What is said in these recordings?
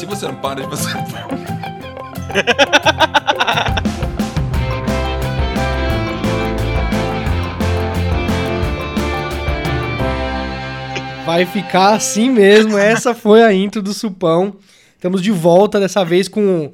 Se você não para de fazer. Vai ficar assim mesmo. Essa foi a intro do Supão. Estamos de volta dessa vez com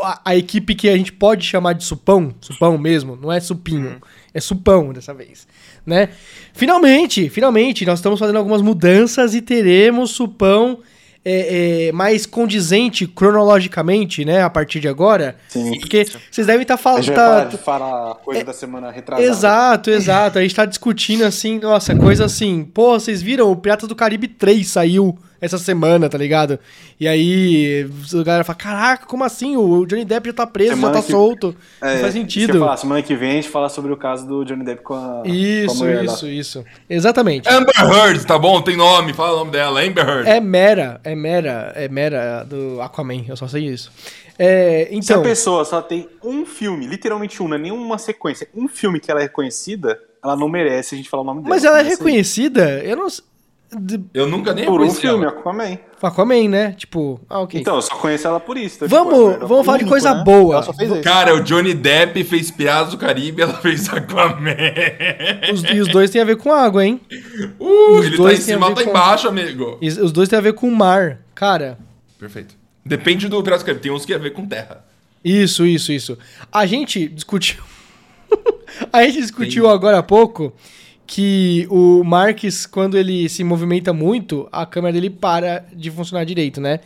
a, a equipe que a gente pode chamar de Supão. Supão mesmo, não é Supinho. É Supão dessa vez, né? Finalmente, finalmente, nós estamos fazendo algumas mudanças e teremos Supão é, é, mais condizente cronologicamente, né? A partir de agora. Sim. Porque vocês devem estar A falando. parar de falar coisa da semana retrasada. Exato, exato. A gente tá discutindo assim, nossa, coisa assim. Pô, vocês viram? O Piratas do Caribe 3 saiu essa semana, tá ligado? E aí, a galera fala: caraca, como assim? O Johnny Depp já tá preso, Semana já tá que- solto. É, não faz isso sentido. falar, semana que vem a gente fala sobre o caso do Johnny Depp com a, com a Isso, lá. isso, isso. Exatamente. Amber Heard, tá bom? Tem nome, fala o nome dela, Amber Heard. É Mera, é Mera, é Mera do Aquaman, eu só sei isso. É, Se a então, pessoa só tem um filme, literalmente um, não é nenhuma sequência, um filme que ela é reconhecida, ela não merece a gente falar o nome dela. mas ela é Isso reconhecida, eu não sei. De- Eu nunca nem Por um filme, ela. Aquaman. Aquaman, né? Tipo, ah, ok. Então, eu só conheço ela por isso. então, vamos, tipo, vamos falar de único, coisa né? boa. Ela só fez isso. Cara, o Johnny Depp fez Piratas do Caribe, ela fez Aquaman. Os- e os dois têm a ver com água, hein? Uh, Os ele tá dois em têm a cima, ver tá com- embaixo, amigo. E os dois têm a ver com o mar. Cara, Perfeito. Depende do Piratas do Caribe, tem uns que tem a ver com terra. isso, isso, isso. A gente discutiu. a gente discutiu agora há pouco que o Marques, quando ele se movimenta muito, a câmera dele para de funcionar direito, né?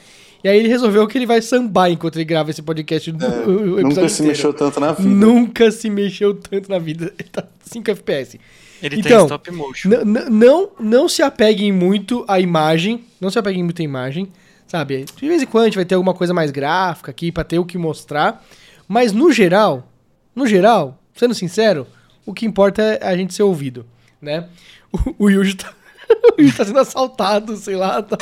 E aí ele resolveu que ele vai sambar enquanto ele grava esse podcast. É, Nunca se inteiro. mexeu tanto na vida. Nunca se mexeu tanto na vida. Ele tá 5 FPS. Ele Então, tem stop motion. Não, não se apeguem muito à imagem. Não se apeguem muito à imagem. Sabe? De vez em quando a gente vai ter alguma coisa mais gráfica aqui pra ter o que mostrar. Mas no geral, no geral, sendo sincero, o que importa é a gente ser ouvido, né? O, o Yuji tá, o Yuji tá sendo assaltado, sei lá, tá-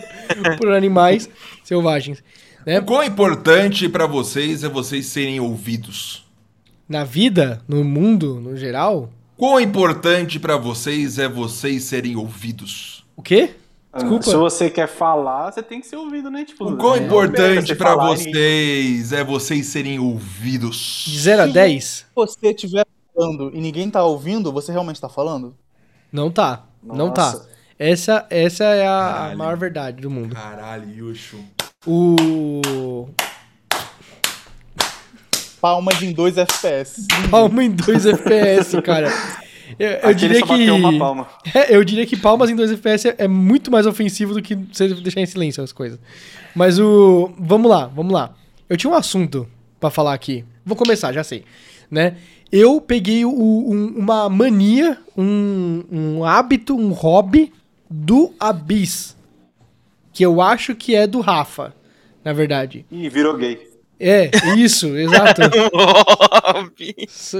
por animais selvagens. Né? O quão importante pra vocês é vocês serem ouvidos? Na vida, no mundo, no geral, Quão importante pra vocês é vocês serem ouvidos? o quê? Ah, Desculpa. Se você quer falar, você tem que ser ouvido, né? Tipo, O quão não importante e ninguém- vocês é vocês serem ouvidos? De 0 a 10? Se você estiver falando e ninguém tá ouvindo, você realmente tá falando? Não tá. Não tá. Nossa. Essa, essa é a, Caralho. maior verdade do mundo. Caralho, Yushu. O. Palmas em 2 FPS. Palma em 2 FPS, cara. Eu, eu diria só que. bateu uma palma. É, eu diria que palmas em 2 FPS é, é muito mais ofensivo do que você deixar em silêncio as coisas. Mas o. Vamos lá, vamos lá. Eu tinha um assunto pra falar aqui. Vou começar, já sei. Né? Eu peguei o- um- uma mania, um, um hábito, um hobby do Abyss. Que eu acho que é do Rafa, na verdade. Ih, virou gay. É, isso, exato. Hobby. Isso-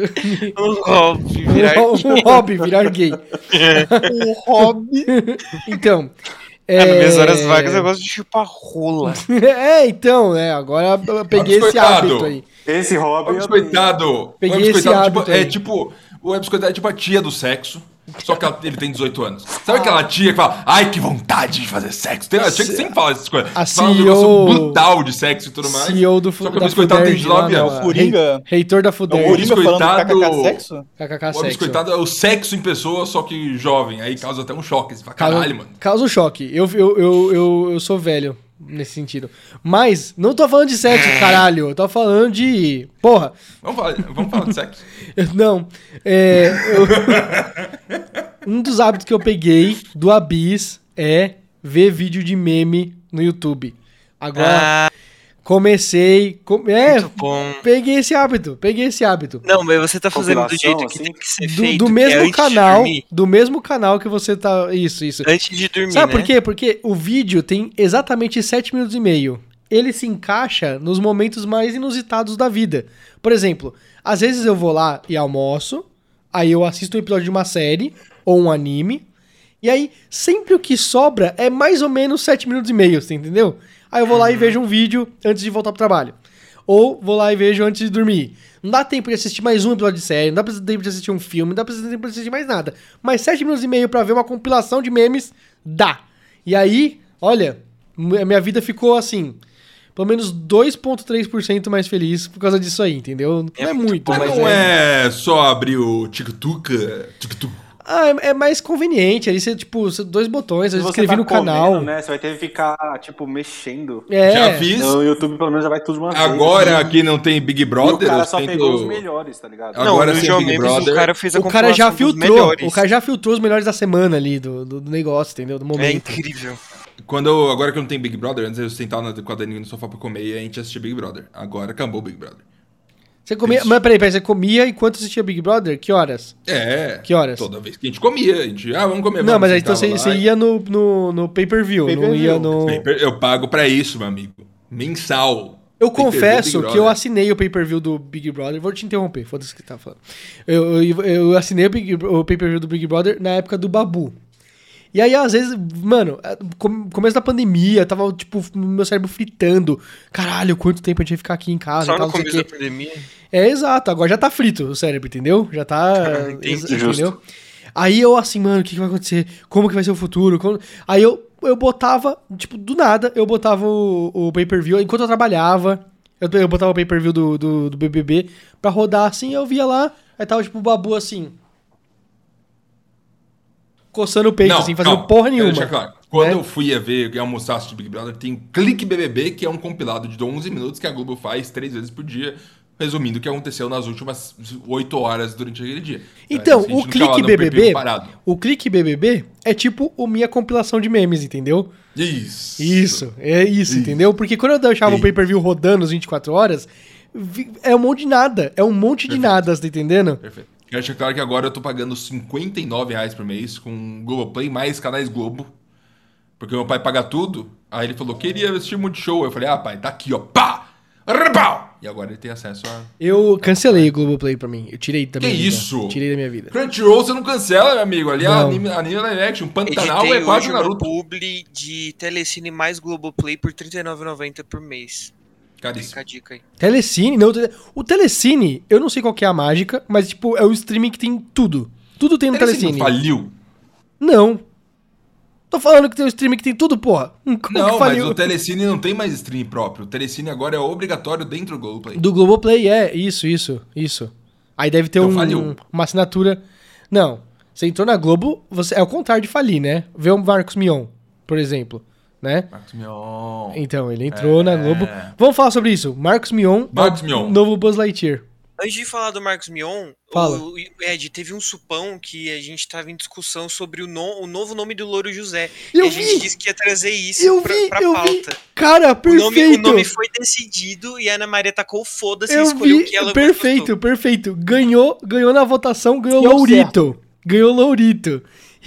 Um hobby virar um, um hobby, virar gay. Um hobby. Então. É, nas minhas horas vagas eu gosto de chupar rola. é, então, é, agora eu peguei esse hábito aí. Esse hobby eu biscoitado. Peguei o esse biscoitado, tipo, hábito é tipo. O biscoitado é tipo a tia do sexo. Só que ela- ele tem 18 anos. Sabe aquela tia que fala, ai, que vontade de fazer sexo? Tem uma tia que sempre fala essas coisas. a Fala um negócio brutal de sexo e tudo mais. CEO do Só que o biscoitado tem Fuderj 19 lá, anos. Coringa. rei- Reitor da É o Fuderj. Coringa falando biscoitado- kkk sexo? KKK O sexo. biscoitado é o sexo em pessoa, só que jovem. Aí causa até um choque. Você fala, Causa, caralho, mano. causa um choque. Eu, eu, eu, eu sou velho nesse sentido. Mas, não tô falando de sexo, caralho. Eu tô falando de. Porra. Vamos falar, vamos falar de sexo. Não. É. eu- um dos hábitos que eu peguei do Abyss é ver vídeo de meme no YouTube. Agora, Ah, comecei. com- é, muito bom. peguei esse hábito. Peguei esse hábito. Não, mas você tá fazendo do jeito que assim? tem que ser Do, feito. do é mesmo antes de canal. Do mesmo canal que você tá. Isso, isso. Antes de dormir, Sabe né? por quê? Porque o vídeo tem exatamente 7 minutos e meio. Ele se encaixa nos momentos mais inusitados da vida. Por exemplo, às vezes eu vou lá e almoço, aí eu assisto um episódio de uma série ou um anime, e aí sempre o que sobra é mais ou menos 7 minutos e meio, você entendeu? Aí eu vou lá e vejo um vídeo antes de voltar pro trabalho. Ou vou lá e vejo antes de dormir. Não dá tempo de assistir mais um episódio de série, não dá pra tempo de assistir um filme, não dá tempo de assistir mais nada. Mas 7 minutos e meio pra ver uma compilação de memes, dá. E aí, olha, minha vida ficou assim. pelo menos 2,3% mais feliz por causa disso aí, entendeu? Não é, muito, Mas mas não é. é só abrir o TikTok, TikTok. Ah, é- é mais conveniente. Ali você, tipo, dois botões, eu escrevi tá no comendo, canal. né? Você vai ter que ficar, tipo, mexendo. É. Já fiz. No YouTube, pelo menos, já vai tudo de uma vez. Agora aqui não tem Big E o Brother. cara só pegou os melhores, tá ligado? Agora não, no Big Brother. o cara fez a O cara já filtrou. O cara já filtrou os melhores da semana ali do, do, do negócio, entendeu? Do É momento. incrível. Quando eu- agora que eu não tenho Big Brother, antes eu sentava na- com a Dani no sofá pra comer e a gente assistia Big Brother. Agora acabou o Big Brother. Você comia. Isso. Mas peraí, peraí, você comia enquanto assistia Big Brother? Que horas? É. Que horas? Toda vez que a gente comia, a gente, ah, vamos comer. Não, vamos, mas aí então você, você ia no, no, no pay-per-view, não Pay-per-view. ia no. Paper- Eu pago pra isso, meu amigo. Mensal. Eu confesso que eu assinei o pay-per-view do Big Brother. Vou te interromper, foda-se o que tá falando. Eu, eu, eu assinei o, Big- o pay-per-view do Big Brother na época do Babu. E aí, às vezes, mano, é, com- começo da pandemia, tava, tipo, meu cérebro fritando. Caralho, quanto tempo a gente ia ficar aqui em casa Só e tal, no começo da pandemia. É, exato. Agora já tá frito o cérebro, entendeu? Já tá... Entendi. ex- Justo. entendeu? Aí eu assim, mano, o que, que vai acontecer? Como que vai ser o futuro? Como- Aí eu, eu botava, tipo, do nada, eu botava o, o pay-per-view, enquanto eu trabalhava, eu, eu botava o pay-per-view do, do, do BBB pra rodar assim, eu via lá, aí tava, tipo, o Babu assim... Coçando o peito, assim, fazendo calma, porra nenhuma. deixar claro. Quando né? eu fui a ver, a almoçar assistir Big Brother, tem Clique BBB, que é um compilado de 11 minutos que a Globo faz três vezes por dia, resumindo o que aconteceu nas últimas 8 horas durante aquele dia. Então, gente o não Clique BBB, o Clique BBB é tipo o minha compilação de memes, entendeu? Isso. Isso, é isso, Isso. entendeu? Porque quando eu deixava o Isso. pay-per-view rodando as 24 horas, é um monte de nada. É um monte de Perfeito. nada, tá entendendo? Perfeito. Quero deixar claro que agora eu tô pagando 59 reais por mês com Globoplay mais canais Globo. Porque meu pai paga tudo. Aí ele falou, queria assistir Multishow. Eu falei, ah, pai, tá aqui, ó. Pá! Repau! E agora ele tem acesso a. Eu cancelei o Globoplay pra mim. Eu tirei da Que isso? Tirei da minha vida. Crunchyroll você não cancela, meu amigo. Ali é Não. anime, anime live action. Pantanal Editei é quase Naruto. publi de Telecine mais Globoplay por R$ 39,90 por mês. Fica Caríssimo. a dica aí. Telecine, não. O Telecine, eu não sei qual que é a mágica, mas tipo, é o streaming que tem tudo. Tudo tem no Telecine Telecine. não faliu? Não. Tô falando que tem um streaming que tem tudo, porra. Como Não, que mas o Telecine não tem mais stream próprio. O Telecine agora é obrigatório dentro do Globoplay. Do Globoplay, é. Isso, isso, isso. Aí deve ter Então um- uma assinatura. Não. Você entrou na Globo, você é o contrário de falir, né? Vê o Marcos Mion, por exemplo. Né? Marcos Mion. Então, ele entrou na É. Globo. Vamos falar sobre isso. Marcos Mion. Marcos o Mion. Novo Buzz Lightyear. Antes de falar do Marcos Mion, Fala. o, o Ed, teve um supão que a gente tava em discussão sobre o, no- o novo nome do Louro José. Eu e a gente vi! disse que ia trazer isso Eu pra, vi, pra eu vi. pauta. Cara, O perfeito! nome, o nome foi decidido e a Ana Maria tacou foda-se e Eu escolheu vi, o que ela perfeito, gostou. perfeito. Ganhou, ganhou na votação, ganhou é o Lourito. Ganhou Lourito.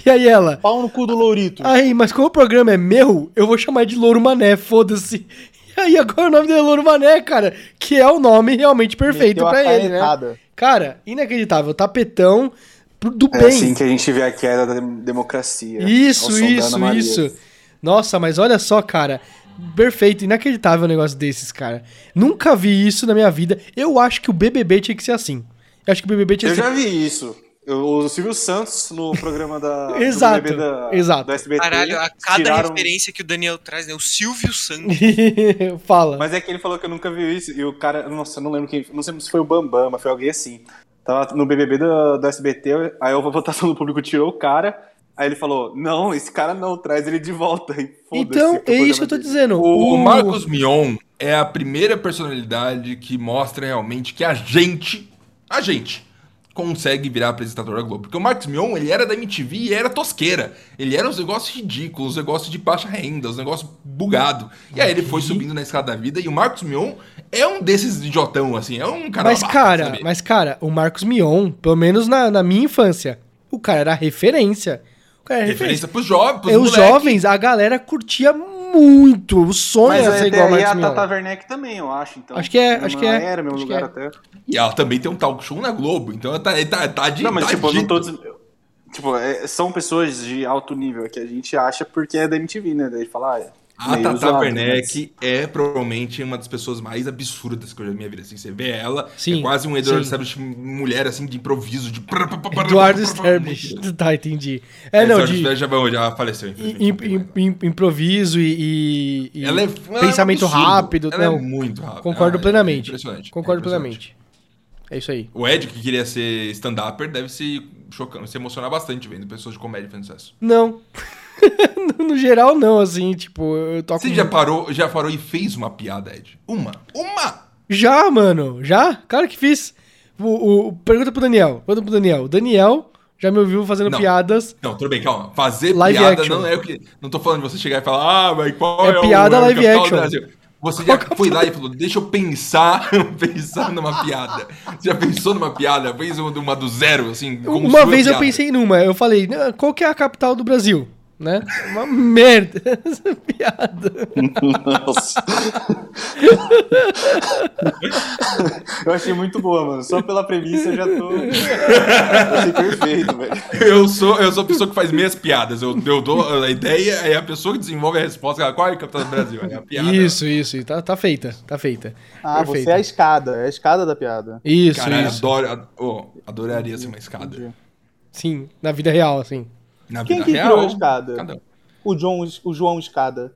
E aí ela, Pau no cu do Lourito. aí, mas como o programa é meu, eu vou chamar de Louro Mané, foda-se. E aí agora o nome dele é Louro Mané, cara, que é o nome realmente perfeito Meteu a pra ele, né? Cara, inacreditável, tapetão do É bem. assim que a gente vê a queda da dem- democracia. Isso, isso, isso. Nossa, mas olha só, cara. Perfeito, inacreditável um negócio desses, cara. Nunca vi isso na minha vida. Eu acho que o BBB tinha que ser assim. Eu acho que o BBB tinha Eu que ser. já vi isso. O Silvio Santos no programa da, do Exato, BBB da, exato. do SBT. Caralho, a cada tiraram- referência que o Daniel traz, né? O Silvio Santos. Fala. Mas é que ele falou que eu nunca vi isso. E o cara, nossa, eu não lembro quem. Não sei se foi o Bambam, mas foi alguém assim. Tava no BBB do, do SBT, aí a votação do público tirou o cara. Aí ele falou: Não, esse cara não, traz ele de volta. E foda-se, Então, é isso que eu tô dele. dizendo. O, o Marcos Mion é a primeira personalidade que mostra realmente que a gente, a gente, consegue virar apresentador da Globo. Porque o Marcos Mion, ele era da MTV e era tosqueira. Ele era uns negócios ridículos, uns negócios de baixa renda, uns negócios bugados. E aí ele foi subindo na escada da vida e o Marcos Mion é um desses idiotão, assim, é um cara Mas, babaca, cara, sabe? mas, cara, o Marcos Mion, pelo menos na, na minha infância, o cara era referência. O cara era referência. Referência pros jovens, pros É, os jovens, a galera curtia muito. O sonho Mas era ser igual ao aí Marcos a Mion. Tata Werneck também, eu acho. Então, Acho que é, acho que é, Era, mesmo acho lugar que até. E ela também tem um talk show na Globo, então ela tá, tá, tá de Não, mas tá tipo, eu não tô. des- Tipo, é- são pessoas de alto nível que a gente acha porque é da MTV, né? Daí fala, ah, A Meio Tata zoado, Werneck é provavelmente uma das pessoas mais absurdas que eu já vi na minha vida. Assim, você vê ela, Sim, é quase um Eduardo. Establish mulher, assim, de improviso, de... Eduardo Sterblich. Tá, entendi. É, não, Eduardo de já, já faleceu, infelizmente. im- im- im- improviso e, e- e Ela é pensamento ela é um absurdo. rápido. Ela não, é muito rápida. concordo Ah, é plenamente. impressionante. Concordo é impressionante. plenamente. É isso aí. O Ed, que queria ser stand-upper, deve se, chocar, se emocionar bastante vendo pessoas de comédia fazendo sucesso. Não. no, geral, não, assim, tipo, eu toco. Você já parou, já parou e fez uma piada, Ed? Uma! Uma! Já, mano, já? Claro que fiz. O, o- pergunta pro Daniel. Pergunta pro Daniel. O Daniel já me ouviu fazendo Não. piadas. Não, tudo bem, calma. Fazer Live piada action. não é o que. Não tô falando de você chegar e falar, ah, mas qual É é, piada o, live capital do action. Brasil? Você já foi lá e falou, deixa eu pensar, pensar numa piada. Você já pensou numa piada? Fez uma do zero, assim? Uma vez eu pensei numa. Eu falei, "Não, qual que é a capital do Brasil? Né? Uma merda essa piada. Nossa. eu achei muito boa, mano. Só pela premissa eu já tô. Eu achei perfeito, velho. Eu sou, eu sou a pessoa que faz minhas piadas. Eu, eu dou a ideia, aí a pessoa que desenvolve a resposta. ela, Qual é a capital do Brasil? Aí a piada. Isso, isso. Tá, tá feita. Tá feita. Ah, Perfeito. você é a escada. É a escada da piada. Isso, Caralho, isso. adoro, ad- oh, adoraria ser uma escada. Sim, na vida real, assim. Na Quem que real. criou a escada? cada um. O, John, o João Escada.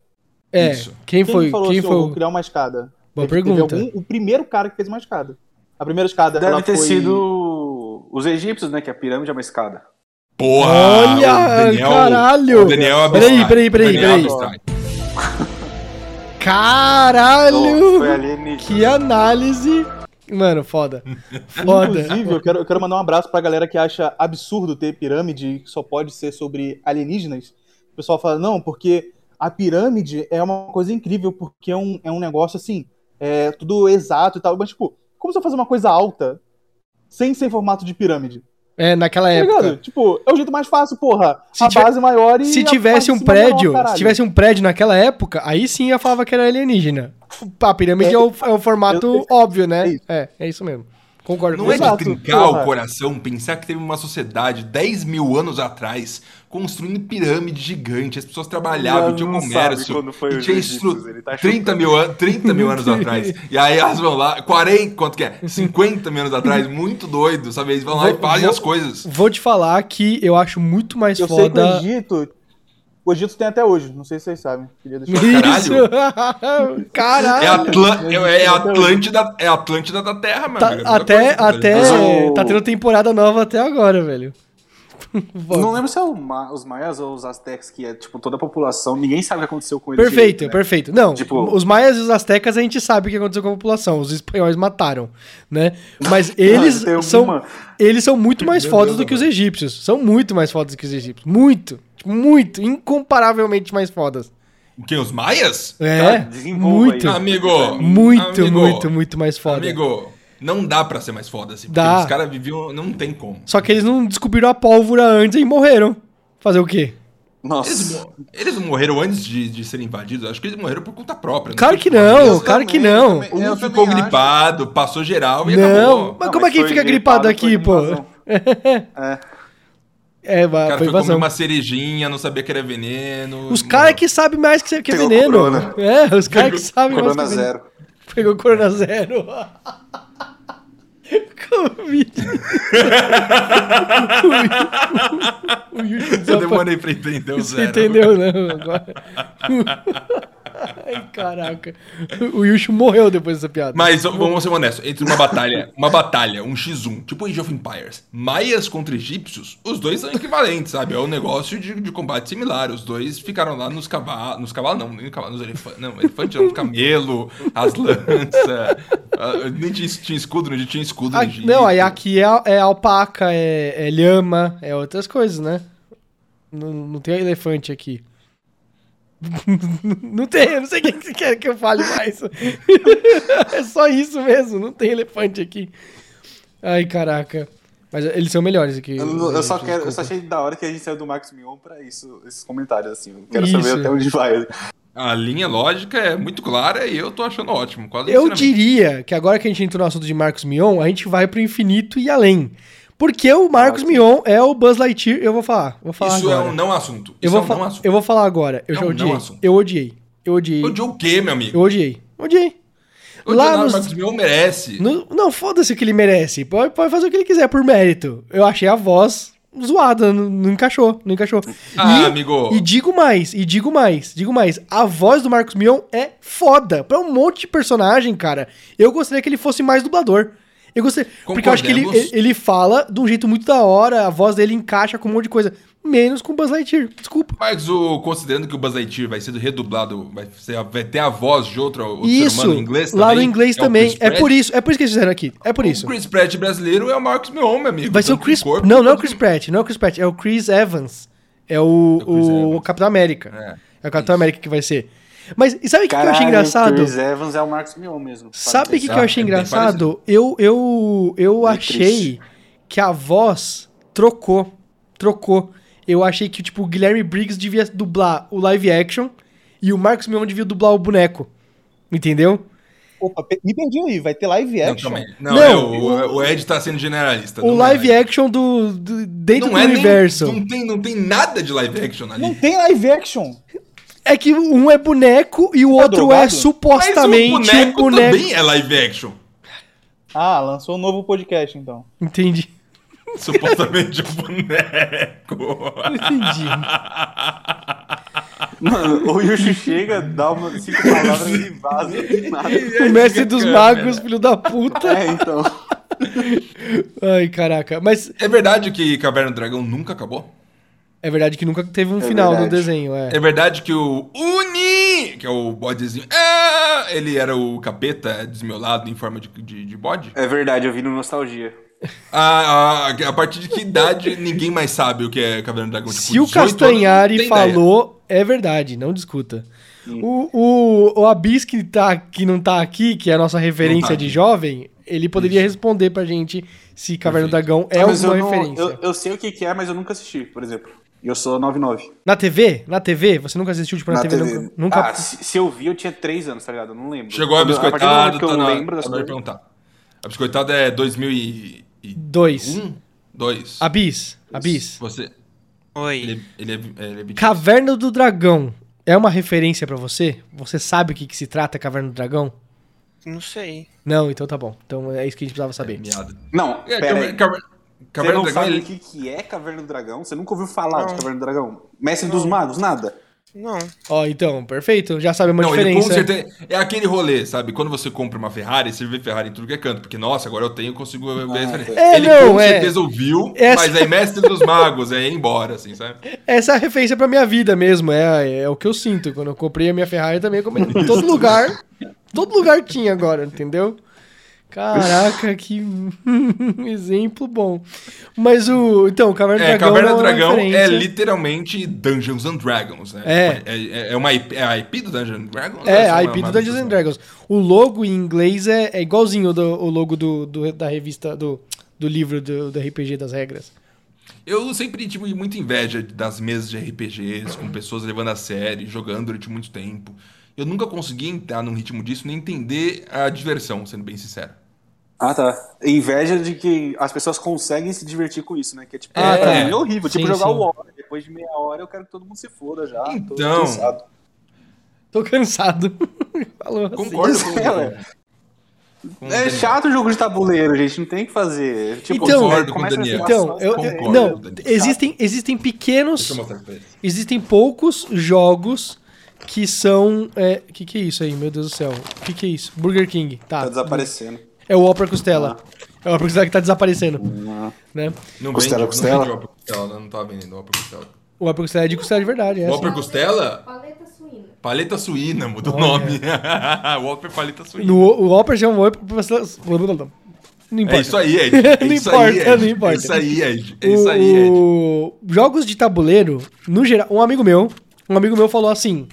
É. Isso. Quem Quem foi? falou Quem assim, foi? "Eu o- vou criar uma escada? Boa teve pergunta. algum- o primeiro cara que fez uma escada. A primeira escada Deve ela ter foi... sido os egípcios, né? Que a pirâmide é uma escada. Porra! Olha, o Daniel- caralho! O Daniel Peraí, abstrai. peraí, peraí, Daniel peraí. abstrai. Caralho! Foi alienígena. Que análise! Mano, foda. Foda. Inclusive, eu quero, eu quero mandar um abraço pra galera que acha absurdo ter pirâmide e que só pode ser sobre alienígenas. O pessoal fala, não, porque a pirâmide é uma coisa incrível, porque é um, é um negócio assim, é tudo exato e tal. Mas, tipo, como você fazer uma coisa alta sem ser em formato de pirâmide? É, naquela Tá época. Tipo, é o jeito mais fácil, porra. Se a tiver- base maior e. Se tivesse um menor, prédio, se tivesse um prédio naquela época, aí sim eu falava que era alienígena. A pirâmide é, o, é o formato Eu- óbvio, né? é isso. É, é isso mesmo. Concordo Não com é você. de Exato, trincar porra. o coração pensar que teve uma sociedade 10 mil anos atrás construindo pirâmide gigante, as pessoas trabalhavam, tinha não comércio, e tinha estru... ele tá 30, mil an... 30 mil anos atrás. E aí elas vão lá, 40, quanto que é? 50 mil anos atrás, muito doido, sabe? Eles vão lá Vou- e fazem vou- as coisas. Vou te falar que eu acho muito mais Eu sei que o foda. Egito. O Egito tem até hoje, não sei se vocês sabem. Queria Isso! Caralho! É, Atlan... é, é Atlântida, é Atlântida da Terra, mano. Tá- É até, coisa, até tá tendo temporada nova até agora, velho. Não lembro se é o Ma- os maias ou os aztecas, que é tipo toda a população, ninguém sabe o que aconteceu com eles. Perfeito, direito, né? perfeito. Não, Tipo- os maias e os astecas a gente sabe o que aconteceu com a população. Os espanhóis mataram, né? Mas eles tem são alguma- eles são muito mais Meu fodas Deus do que os amor. egípcios. São muito mais fodas do que os egípcios. Muito, muito, incomparavelmente mais fodas. Quem, os maias? É, desenvolva muito, aí. Amigo, muito, amigo, muito, muito mais foda. Amigo, não dá pra ser mais foda assim. Dá. Porque os caras viviam. Não tem como. Só que eles não descobriram a pólvora antes e morreram. Fazer o quê? Nossa. Eles, eles não morreram antes de, de serem invadidos? Acho que eles morreram por conta própria. Claro foi que não, claro que também, não. também. Um ficou também acho. gripado, passou geral e Não, acabou. mas Não, como é que fica gripado aqui, pô? É. É, O cara foi foi comer uma cerejinha, não sabia que era veneno. Os caras que sabem mais que, que é Pegou veneno. corona. É, os caras que sabem mais que Corona é veneno. zero. Pegou Corona Zero. Covid. o Yuji Eu desapa- demorei pra entender o Você zero. entendeu, não? Agora. Ai, caraca. O Yushu morreu depois dessa piada. Mas vamos ser honestos, entre uma batalha, uma batalha, um X1, tipo Age of Empires, maias contra egípcios, os dois são equivalentes, sabe? É um negócio de, de combate similar. Os dois ficaram lá nos cavalos, nos cavalos não, nem nos cavalos, nos elefantes, não, elefante não, camelo, as lanças, ah, nem tinha, tinha escudo, não tinha escudo Egito. não, aí aqui é, é alpaca, é, é lhama, é outras coisas, né? Não, não tem elefante aqui. não tem, eu não sei o que você quer que eu fale mais. é só isso mesmo, não tem elefante aqui. Ai, caraca. Mas eles são melhores aqui. Eu, os eu só quero, eu só achei da hora que a gente saiu do Max Mion pra isso, esses comentários, assim. Eu quero Isso. saber até onde vai. A linha lógica é muito clara e eu tô achando ótimo. Quase Eu diria que agora que a gente entrou no assunto de Marcos Mion, a gente vai pro infinito e além. Porque o Marcos Mion é o Buzz Lightyear, eu vou falar. Vou falar Isso agora. é um não assunto. Isso Eu vou, é um não assunto. eu vou falar agora. Eu É já um não odiei. assunto. Eu odiei. Eu odiei. Odiou o quê, meu amigo? Eu odiei. Odiei. Lá nada, nos- Marcos Mion merece. No- não, foda-se o que ele merece. Pode, pode fazer o que ele quiser por mérito. Eu achei a voz zoada, não, não encaixou, não encaixou. Ah, e, amigo. E digo mais, e digo mais, digo mais. A voz do Marcos Mion é foda. Pra um monte de personagem, cara. Eu gostaria que ele fosse mais dublador. Eu gostaria. Porque eu acho que ele, ele fala de um jeito muito da hora, a voz dele encaixa com um monte de coisa. Menos com o Buzz Lightyear. Desculpa. Mas o, considerando que o Buzz Lightyear vai ser redublado, vai, ser, vai ter a voz de outro, outro Isso, ser humano em inglês lá no também, inglês é o também. É por isso, é por isso que eles fizeram aqui. É por isso. O Chris Pratt brasileiro é o Marcos Mion, meu amigo. Vai ser o Chris. corpo Não, não é o Chris Pratt, não é o Chris Pratt, é o Chris Evans. É o, É o o. Capitão América. É. É, o Capitão América que vai ser. Mas e sabe o que, que eu achei engraçado? Chris Evans é o Marcos Mion mesmo. Sabe o que, que eu achei é engraçado? Eu, eu, eu achei triste. que a voz trocou. Trocou. Eu achei que, tipo, o Guilherme Briggs devia dublar o live action e o Marcos Mion devia dublar o boneco. Entendeu? Opa, me perdi aí, vai ter live Não, action. aí. Não, Não, é, o, o Ed tá sendo generalista. o não é live action do, do- dentro Não do é nem- universo. não, tem, não tem nada de live action ali. Não tem live action. É que um é boneco e o Tá outro é drogado? Mas supostamente o boneco, um boneco. também é live action. Ah, lançou um novo podcast então. Entendi. Supostamente um boneco. Entendi. Mano, o Yushi chega, dá uma, cinco palavras e vaza do nada. O mestre dos magos, filho da puta. É, então. Ai, caraca. Mas É verdade que Caverna do Dragão nunca acabou? É verdade que nunca teve um É final no verdade. desenho, é. É verdade que o Uni, que é o bodezinho, ah, ele era o capeta desmiolado em forma de, de, de bode? É verdade, eu vi no Nostalgia. Ah, ah, a partir de que idade ninguém mais sabe o que é Caverna do Dragão? Se o 18 anos, Castanhari tem ideia. falou, é verdade, não discuta. O, o, o Abis que, tá, que não tá aqui, que é a nossa referência tá de jovem, ele poderia responder pra gente se Caverna do Dragão é Ah, alguma eu não- referência. Eu, eu sei o que, que é, mas eu nunca assisti, por exemplo. E eu sou 99. Na TV? Na TV? Você nunca assistiu, tipo, na, Na TV? TV. Nunca. nunca... Ah, se, se eu vi, eu tinha 3 anos, tá ligado? Eu não lembro. Chegou a biscoitado, que eu tá na, lembro das tá coisas. perguntar. A biscoitada é 2001? Dois. Dois. Abis. Abis. Você... Oi. Ele, ele é, ele é 20. Caverna do Dragão é uma referência pra você? Você sabe o que, que se trata Caverna do Dragão? Não sei. Não, então tá bom. Então é isso que a gente precisava saber. Miado. Não, É, pera aí. Caverna, Caverna, Você Caverna não do Dragão, sabe ele... o que, que é Caverna do Dragão? Você nunca ouviu falar de Não. Caverna do Dragão? Mestre dos Magos, nada? Não. Ó, então, perfeito. Já sabe uma Não, ele com diferença. certeza. É aquele rolê, sabe? Quando você compra uma Ferrari, você vê Ferrari em tudo que é canto. Porque, nossa, agora eu tenho, consigo ver a referência. É, ele não, com é. certeza ouviu, Essa- mas aí mestre dos magos, é ir embora, assim, sabe? Essa é a referência pra minha vida mesmo. É, é o que eu sinto. Quando eu comprei a minha Ferrari também, como em todo lugar. Todo lugar tinha agora, entendeu? Caraca, que exemplo bom. Mas o. Então, Caverna do É, Dragão. Caverna do é Dragão é literalmente Dungeons and Dragons, né? É. É, é uma IP, é a IP do Dungeons and Dragons? É, a uma- IP do Dungeons and? Dragons. O logo em inglês é, é igualzinho do, o logo do, do- da revista, do, do livro do, do RPG das regras. Eu sempre tive muita inveja das mesas de RPGs, com pessoas levando a sério, jogando durante muito tempo. Eu nunca consegui entrar num ritmo disso, nem entender a diversão, sendo bem sincero. Ah, tá. Inveja de que as pessoas conseguem se divertir com isso, né? Que é tipo, Ah, tá. é horrível. Sim, tipo, jogar sim. o War. Depois de meia hora eu quero que todo mundo se foda já. tô Então. cansado. Tô cansado. Falou assim. Concordo com, É, ué. com o É chato o jogo de tabuleiro, gente. Não tem o que fazer. Tipo, Então- Concordo com o Daniel. Então, eu, Concordo, não, Daniel. existem, existem pequenos, existem poucos jogos que são, é, que que é isso aí, meu Deus do céu? O que que é isso? Burger King, tá. Tá desaparecendo. É o Opera Costela. É o Opera Costela que tá desaparecendo, Ah. né? Não Costela, vende, costela? não vende Opera Costela, não, não tá vendendo Opera Costela. O Opera Costela é de costela de verdade, é O assim. Opera Costela? Paleta suína. Paleta suína, mudou o nome. o Opera Paleta suína. No, o Opera já é um Opera Costela... Não importa. É isso aí, Ed. É Não importa, aí, Ed. não importa. É isso aí, Ed. É isso aí, Ed. O- Jogos de tabuleiro, no geral, um amigo meu, um amigo meu falou assim: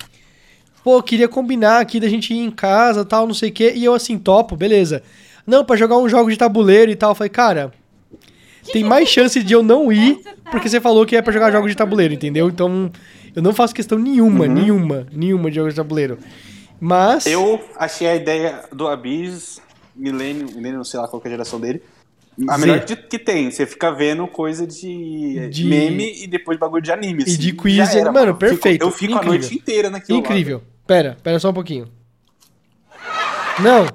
"Pô, queria combinar aqui da gente ir em casa, tal, não sei o quê". E eu assim, topo, beleza. Não, pra jogar um jogo de tabuleiro e tal, eu falei: "Cara, tem mais chance de eu não ir, porque você falou que é pra jogar jogos de tabuleiro, entendeu? Então, eu não faço questão nenhuma, nenhuma, nenhuma de jogos de tabuleiro. Mas Eu achei a ideia do Abyss, Milênio, Milênio, não sei lá qual que é a geração dele. A Z. melhor que, que tem. Você fica vendo coisa de, De- meme e depois bagulho de anime. E assim. de quiz, Já era, mano, fico- perfeito, Eu fico, a incrível. noite inteira naquilo. lá. incrível. Pera, pera só um pouquinho. Não.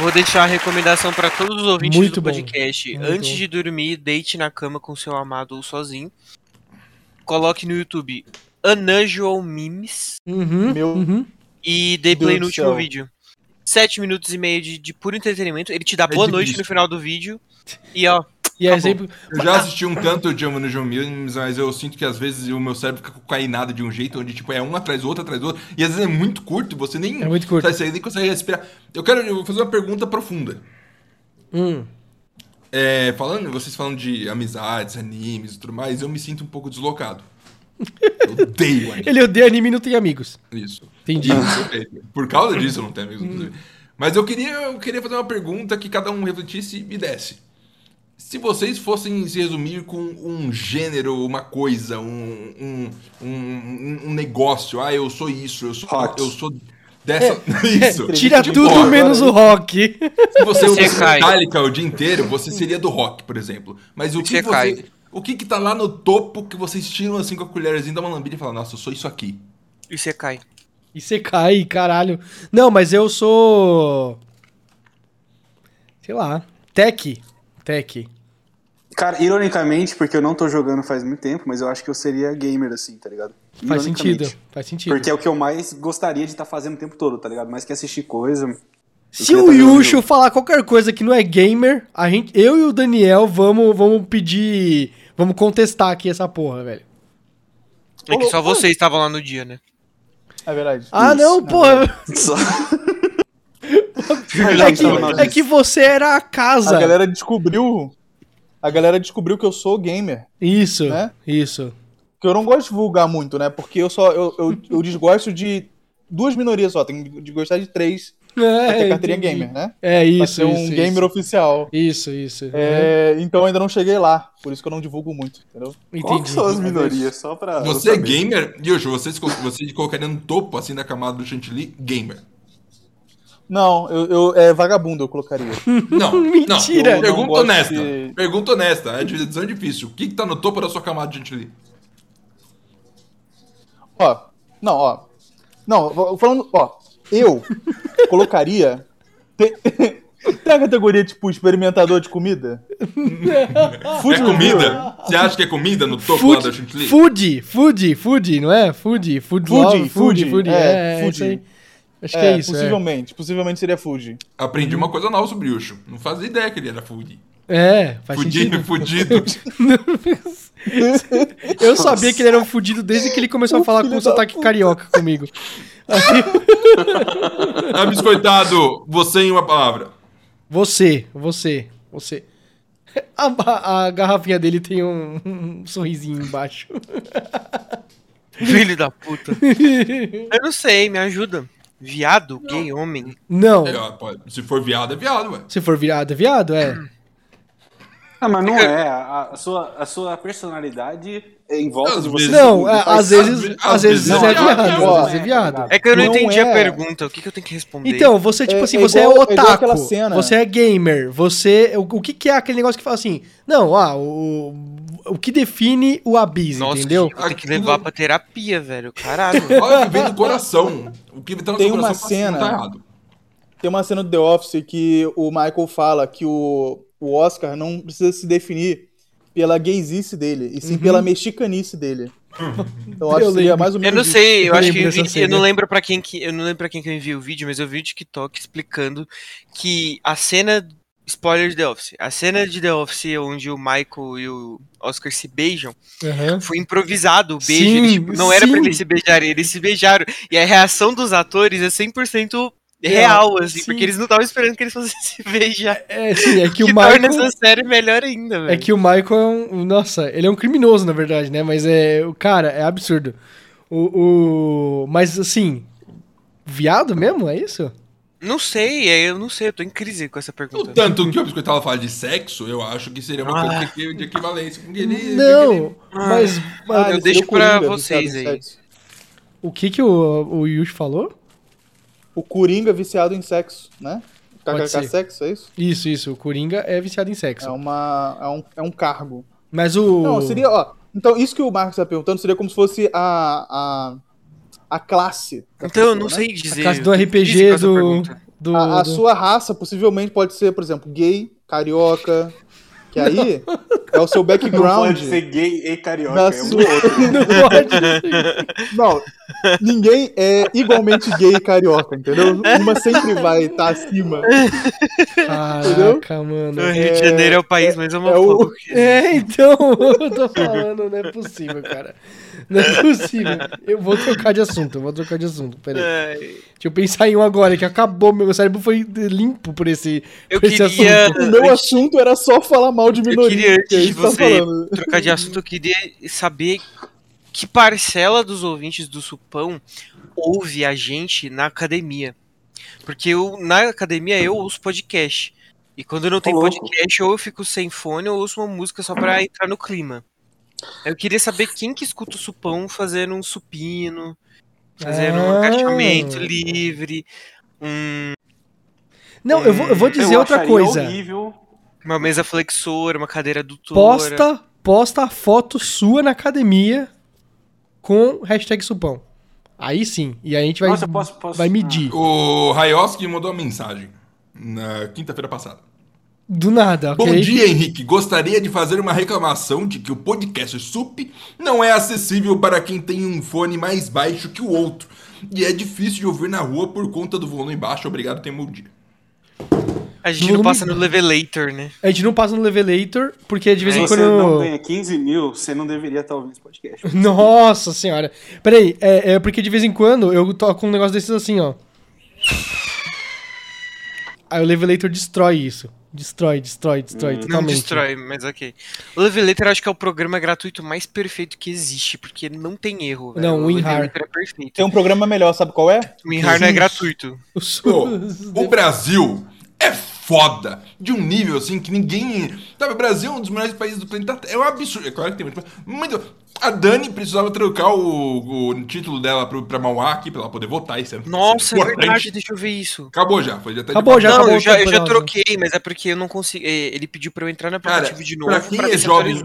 Vou deixar a recomendação pra todos os ouvintes Muito do bom. podcast. Muito Antes bom. de dormir, deite na cama com seu amado ou sozinho. Coloque no YouTube Unusual Memes Uhum, Meu uhum. e dê Deus play do no último céu. vídeo. Sete minutos e meio de, de puro entretenimento. Ele te dá É boa noite bicho. no final do vídeo. E ó, E é Acabou. sempre. Eu já assisti um tanto de Amo no João Mills, mas eu sinto que às vezes o meu cérebro fica cocainado de um jeito, onde tipo, é um atrás do outro, atrás do outro, e às vezes é muito curto, e você nem, É muito curto. sabe, você nem consegue respirar. Eu quero eu vou fazer uma pergunta profunda. Hum. É, falando, vocês falando de amizades, animes e tudo mais, eu me sinto um pouco deslocado. Eu odeio anime. Ele odeia anime e não tem amigos. Isso. Entendi. Por causa disso eu não tenho amigos, inclusive. Mas eu queria, eu queria fazer uma pergunta que cada um refletisse e desse. Se vocês fossem se resumir com um gênero, uma coisa, um, um, um, um negócio, ah, eu sou isso, eu sou, Rock. eu sou dessa. Isso. Tira De tudo rock. menos o rock. Se você Você usa cai. Metallica o dia inteiro, você seria do rock, por exemplo. Mas o que Você. O que que tá lá no topo que vocês tiram assim com a colherzinha da malambida e falam, nossa, eu sou isso aqui. e você cai. E você cai, caralho. Não, mas eu sou. Sei lá. Tech. Tech. Cara, ironicamente, porque eu não tô jogando faz muito tempo, mas eu acho que eu seria gamer, assim, tá ligado? Faz sentido. Faz sentido. Porque é o que eu mais gostaria de estar fazendo o tempo todo, tá ligado? Mais que assistir coisa. Se o um Yusho falar qualquer coisa que não é gamer, a gente, eu e o Daniel vamos, vamos pedir. Vamos contestar aqui essa porra, velho. É que só vocês estavam lá no dia, né? É verdade. Ah, Isso, não, porra. Só... É que, é que você era a casa. A galera descobriu. A galera descobriu que eu sou gamer. Isso, Né? isso. Que eu não gosto de divulgar muito, né? Porque eu só. Eu, eu, eu desgosto de duas minorias só. Tenho de gostar de três pra ter É, carteirinha entendi. gamer, né? É Pra isso, ser um isso, gamer isso. oficial. Isso, isso. É, então eu ainda não cheguei lá. Por isso que eu não divulgo muito, entendeu? Qual que Entendi. são as minorias? Só pra. Você é gamer? Yosho, você, você colocaria no topo assim da camada do chantilly? Gamer. Não, eu, eu- é vagabundo, eu colocaria. Não, Mentira. não. Pergunta não honesta. de- Pergunta honesta. É divisão difícil. O que, que tá no topo da sua camada de chantilly? Ó, não, ó. Não, falando, ó, eu colocaria. Tem, tem a categoria tipo experimentador de comida? Food é comida? Você acha que é comida no topo lá da Food, chantilly? food, food, food, não é? Food, food, Food, love, food, food, food, é, food. isso aí. Acho que É, é isso, é. possivelmente. Possivelmente seria food. Aprendi uma coisa nova sobre o Yosho. Não fazia ideia que ele era food. É, faz Fudido, sentido. fudido. Eu sabia que ele era um fudido desde que ele começou a falar com o sotaque carioca comigo. Ah, biscoitado, você em uma palavra. Você, você, você. A, a- a garrafinha dele tem um, um sorrisinho embaixo. Filho da puta. Eu não sei, me ajuda. Viado, gay, homem. Não, É, se for viado, é viado, ué. se for virado, é viado, é. Ah, mas não é. A, a sua, a sua personalidade é em volta Às de você. vezes- Não, Você é, faz- às vezes, às às vezes vezes não é é viado, às não vezes é é, viado. tá É que eu não, Não entendi a é. pergunta. O que, que eu tenho que responder? Então, você, tipo É- assim, é você igual- é é otaku, você é gamer, você... O, o que que é aquele negócio que fala assim, não, ah, o, o que define o Abyss, Nossa, entendeu? tenho que levar pra terapia, velho. Caralho. Olha o que vem do coração. O que tá no Tem seu uma coração cena- não tá. Tem uma cena do The Office que o Michael fala que o, o Oscar não precisa se definir pela gaysice dele, e sim Uhum. pela mexicanice dele. Então eu acho Eu que seria mais ou Eu menos não isso. sei, eu Eu acho que eu, vi- eu não lembro para quem que eu não lembro para quem que eu enviei o vídeo, mas eu vi o TikTok explicando que a cena spoiler de The Office, a cena de The Office onde o Michael e o Oscar se beijam Aham. foi improvisado o beijo, Sim, eles, tipo, não era pra sim. eles se beijarem, eles se beijaram e a reação dos atores é 100% real, assim, sim. porque eles não estavam esperando que eles fossem se beijar. É, sim, é que Que, o torna Michael... essa série melhor ainda, velho. É que o Michael é um. Nossa, ele é um criminoso, na verdade, né? Mas é. O cara, é absurdo. O. o mas assim. Viado mesmo? É isso? Não sei, é, eu não sei, eu tô em crise com essa O pergunta. tanto que o biscoitado fala de sexo, eu acho que seria uma Ah. coisa de equivalência ele. Não, mas. Ah, mas eu deixo o pra vocês aí. o que que o, o Yushi falou? O Coringa viciado em sexo, né? KKK sexo, é isso? Isso, isso. O Coringa é viciado em sexo. É, uma, é, um, é um cargo. Mas o. Não, seria, ó, Então, isso que o Marcos está perguntando seria como se fosse a, a, a classe. Então eu não né? sei dizer. A classe do RPG do. do, A, a do- sua raça possivelmente pode ser, por exemplo, gay, carioca, que aí é o seu Não background. pode ser gay e carioca. da é um sua-. Não pode. Não, ninguém é igualmente gay e carioca, entendeu? Uma sempre vai estar acima. Caraca, mano. O Rio de Janeiro é o país mais homofóbico. que existe. É, então, eu tô falando, não é possível, cara. Não é possível. Eu vou trocar de assunto, eu vou trocar de assunto. Pera aí. Ai, Deixa eu pensar em um agora, que acabou, meu cérebro foi limpo por esse, Eu por esse queria. assunto. O meu assunto era só falar mal de Eu minoria. queria, que é antes de tá você falando. trocar de assunto, eu queria saber que parcela dos ouvintes do Supão ouve a gente na academia. Porque eu, na academia eu ouço podcast. E quando não tem podcast, ou eu fico sem fone, ou eu ouço uma música só pra entrar no clima. Eu queria saber quem que escuta o supão fazendo um supino, fazendo um Ah. agachamento livre, um, Não, eu vou, eu vou dizer Eu outra coisa. horrível. uma mesa flexora, uma cadeira adutora. Posta, posta a foto sua na academia com hashtag supão. Aí sim. E aí a gente vai, Nossa, posso- posso- vai medir. O Raioski mandou uma mensagem na quinta-feira passada. Do nada, ok? Bom dia, Henrique. Gostaria de fazer uma reclamação de que o podcast SUP não é acessível para quem tem um fone mais baixo que o outro. E é difícil de ouvir na rua por conta do volume baixo. Obrigado, um bom dia. A gente não passa no volume- Levelator, né? A gente não passa no Levelator, porque de vez Se em você quando. não ganha 15 mil, você não deveria estar ouvindo esse podcast. Nossa senhora. Peraí, é, é porque de vez em quando eu toco um negócio desses assim, ó. Aí o Levelator destrói isso. Destrói, destrói, destrói Não totalmente. destrói, mas ok. O Levelator eu acho que é o programa gratuito mais perfeito que existe, porque não tem erro. velho. Não, o WinRAR. É perfeito. Tem um programa melhor, sabe qual é? O WinRAR não é gratuito. O o Brasil é foda. De um nível assim que ninguém. Sabe, o Brasil é um dos melhores países do planeta. É um absurdo. É claro que tem muito. muito... A Dani precisava trocar o, o título dela pro, pra Mauá aqui pra ela poder votar. Isso é Nossa, é importante. verdade, deixa eu ver isso. Acabou já. Foi até Acabou já. não, acabou eu o já, eu já troquei, mas é porque eu não consigo. é, Ele pediu pra eu entrar no aplicativo de pra novo quem pra é jovem,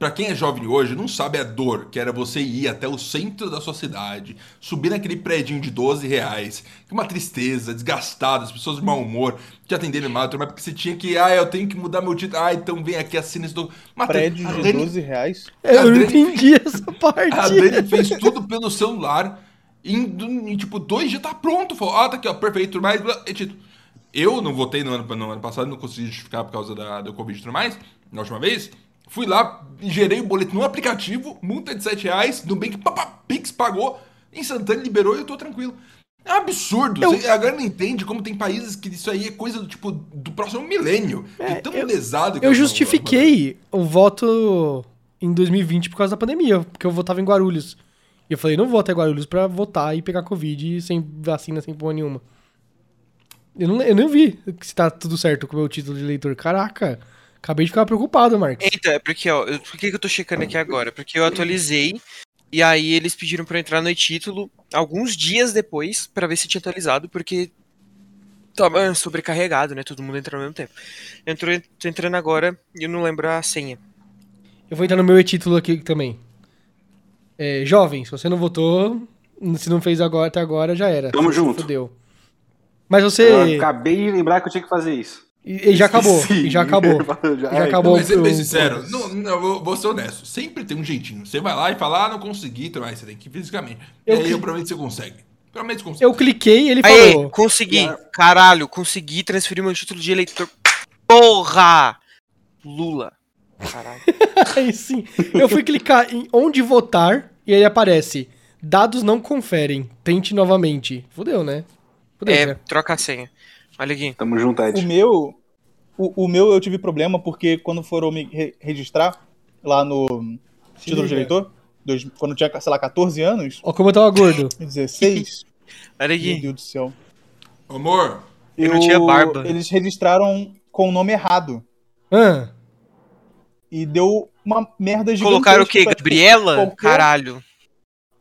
Pra quem é jovem hoje, não sabe a dor que era você ir até o centro da sua cidade, subir naquele prédio de 12 reais, que uma tristeza, desgastado, as pessoas de mau humor, te atendendo mal, mas porque você tinha que, ah, eu tenho que mudar meu título, ah, então vem aqui, assina esse do... Prédio de Dani- 12 reais. Eu não entendi essa parte. A Dani fez tudo pelo celular, e em, em, tipo, dois dias tá pronto, falou, ah, tá aqui, ó, perfeito, mais, e, tipo, eu não votei no ano, no ano passado, não consegui justificar por causa da, do Covid e tudo mais, na última vez, fui lá, gerei o boleto no aplicativo, multa de 7 reais, Nubank, papá, Pix pagou, instantâneo liberou e eu tô tranquilo. É um absurdo. Eu- Você agora não entende como tem países que isso aí é coisa do tipo do próximo milênio. É, tão eu- lesado que Eu não- justifiquei o voto em 2020 por causa da pandemia, porque eu votava em Guarulhos. E eu falei, não vou até Guarulhos pra votar e pegar Covid sem vacina, sem porra nenhuma. Eu não, eu não vi se tá tudo certo com o meu título de eleitor. Caraca, acabei de ficar preocupado, Marcos. Então, é porque, ó, eu- por que, que eu tô checando aqui agora? Porque eu atualizei e aí eles pediram pra eu entrar no título alguns dias depois pra ver se tinha atualizado, porque tava sobrecarregado, né? Todo mundo entrou ao mesmo tempo. Entrou, tô entrando agora e eu não lembro a senha. Eu vou entrar no meu e-título aqui também. É, jovem, se você não votou, se não fez agora até agora, já era. Tamo junto. Fudeu. Mas Eu você. acabei de lembrar que eu tinha que fazer isso. E, e já acabou. Esqueci. E já acabou. Já- Já acabou. Mas sendo bem sincero, não, não, vou, vou ser honesto. Sempre tem um jeitinho. Você vai lá e fala, ah, não consegui, então aí você tem que ir fisicamente. Eu e aí eu prometo que você consegue. Prometo que você consegue. Eu cliquei e ele Aí, falou. consegui. Caralho, consegui transferir meu título de eleitor. Porra! Lula. Caralho. Aí sim. Eu fui clicar em onde votar e aí aparece. Dados não conferem. Tente novamente. Fudeu, né? Fudeu, É, cara. troca a senha. Olha aqui. Tamo junto, O Ed. meu, o, o meu eu tive problema porque quando foram me re- registrar lá no título de liga. eleitor, dois- quando eu tinha, sei lá, 14 anos, Ó, como eu tava gordo. 16, Olha meu aqui. Deus do céu. Amor, Eu não tinha barba. Eles registraram com o nome errado. Ah, E deu uma merda gigantesca. Colocaram o quê? pra, tipo, Gabriela? qualquer- Caralho.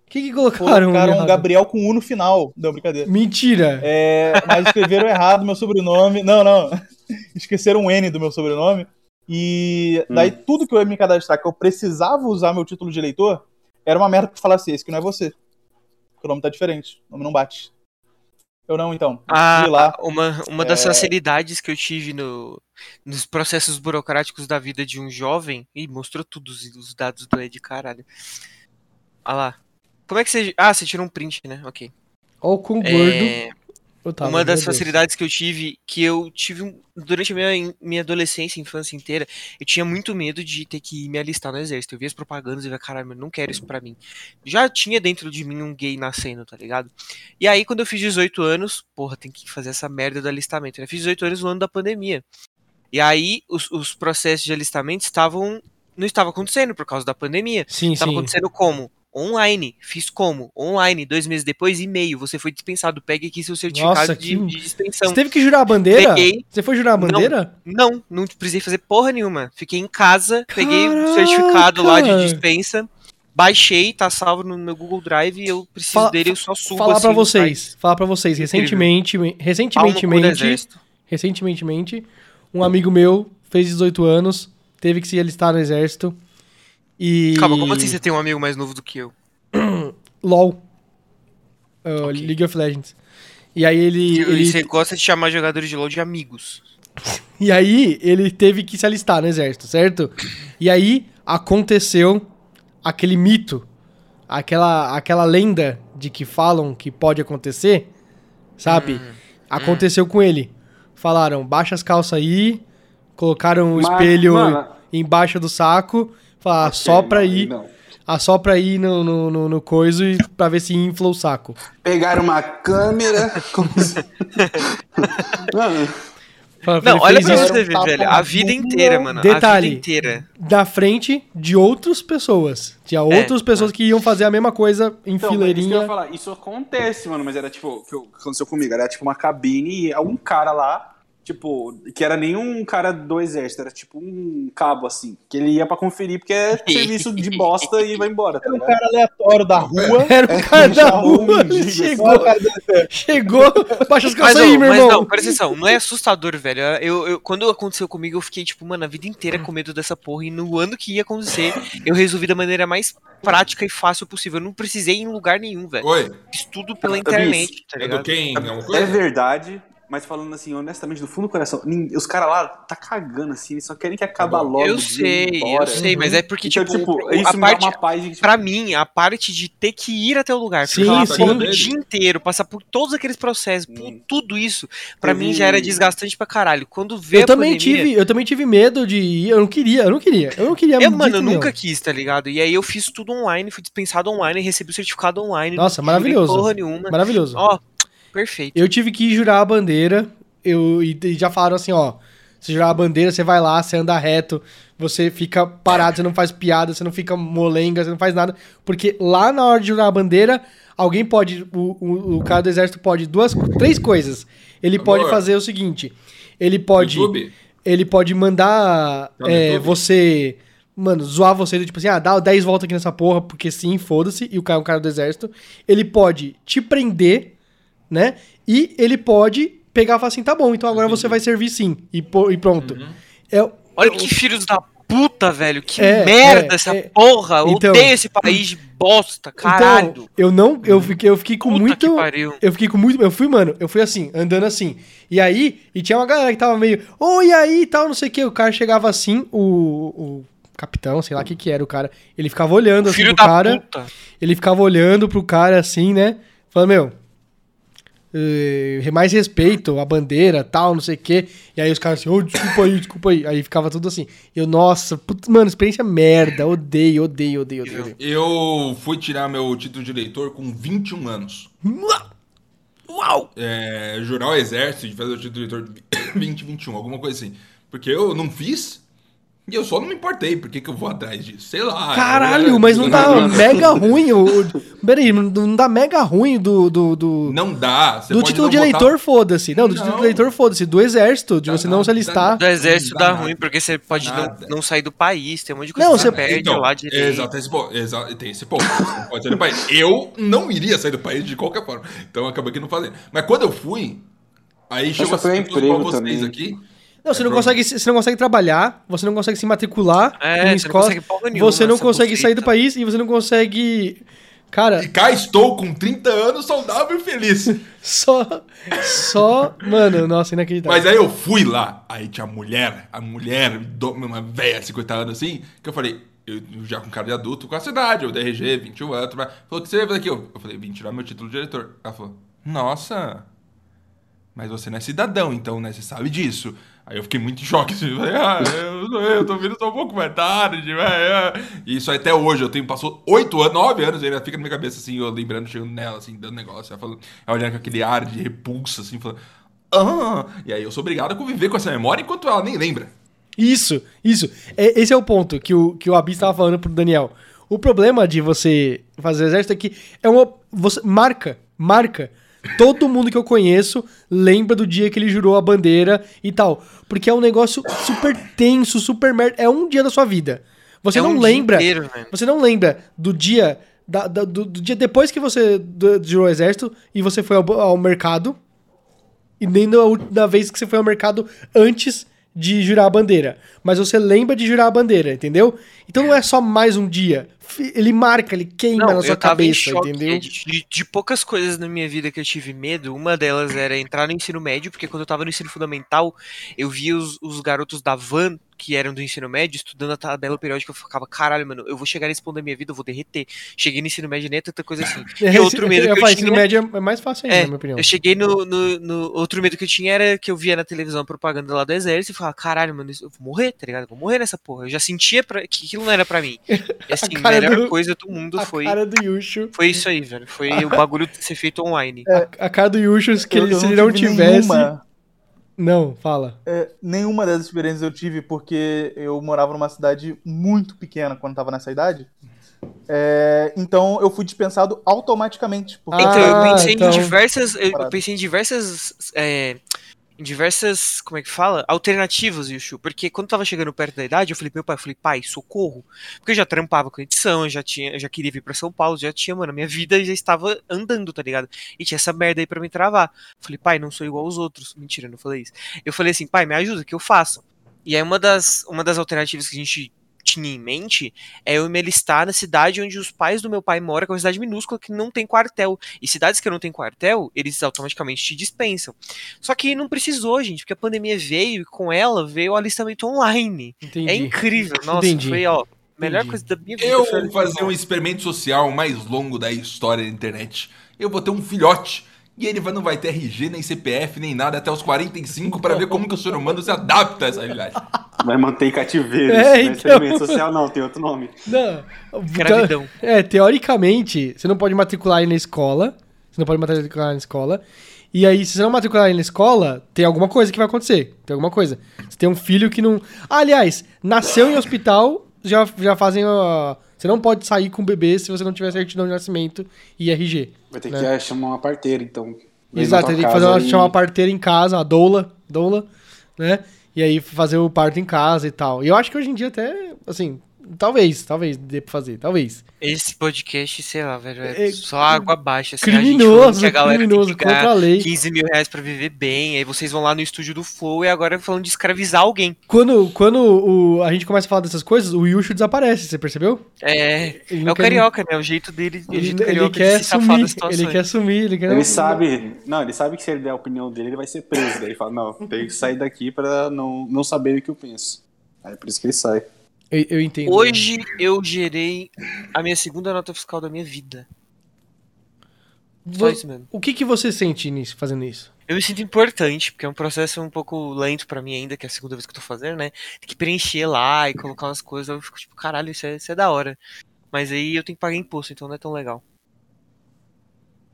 O que que colocaram? Colocaram errado? Gabriel com U no final. Não, brincadeira. Mentira. É, mas escreveram errado meu sobrenome. Não, não. Esqueceram o N do meu sobrenome. E daí tudo que eu ia me cadastrar, que eu precisava usar meu título de eleitor, era uma merda que falasse, esse que não é você. Porque o nome tá diferente, o nome não bate. Eu não, então. Ah, lá. uma, uma das É. facilidades que eu tive no, nos processos burocráticos da vida de um jovem. Ih, mostrou tudo os, os dados do Ed, caralho. Ah lá. Como é que você. Ah, você tirou um print, né? Ok. Ó, o com gordo. É, tava, uma das meu Deus. facilidades que eu tive, que eu tive durante a minha, minha adolescência, infância inteira, eu tinha muito medo de ter que me alistar no exército. Eu via as propagandas e via, caralho, eu não quero isso pra mim. Já tinha dentro de mim um gay nascendo, tá ligado? E aí, quando eu fiz 18 anos, porra, tem que fazer essa merda do alistamento. né? Eu fiz 18 anos no ano da pandemia. E aí, os, os processos de alistamento estavam. Não estavam acontecendo por causa da pandemia. Sim, Estava acontecendo como? Online. Fiz como? Online. Dois meses depois, e-mail. Você foi dispensado. Pegue aqui seu certificado Nossa, de, que- de dispensão. Você teve que jurar a bandeira? Peguei. Você foi jurar a Não. bandeira? Não, não precisei fazer porra nenhuma. Fiquei em casa, peguei o Caraca! certificado lá de dispensa, baixei, tá salvo no meu Google Drive e eu preciso Fala- dele, eu só subo Falar assim pra vocês, falar pra vocês, recentemente, recentemente, recentemente, um amigo meu fez 18 anos, teve que se alistar no exército e... Calma, como assim você tem um amigo mais novo do que eu? LOL. Uh, Ok. League of Legends. E aí ele, E ele- Você gosta de chamar jogadores de LoL de amigos. e aí ele teve que se alistar no exército, certo? E aí aconteceu aquele mito, aquela aquela lenda de que falam que pode acontecer, sabe? Hum, Aconteceu com ele. Falaram, baixa as calças aí, colocaram o Mas, espelho mano, embaixo do saco, falaram, só pra ir, não. assopra aí no, no, no, no coiso e pra ver se infla o saco. Pegaram uma câmera. se- Não, ele olha pra isso você ver, velho. A vida inteira, mano. A Detalhe. vida inteira. da frente de outras pessoas. Tinha É, outras pessoas que iam fazer a mesma coisa em então, Isso, que eu fileirinha. ia falar. isso acontece, mano, mas era tipo, o que eu- que aconteceu comigo, era tipo uma cabine e algum cara lá, tipo, que era nenhum cara do exército, era tipo um cabo assim, que ele ia pra conferir porque é serviço de bosta e vai embora, tá Era um cara aleatório da rua. Era o cara da um rua, ele chegou, chegou, baixa as Mas, calças aí, meu mas irmão. não, presta atenção, não é assustador, velho. Eu, eu- quando aconteceu comigo, eu fiquei, tipo, mano, a vida inteira com medo dessa porra. E no ano que ia acontecer, eu resolvi da maneira mais prática e fácil possível. Eu não precisei ir em lugar nenhum, velho. Oi, Fiz tudo pela internet, tá é do ligado? É verdade, mas falando assim, honestamente, do fundo do coração, os caras lá tá cagando assim, eles só querem que acabe logo. Eu sei, eu sei, mas é porque, Então, tipo, tipo, isso a me parte, dá uma paz de pra mim, a parte de ter que ir até o lugar, Sim, ficar sim. o dia inteiro, passar por todos aqueles processos, por Hum. tudo isso, pra mim já era desgastante pra caralho. Quando vê Eu também, pandemia, tive, eu também tive medo de ir, eu não queria, eu não queria, eu não queria. Eu, mano, eu nunca quis, tá ligado? E aí eu fiz tudo online, fui dispensado online, recebi o certificado online. Nossa, maravilhoso. Porra nenhuma. Maravilhoso. Ó, perfeito. Eu tive que jurar a bandeira, eu, e, e já falaram assim, ó, você jurar a bandeira, você vai lá, você anda reto, você fica parado, você não faz piada, você não fica molenga, você não faz nada, porque lá na hora de jurar a bandeira, alguém pode, o, o, o cara do exército pode duas, três coisas. Ele Amor. pode fazer o seguinte, ele pode, YouTube? ele pode mandar Tá é, você, mano, zoar você, do tipo assim, ah, dá 10 voltas aqui nessa porra, porque sim, foda-se, e o cara é um cara do exército. Ele pode te prender, né? E ele pode pegar e falar assim, tá bom, então agora você vai servir sim. E, e pronto. Uhum. É, Olha que filhos da puta, velho. Que É, merda é, essa é. porra. Eu Então- odeio esse país de bosta, caralho. Então, eu não, eu fiquei, eu fiquei com Puta muito... Eu fiquei com muito. Eu fui, mano, eu fui assim, andando assim. E aí, e tinha uma galera que tava meio. Oi, e aí e tal, não sei o que. O cara chegava assim, o. o capitão, sei lá o que que era o cara. Ele ficava olhando assim Filho pro cara. puta. Ele ficava olhando pro cara assim, né? Falando, meu. Eh, mais respeito, a bandeira, tal, não sei o quê. E aí os caras assim, ô, desculpa aí, desculpa aí. Aí ficava tudo assim. Eu, nossa, puta, mano, experiência merda. Odeio, odeio, odeio, odeio. odeio. Eu fui tirar meu título de eleitor com 21 anos. Uau! É, jurar o exército de fazer o título de eleitor de 2021, alguma coisa assim. Porque eu não fiz e eu só não me importei. Por que, que eu vou atrás disso? Sei lá. Caralho, eu- mas não tá mega ruim. O, peraí, não, não dá mega ruim do. do, do, Não dá. Você do título não de votar- eleitor, foda-se. Não, do Não. título de eleitor, foda-se. Do exército, de Dá você nada, não se dá alistar. Do exército Não dá dá nada. ruim, porque você pode não, não sair do país, tem um monte de coisa Não, que você- perde Então, lá direito. exato, esse ponto, exa- tem esse ponto. Você não pode sair do país. Eu não iria sair do país de qualquer forma. Então eu acabei que não fazendo. Mas quando eu fui, aí chegou só foi assim, emprego vocês também. aqui. Não, você É não, pro- consegue, você não consegue trabalhar, você não consegue se matricular É, em você não escola, consegue nenhuma, você não consegue sair do país e você não consegue. Cara, E cá estou com 30 anos, saudável e feliz. só. Só. Mano, nossa, inacreditável. Mas aí eu fui lá, aí tinha a mulher, a mulher, uma velha, 50 anos assim, que eu falei, eu já com cara de adulto, com a cidade, eu DRG, 21 anos, mas falou, o que você veio fazer aqui? Eu eu falei, vim tirar meu título de diretor. Ela falou, nossa, mas você não é cidadão, então, né? Você sabe disso. Aí eu fiquei muito em choque, assim, falei, ah, eu, eu tô vindo só um pouco mais tarde, é. E isso até hoje, eu tenho, passou 8 anos, 9 anos, ainda fica na minha cabeça, assim, eu lembrando, chegando nela, assim, dando negócio, ela falando, ela olhando com aquele ar de repulsa, assim, falando, ah, e aí eu sou obrigado a conviver com essa memória enquanto ela nem lembra. Isso, isso. É- esse é o ponto que o, que o Abis estava falando pro Daniel. O problema de você fazer exército é que é uma. Você marca, marca. Todo mundo que eu conheço lembra do dia que ele jurou a bandeira e tal. Porque é um negócio super tenso, super merda. É um dia da sua vida. Você É não um lembra. inteiro, você não lembra do dia. da- da- do, do dia depois que você jurou o exército e você foi ao, ao mercado. E nem da, da vez que você foi ao mercado antes de jurar a bandeira. Mas você lembra de jurar a bandeira, entendeu? Então não é só mais um dia. Ele marca, ele queima na sua cabeça, entendeu? De, de- de poucas coisas na minha vida que eu tive medo, uma delas era entrar no ensino médio, porque quando eu tava no ensino fundamental, eu via os, os garotos da van, que eram do ensino médio, estudando a tabela periódica, eu ficava, caralho, mano, eu vou chegar nesse ponto da minha vida, eu vou derreter. Cheguei no ensino médio, nem é tanta coisa assim. E outro medo que eu tinha... ensino médio é mais fácil ainda, É, na minha opinião. Eu cheguei no, no, no- Outro medo que eu tinha era que eu via na televisão a propaganda lá do exército e falava, caralho, mano, eu vou morrer, tá ligado? Eu vou morrer nessa porra. Eu já sentia pra- que aquilo não era pra mim. E assim, a cara melhor do- coisa do mundo A foi. cara do Yushu. Foi isso aí, velho. Foi o bagulho ser feito online. A cara do Yushu, que Eu- ele, se ele não tive tivesse. nenhuma- Não, fala. É, nenhuma dessas experiências eu tive porque eu morava numa cidade muito pequena quando tava nessa idade. É, então eu fui dispensado automaticamente. Porque Então, eu Ah, pensei então- em diversas. Eu pensei em diversas. é, em diversas. Como é que fala? Alternativas, Yushu. Porque quando tava chegando perto da idade, eu falei pro meu pai, eu falei, pai, socorro. Porque eu já trampava com edição, eu já tinha, eu já queria vir pra São Paulo, já tinha, mano, minha vida já estava andando, tá ligado? E tinha essa merda aí pra me travar. Eu falei, pai, não sou igual aos outros. Mentira, eu não falei isso. Eu falei assim, pai, me ajuda, que eu faço. E aí uma das, uma das alternativas que a gente tinha em mente é eu me alistar na cidade onde os pais do meu pai moram, que é uma cidade minúscula que não tem quartel. E cidades que não tem quartel, eles automaticamente te dispensam. Só que não precisou, gente, porque a pandemia veio e com ela veio o alistamento online. Entendi. É incrível. Nossa, Entendi. foi, ó, a melhor Entendi. coisa da minha vida. Eu vou fazer um experimento social mais longo da história da internet. Eu vou ter um filhote. E ele vai- não vai ter RG, nem CPF, nem nada até os 45 para ver como que o ser humano se adapta a essa realidade. Vai manter em cativeiro. É, isso não é então. experimento social, não, tem outro nome. Não. Gravidão. É, teoricamente, você não pode matricular ele na escola. Você não pode matricular ele na escola. E aí, se você não matricular ele na escola, tem alguma coisa que vai acontecer. Tem alguma coisa. Você tem um filho que não. Ah, aliás, nasceu em hospital, já, já fazem a. Você não pode sair com o bebê se você não tiver certidão de nascimento e RG. Vai ter né? que é, chamar uma parteira, então. Exato, tem que fazer uma, e- chamar uma parteira em casa, a doula, doula, né? E aí fazer o parto em casa e tal. E eu acho que hoje em dia até, assim, talvez, talvez dê pra fazer, talvez. Esse podcast, sei lá, velho, é, É só água abaixo. Assim, a gente falando Criminoso, que a galera criminoso, contra a lei. 15 mil reais pra viver bem, aí vocês vão lá no estúdio do Flow e agora falando de escravizar alguém. Quando, quando o, a gente começa a falar dessas coisas, o Yushu desaparece, você percebeu? É, Ele é o carioca, né? O jeito dele, o Ele, jeito ele carioca quer de se sumir, ele quer sumir, ele quer... Ele sabe. Não, ele sabe que se ele der a opinião dele, ele vai ser preso. Daí ele fala, não, tem que sair daqui pra não, não saber o que eu penso. Aí por isso que ele sai. Eu, eu entendo. Hoje eu gerei a minha segunda nota fiscal da minha vida. Só isso mesmo. O que, que você sente nisso, fazendo isso? Eu me sinto importante, porque é um processo um pouco lento pra mim ainda, que é a segunda vez que eu tô fazendo, né? Tem que preencher lá e colocar umas coisas, eu fico tipo, caralho, isso é, isso é da hora. Mas aí eu tenho que pagar imposto, então não é tão legal.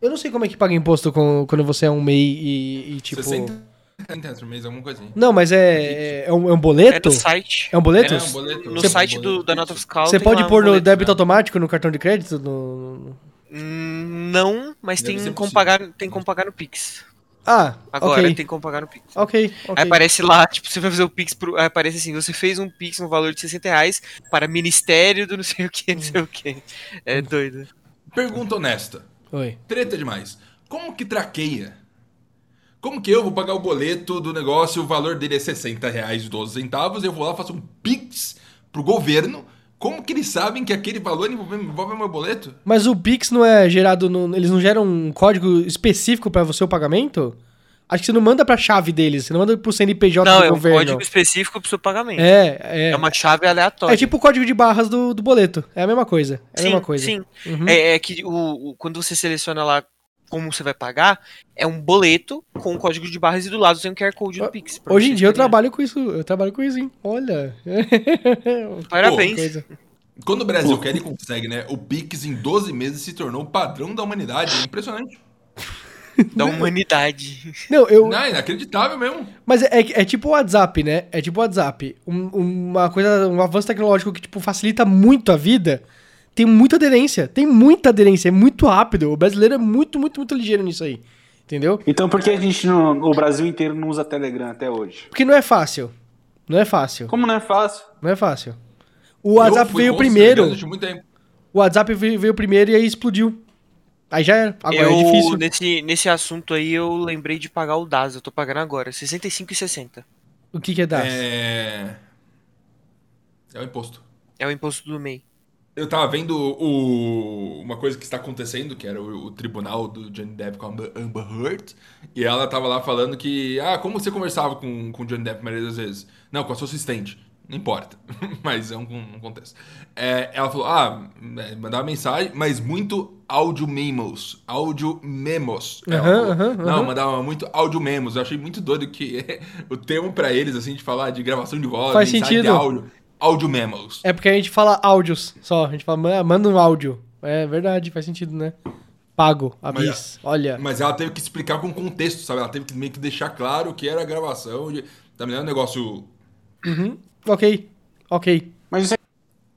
Eu não sei como é que paga imposto com- quando você é um MEI e, e, tipo... 60 centavos por mês, alguma coisinha. Não, mas é, é, um, é um É boleto? no site. É um boleto? É, um boleto. No Você- site do, da nota fiscal. Você pode lá um pôr no boleto. débito automático no cartão de crédito? No... Não, mas Deve tem como, pagar, tem como pagar no Pix. Ah, Agora ok. tem como pagar no Pix. Ok, ok. Aí aparece lá, tipo, você vai fazer o Pix pro. Aí aparece assim, você fez um Pix no valor de 60 reais para Ministério do não sei o que, não sei o que. É doido. Pergunta honesta. Oi. Treta demais. Como que traqueia? Como que eu vou pagar o boleto do negócio, o valor dele é 60 reais e 12 centavos, eu vou lá, faço um Pix pro governo. Como que eles sabem que aquele valor envolve, envolve o meu boleto? Mas o Pix não é gerado. no- eles não geram um código específico pra você o pagamento? Acho que você não manda pra chave deles, você não manda pro CNPJ Não, do é um governo. código específico pro seu pagamento. É, é. É uma chave aleatória. É tipo o código de barras do, do boleto. É a mesma coisa. É a sim, mesma coisa. Sim. Uhum. É, é que o, o- quando você seleciona lá como você vai pagar, é um boleto com o código de barras e do lado tem um QR Code do Pix. Hoje em dia eu trabalho com isso. Eu trabalho com isso, hein? Olha. Parabéns. Coisa. Quando o Brasil quer, ele consegue, né? O Pix em 12 meses se tornou o padrão da humanidade. É impressionante. Da humanidade. Não, eu. Não, é inacreditável mesmo. Mas é, é, é tipo o WhatsApp, né? É tipo o WhatsApp. Um- uma coisa, um avanço tecnológico que, tipo, facilita muito a vida. Tem muita aderência. Tem muita aderência. É muito rápido. O brasileiro é muito, muito, muito ligeiro nisso aí. Entendeu? Então por que a gente, não, o Brasil inteiro não usa Telegram até hoje? Porque não é fácil. Não é fácil. Como não é fácil? Não é fácil. O WhatsApp veio primeiro. O WhatsApp veio, veio primeiro e aí explodiu. Aí já era. Agora eu, é difícil. Nesse, nesse assunto aí, eu lembrei de pagar o DAS. Eu tô pagando agora, R$ 65,60. O que, que é DAS? É. É o imposto. É o imposto do MEI. Eu tava vendo o- uma coisa que está acontecendo, que era o, o tribunal do Johnny Depp com a Amber Amber Heard, e ela tava lá falando que, ah, como você conversava com, com o Johnny Depp a maioria das vezes? Não, com a sua assistente. Não importa, mas é um, um contexto. É, ela falou, ah, é, mandava mensagem, mas muito áudio memos, áudio memos. Aham, falou. aham, Não, aham. mandava muito áudio memos. Eu achei muito doido que o termo pra eles, assim, de falar de gravação de voz, Faz mensagem de sentido. áudio, áudio memos. É porque a gente fala áudios só. A gente fala, "Ma- manda um áudio. É verdade, faz sentido, né? Pago, a Mas- bis. Olha. Mas ela teve que explicar com contexto, sabe? Ela teve que meio que deixar claro que era a gravação de. Também é um negócio. Uhum. Ok. Ok. Mas isso é...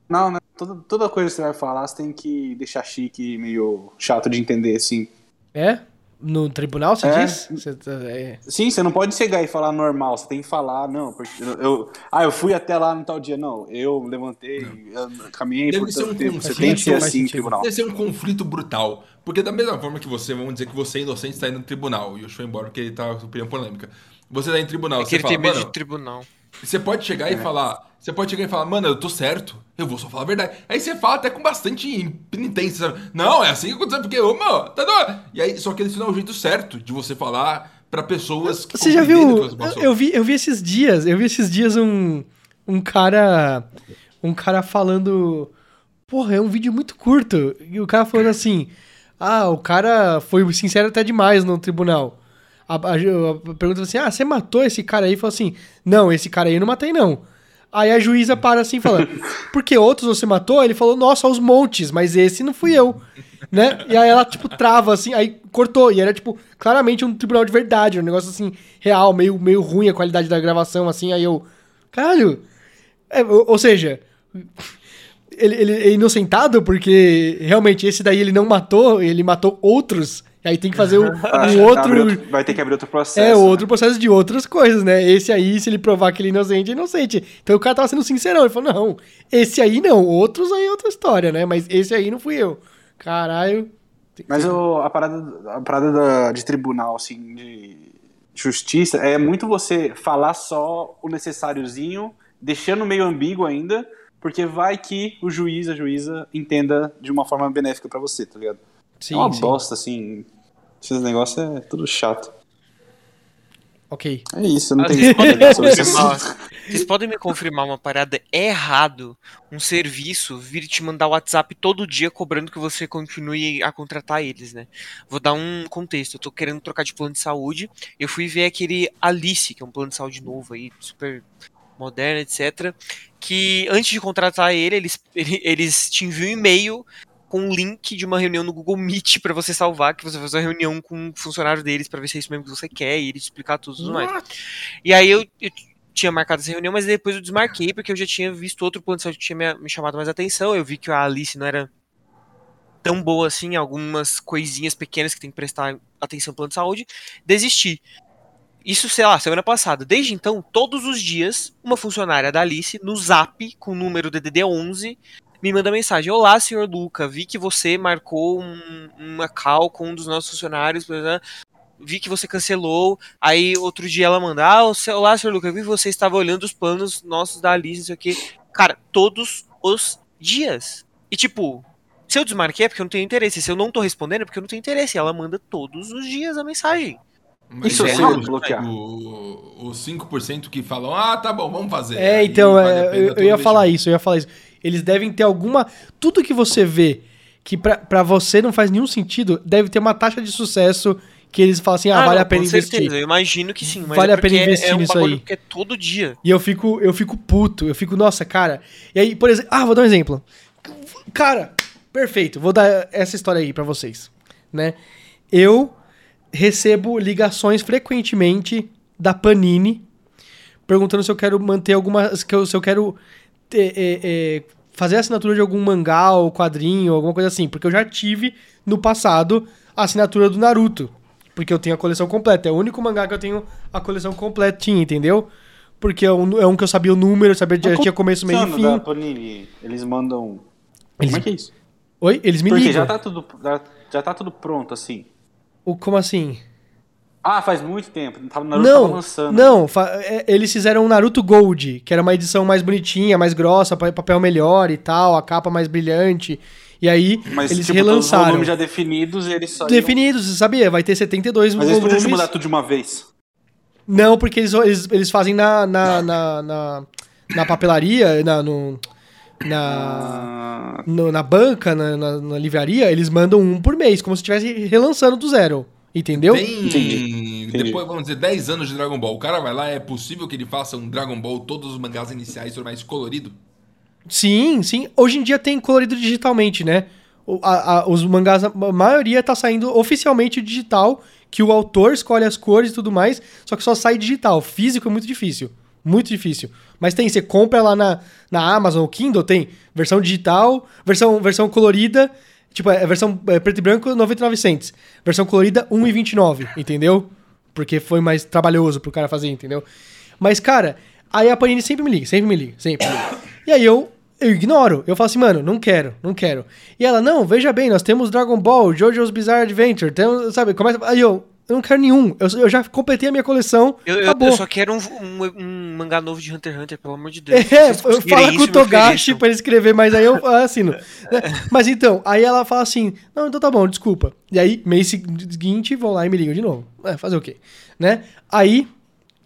Não, né? Toda, toda coisa que você vai falar, você tem que deixar chique e meio chato de entender, assim. É? No tribunal, você É. diz? Você tá- é. Sim, você não pode chegar e falar normal, você tem que falar, não, porque eu, ah, eu fui até lá no tal dia, não, eu levantei, eu caminhei Deve por tanto um tempo, você tem que ser assim no tribunal. Deve ser um conflito brutal. Porque da mesma forma que você, vamos dizer que você é inocente está indo no tribunal. E o foi embora porque ele tá opinião polêmica. Você tá em tribunal, É que você ele fala, tem medo de tribunal. Você pode chegar e falar. Você pode chegar e falar, mano, eu tô certo, eu vou só falar a verdade. Aí você fala até com bastante penitência, sabe? Não, é assim que aconteceu, porque, ô, meu, tá doido. E aí, só que esse não é o jeito certo de você falar pra pessoas que Você já viu? você eu vi, eu vi esses dias, eu vi esses dias um, um cara. Um cara falando. Porra, é um vídeo muito curto. E o cara falando assim. Ah, o cara foi sincero até demais no tribunal. A, a, a pergunta assim: Ah, você matou esse cara aí? Falou assim: Não, esse cara aí eu não matei, não. Aí a juíza para assim, falando: Por que outros você matou? Ele falou: Nossa, aos montes, mas esse não fui eu. Né? E aí ela, tipo, trava assim, aí cortou. E era, tipo, claramente um tribunal de verdade, um negócio assim, real, meio, meio ruim a qualidade da gravação, assim. Aí eu. Caralho! É, ou, ou seja, ele, ele é inocentado porque realmente esse daí ele não matou, ele matou outros. Aí tem que fazer um, Acho um abre outro. Vai ter que abrir outro processo. É, né? outro processo de outras coisas, né? Esse aí, se ele provar que ele é inocente, é inocente. Então o cara tava sendo sincerão. Ele falou, não, esse aí não, outros aí é outra história, né? Mas esse aí não fui eu. Caralho. Mas o- a parada, a parada da- de tribunal, assim, de justiça, é muito você falar só o necessáriozinho, deixando meio ambíguo ainda, porque vai que o juiz, a juíza, entenda de uma forma benéfica pra você, tá ligado? Sim, é uma sim. bosta, assim. Esses negócios é tudo chato. Ok. É isso, não tem vocês podem me confirmar- uma parada errado? Um serviço vir te mandar WhatsApp todo dia cobrando que você continue a contratar eles, né? Vou dar um contexto. Eu tô querendo trocar de plano de saúde. Eu fui ver aquele Alice, que é um plano de saúde novo aí, super moderno, etc. Que antes de contratar ele, eles, ele- eles te enviam um e-mail com um link de uma reunião no Google Meet pra você salvar, que você vai fazer uma reunião com um funcionário deles pra ver se é isso mesmo que você quer e ele te explicar tudo e tudo mais. E aí eu, eu tinha marcado essa reunião, mas depois eu desmarquei, porque eu já tinha visto outro plano de saúde que tinha me, me chamado mais atenção. Eu vi que a Alice não era tão boa assim, algumas coisinhas pequenas que tem que prestar atenção no plano de saúde. Desisti. Isso, sei lá, semana passada. Desde então, todos os dias, uma funcionária da Alice, no zap, com o número DDD 11, me manda mensagem. Olá, senhor Luca, vi que você marcou um, uma call com um dos nossos funcionários. vi que você cancelou. Aí outro dia ela manda, ah, olá, senhor Lucas, vi que você estava olhando os planos nossos da Alice, não sei o quê. Cara, todos os dias. E tipo, se eu desmarquei é porque eu não tenho interesse. Se eu não tô respondendo é porque eu não tenho interesse. Ela manda todos os dias a mensagem. Mas Isso é sim, lógico, bloquear. Os 5% que falam, ah, tá bom, vamos fazer. É, então, é, eu, eu ia falar isso, eu ia falar isso. Eles devem ter alguma. Tudo que você vê que pra, pra você não faz nenhum sentido, deve ter uma taxa de sucesso que eles falam assim: ah, vale não, a pena com investir. certeza, Eu imagino que sim. Mas Vale é a pena porque é- investir é, um nisso aí. Que é todo dia. E eu fico, eu fico puto, eu fico, nossa, cara. E aí, por exemplo, ah, vou dar um exemplo. Cara, perfeito, vou dar essa história aí pra vocês, né? Eu recebo ligações frequentemente da Panini perguntando se eu quero manter alguma, se eu, quero é, é, fazer assinatura de algum mangá ou quadrinho, alguma coisa assim, porque eu já tive no passado a assinatura do Naruto, porque eu tenho a coleção completa, é o único mangá que eu tenho a coleção completinha, entendeu? Porque é um, é um que eu sabia o número, eu sabia já tinha começo, meio e fim. da Panini, eles mandam. Eles- Como é que é isso? Oi, eles me Porque ligam. já tá tudo, já, já tá tudo pronto, assim. O, como assim? Ah, faz muito tempo. Naruto Não, tava lançando. não, é, eles fizeram um Naruto Gold, que era uma edição mais bonitinha, mais grossa, pa- papel melhor e tal, a capa mais brilhante. E aí, Mas eles tipo, relançaram. volumes já definidos e eles só. iam- Definidos, você sabia? Vai ter 72 Mas eles podiam volumes. mudar tudo de uma vez. Não, porque eles, eles, eles fazem na, na, na, na, na papelaria, na, no, na, Ah, no- na banca, na, na, na livraria, eles mandam um por mês, como se estivesse relançando do zero. Entendeu? Tem, Entendi, entendi. depois, vamos dizer, 10 anos de Dragon Ball. O cara vai lá, é possível que ele faça um Dragon Ball, todos os mangás iniciais, mais colorido? Sim, sim. Hoje em dia tem colorido digitalmente, né? O- a- a- os mangás, a maioria tá saindo oficialmente digital, que o autor escolhe as cores e tudo mais, só que só sai digital. Físico é muito difícil. Muito difícil. Mas tem, você compra lá na, na Amazon, o Kindle, tem versão digital, versão, versão colorida, tipo, é versão é, preto e branco, 99 cents. Versão colorida, 1,29, entendeu? Porque foi mais trabalhoso pro cara fazer, entendeu? Mas, cara, aí a Panini sempre me liga, sempre me liga, sempre. E aí eu, eu ignoro. Eu falo assim, mano, não quero, não quero. E ela, não, veja bem, nós temos Dragon Ball, JoJo's Bizarre Adventure, temos, sabe, começa... Aí eu, eu não quero nenhum. Eu, eu já completei a minha coleção, Eu, eu, acabou. eu só quero um, um, um mangá novo de Hunter x Hunter, pelo amor de Deus. É, conseguirem fala com o Togashi pra ele escrever, mas aí eu assino. né? Mas então, aí ela fala assim: Não, então tá bom, desculpa. E aí, mês seguinte, vão lá e me ligam de novo. É, fazer o quê? Né? Aí,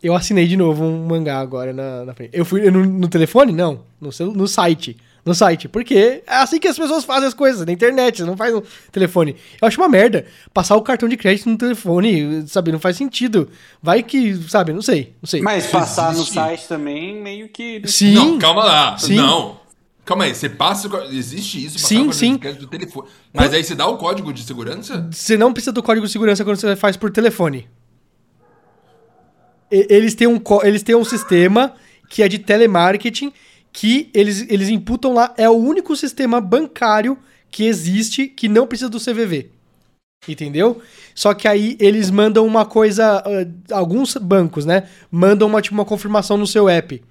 eu assinei de novo um mangá agora na, na frente. Eu fui no, no telefone? Não, no, no site. No site, porque é assim que as pessoas fazem as coisas, na internet, você não faz no telefone. Eu acho uma merda passar o cartão de crédito no telefone, sabe? Não faz sentido. Vai que, sabe, não sei, não sei. Mas passar no existe. site também, meio que. Sim. Não, calma lá. Sim. Não. Calma aí, você passa. Existe isso? passar Sim, sim. de crédito do telefone. Mas aí você dá o código de segurança? Você não precisa do código de segurança quando você faz por telefone. Eles têm um, eles têm um sistema que é de telemarketing que eles, eles imputam lá. É o único sistema bancário que existe que não precisa do CVV. Entendeu? Só que aí eles mandam uma coisa. ah, alguns bancos, né? Mandam uma, tipo, uma confirmação no seu app.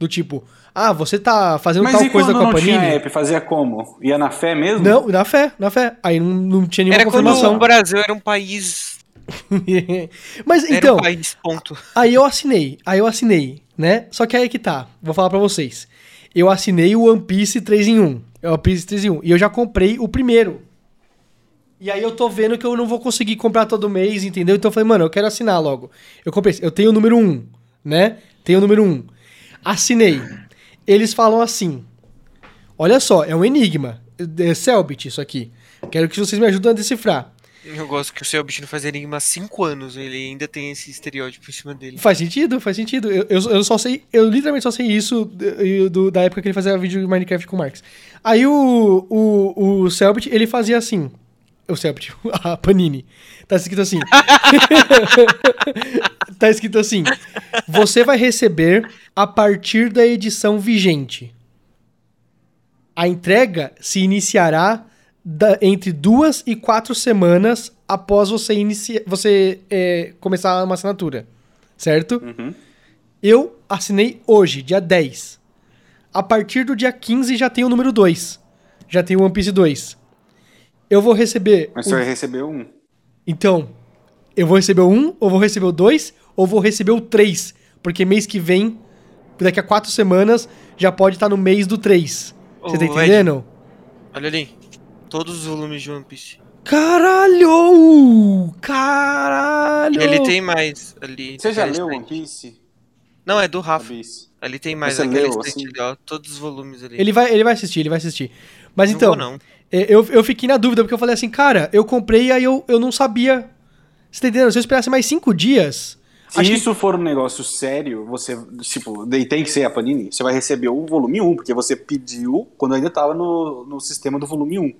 Do tipo, ah, você tá fazendo Mas tal e coisa quando com a não Panini? tinha app, fazia como? Ia na fé mesmo? Não, na fé, na fé. Aí não, não tinha nenhuma Era quando confirmação. o Brasil era um país. Mas Era então, um país, ponto. aí eu assinei, aí eu assinei, né? Só que aí que tá, vou falar pra vocês. Eu assinei o One Piece 3 em 1. É o One Piece 3 em 1. E eu já comprei o primeiro. E aí eu tô vendo que eu não vou conseguir comprar todo mês, entendeu? Então eu falei, mano, eu quero assinar logo. Eu comprei, eu tenho o número 1, né? Tenho o número 1. Assinei. Eles falam assim: Olha só, é um enigma. É Selbit isso aqui. Quero que vocês me ajudem a decifrar. Eu gosto que o seu não faz enigma há 5 anos. Ele ainda tem esse estereótipo em cima dele. Faz sentido, faz sentido. Eu, eu, eu só sei, eu literalmente só sei isso do, do- da época que ele fazia vídeo de Minecraft com o Marx. Aí o, o, o Selbit, ele fazia assim. O Selbit, a Panini. Tá escrito assim. tá escrito assim. Você vai receber a partir da edição vigente. A entrega se iniciará da- entre duas e quatro semanas após você, inicia, você é, começar uma assinatura. Certo? Uhum. Eu assinei hoje, dia 10. A partir do dia 15 já tem o número 2. Já tem o One Piece 2. Eu vou receber. Mas o- você vai receber um. Então, eu vou receber o 1, ou vou receber o 2, ou vou receber o 3. Porque mês que vem, daqui a quatro semanas, já pode estar no mês do 3. Você tá Ô, Ed. entendendo? Olha ali. Todos os volumes de One Piece. Caralho! Caralho! Ele tem mais ali. Você já leu One. Piece? Não, é do Rafa. Ali tem mais Você leu, assim? ali, ó. Todos os volumes ali. Ele vai, ele vai assistir, ele vai assistir. Mas Não então, vou, não. é, eu, eu fiquei na dúvida, porque eu falei assim, cara, eu comprei e aí eu, eu não sabia. Você tá entendendo? Se eu esperasse mais cinco dias. Se acho que- isso for um negócio sério, você, tipo, tem que ser a Panini, você vai receber o volume 1, porque você pediu quando ainda tava no, no sistema do volume 1.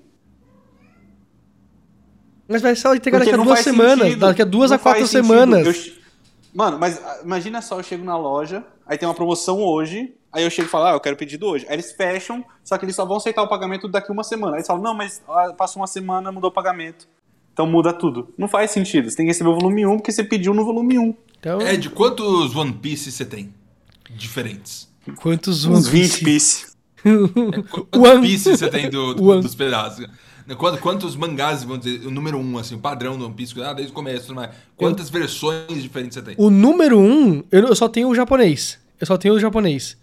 Mas vai só entregar Porque daqui a duas semanas. sentido. Daqui a duas a quatro semanas. Eu Mano, mas ah, imagina só, eu chego na loja, aí tem uma promoção hoje, aí eu chego e falo, ah, eu quero pedido hoje. Aí eles fecham, só que eles só vão aceitar o pagamento daqui uma semana. Aí eles falam, não, mas ah, passou uma semana, mudou o pagamento. Então muda tudo. Não faz sentido. Você tem que receber o volume 1 porque você pediu no volume 1. Então, Ed, quantos One Piece você tem? Diferentes. quantos Uns One 20 Piece. Quantos One- Piece você tem do, do- One- dos pedaços? Quantos, quantos mangás, vamos dizer, o número um, assim, o padrão do One Piece, ah, desde o começo, mais. Quantas versões diferentes você tem? O número um, eu, eu só tenho o japonês. Eu só tenho o japonês.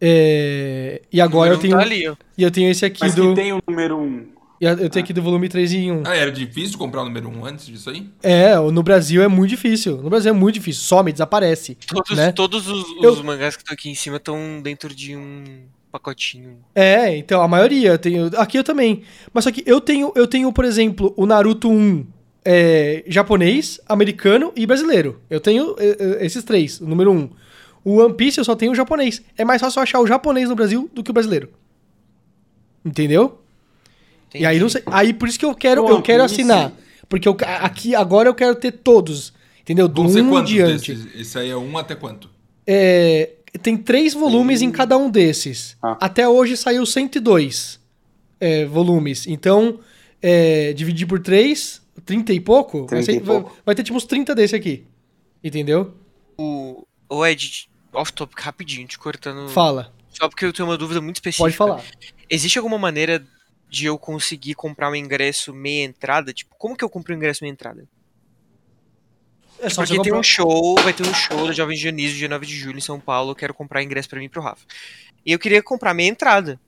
É, E agora eu tenho. Tá ali. E eu tenho esse aqui Mas do. que tem o número 1. e Eu tenho aqui do volume 3 em 1. Ah, era difícil comprar o número um antes disso aí? É, no Brasil é muito difícil. No Brasil é muito difícil. Some, desaparece. Todos, né? todos os, os Eu- mangás que estão aqui em cima estão dentro de um pacotinho. É, então, a maioria. eu Tenho, aqui eu também. Mas só que eu tenho, eu tenho, por exemplo, o Naruto 1 é, japonês, americano e brasileiro. Eu tenho é, é, esses três, o número 1. O One Piece eu só tenho o japonês. É mais fácil eu achar o japonês no Brasil do que o brasileiro. Entendeu? E aí não sei. Aí por isso que eu quero, eu quero assinar. Porque eu, aqui agora eu quero ter todos. Entendeu? Do Vão ser 1 em quantos diante. desses? Esse aí é um até quanto? É, tem três volumes em cada um desses. Ah. Até hoje saiu 102 é, volumes. Então, é, dividir por três, 30 e pouco, vai, 30 e ser- vai- pouco. vai ter tipo uns 30 desse aqui. Entendeu? O, o Ed, off-topic, rapidinho, te cortando. Fala. Só porque eu tenho uma dúvida muito específica. Pode falar. Existe alguma maneira de eu conseguir comprar um ingresso meia entrada? Tipo, como que eu compro um ingresso meia entrada? É só Porque tem comprar- um show, vai ter um show da Jovem Dionísio, dia 9 de julho, em São Paulo. Eu quero comprar ingresso pra mim e pro Rafa. E eu queria comprar meia entrada.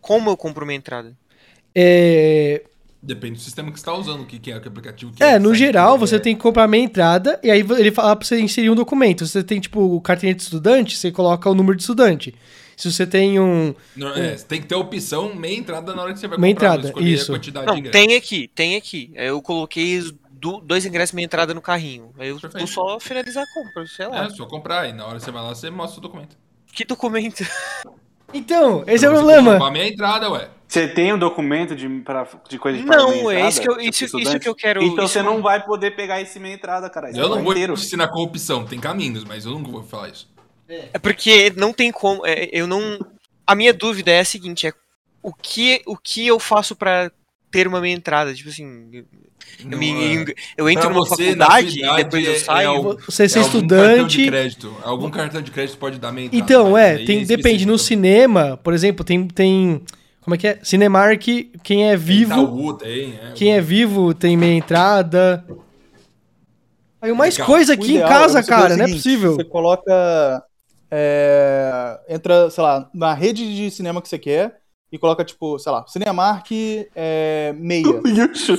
Como eu compro meia entrada? É, Depende do sistema que você está usando, o que, que é, que aplicativo que é, no que geral, é. você tem que comprar meia entrada e aí ele fala pra você inserir um documento. Se você tem, tipo, o carteirinha de estudante, você coloca o número de estudante. Se você tem um. No- é, você tem que ter a opção meia entrada na hora que você vai Meia comprar, entrada, escolher isso. a quantidade Não, tem aqui, tem aqui. Eu coloquei do- dois ingressos meia entrada no carrinho. Aí eu vou Perfeito. só finalizar a compra, sei lá. É, só comprar, e na hora que você vai lá, você mostra o documento. Que documento? Então, esse é o problema. comprar meia entrada, ué. Você tem um documento de, pra, de coisa de Não, é isso que eu- seu isso- isso que eu quero- Então você não vai poder pegar esse meia entrada, cara. Eu não vou inteiro. te ensinar corrupção, tem caminhos, mas eu não vou falar isso. É porque não tem como. é, eu não. A minha dúvida é a seguinte: é o que, o que eu faço pra ter uma meia entrada? Tipo assim, eu, me- é. eu entro numa você, faculdade e depois é- eu é saio. Você ser É algum cartão de estudante. crédito. Algum cartão de crédito pode dar meia entrada. Então, é, aí tem, específico. depende. No cinema, por exemplo, tem, tem. Como é que é? Cinemark, quem é vivo. Itaú tem, é. Quem é vivo tem meia entrada. Aí mais Legal. coisa aqui em ideal casa, é você fazer cara, o não é seguinte, possível. Você coloca. é, entra, sei lá, na rede de cinema que você quer e coloca, tipo, sei lá, Cinemark é, meia. O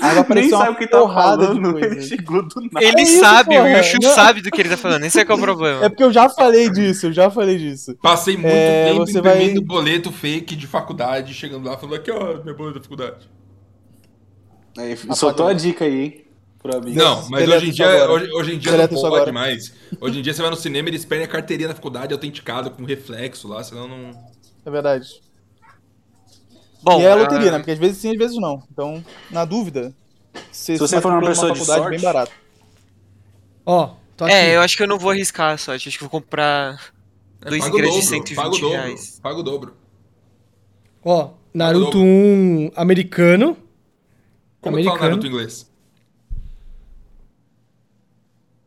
Aí vai nem sabe o que tá falando, coisa. ele chegou do nada. Ele É isso, sabe, o Não. sabe do que ele tá falando. Esse é que é o problema. É porque eu já falei disso, eu já falei disso. Passei muito É, tempo você vai- imprimindo boleto fake de faculdade, chegando lá falando aqui, ó, meu boleto da faculdade. Aí, soltou a dica aí, hein? Pro amigo. Não, mas deleta hoje em dia, hoje, hoje em dia não Deleta pode agora. mais. Hoje em dia você vai no cinema, eles pedem a carteirinha da faculdade autenticada com reflexo lá, senão não. É verdade. Bom, e é a ah, loteria, né? Porque às vezes sim, às vezes não. Então, na dúvida, você Se você for uma matricula pessoa de faculdade sorte- bem barato. Ó, tô aqui. É, eu acho que eu não vou arriscar a sorte. Acho que eu vou comprar É, dois ingressos de dobro, 120 paga o dobro, reais. paga o dobro. Ó, Naruto dobro. 1 americano. Como que fala Americano. Naruto em inglês?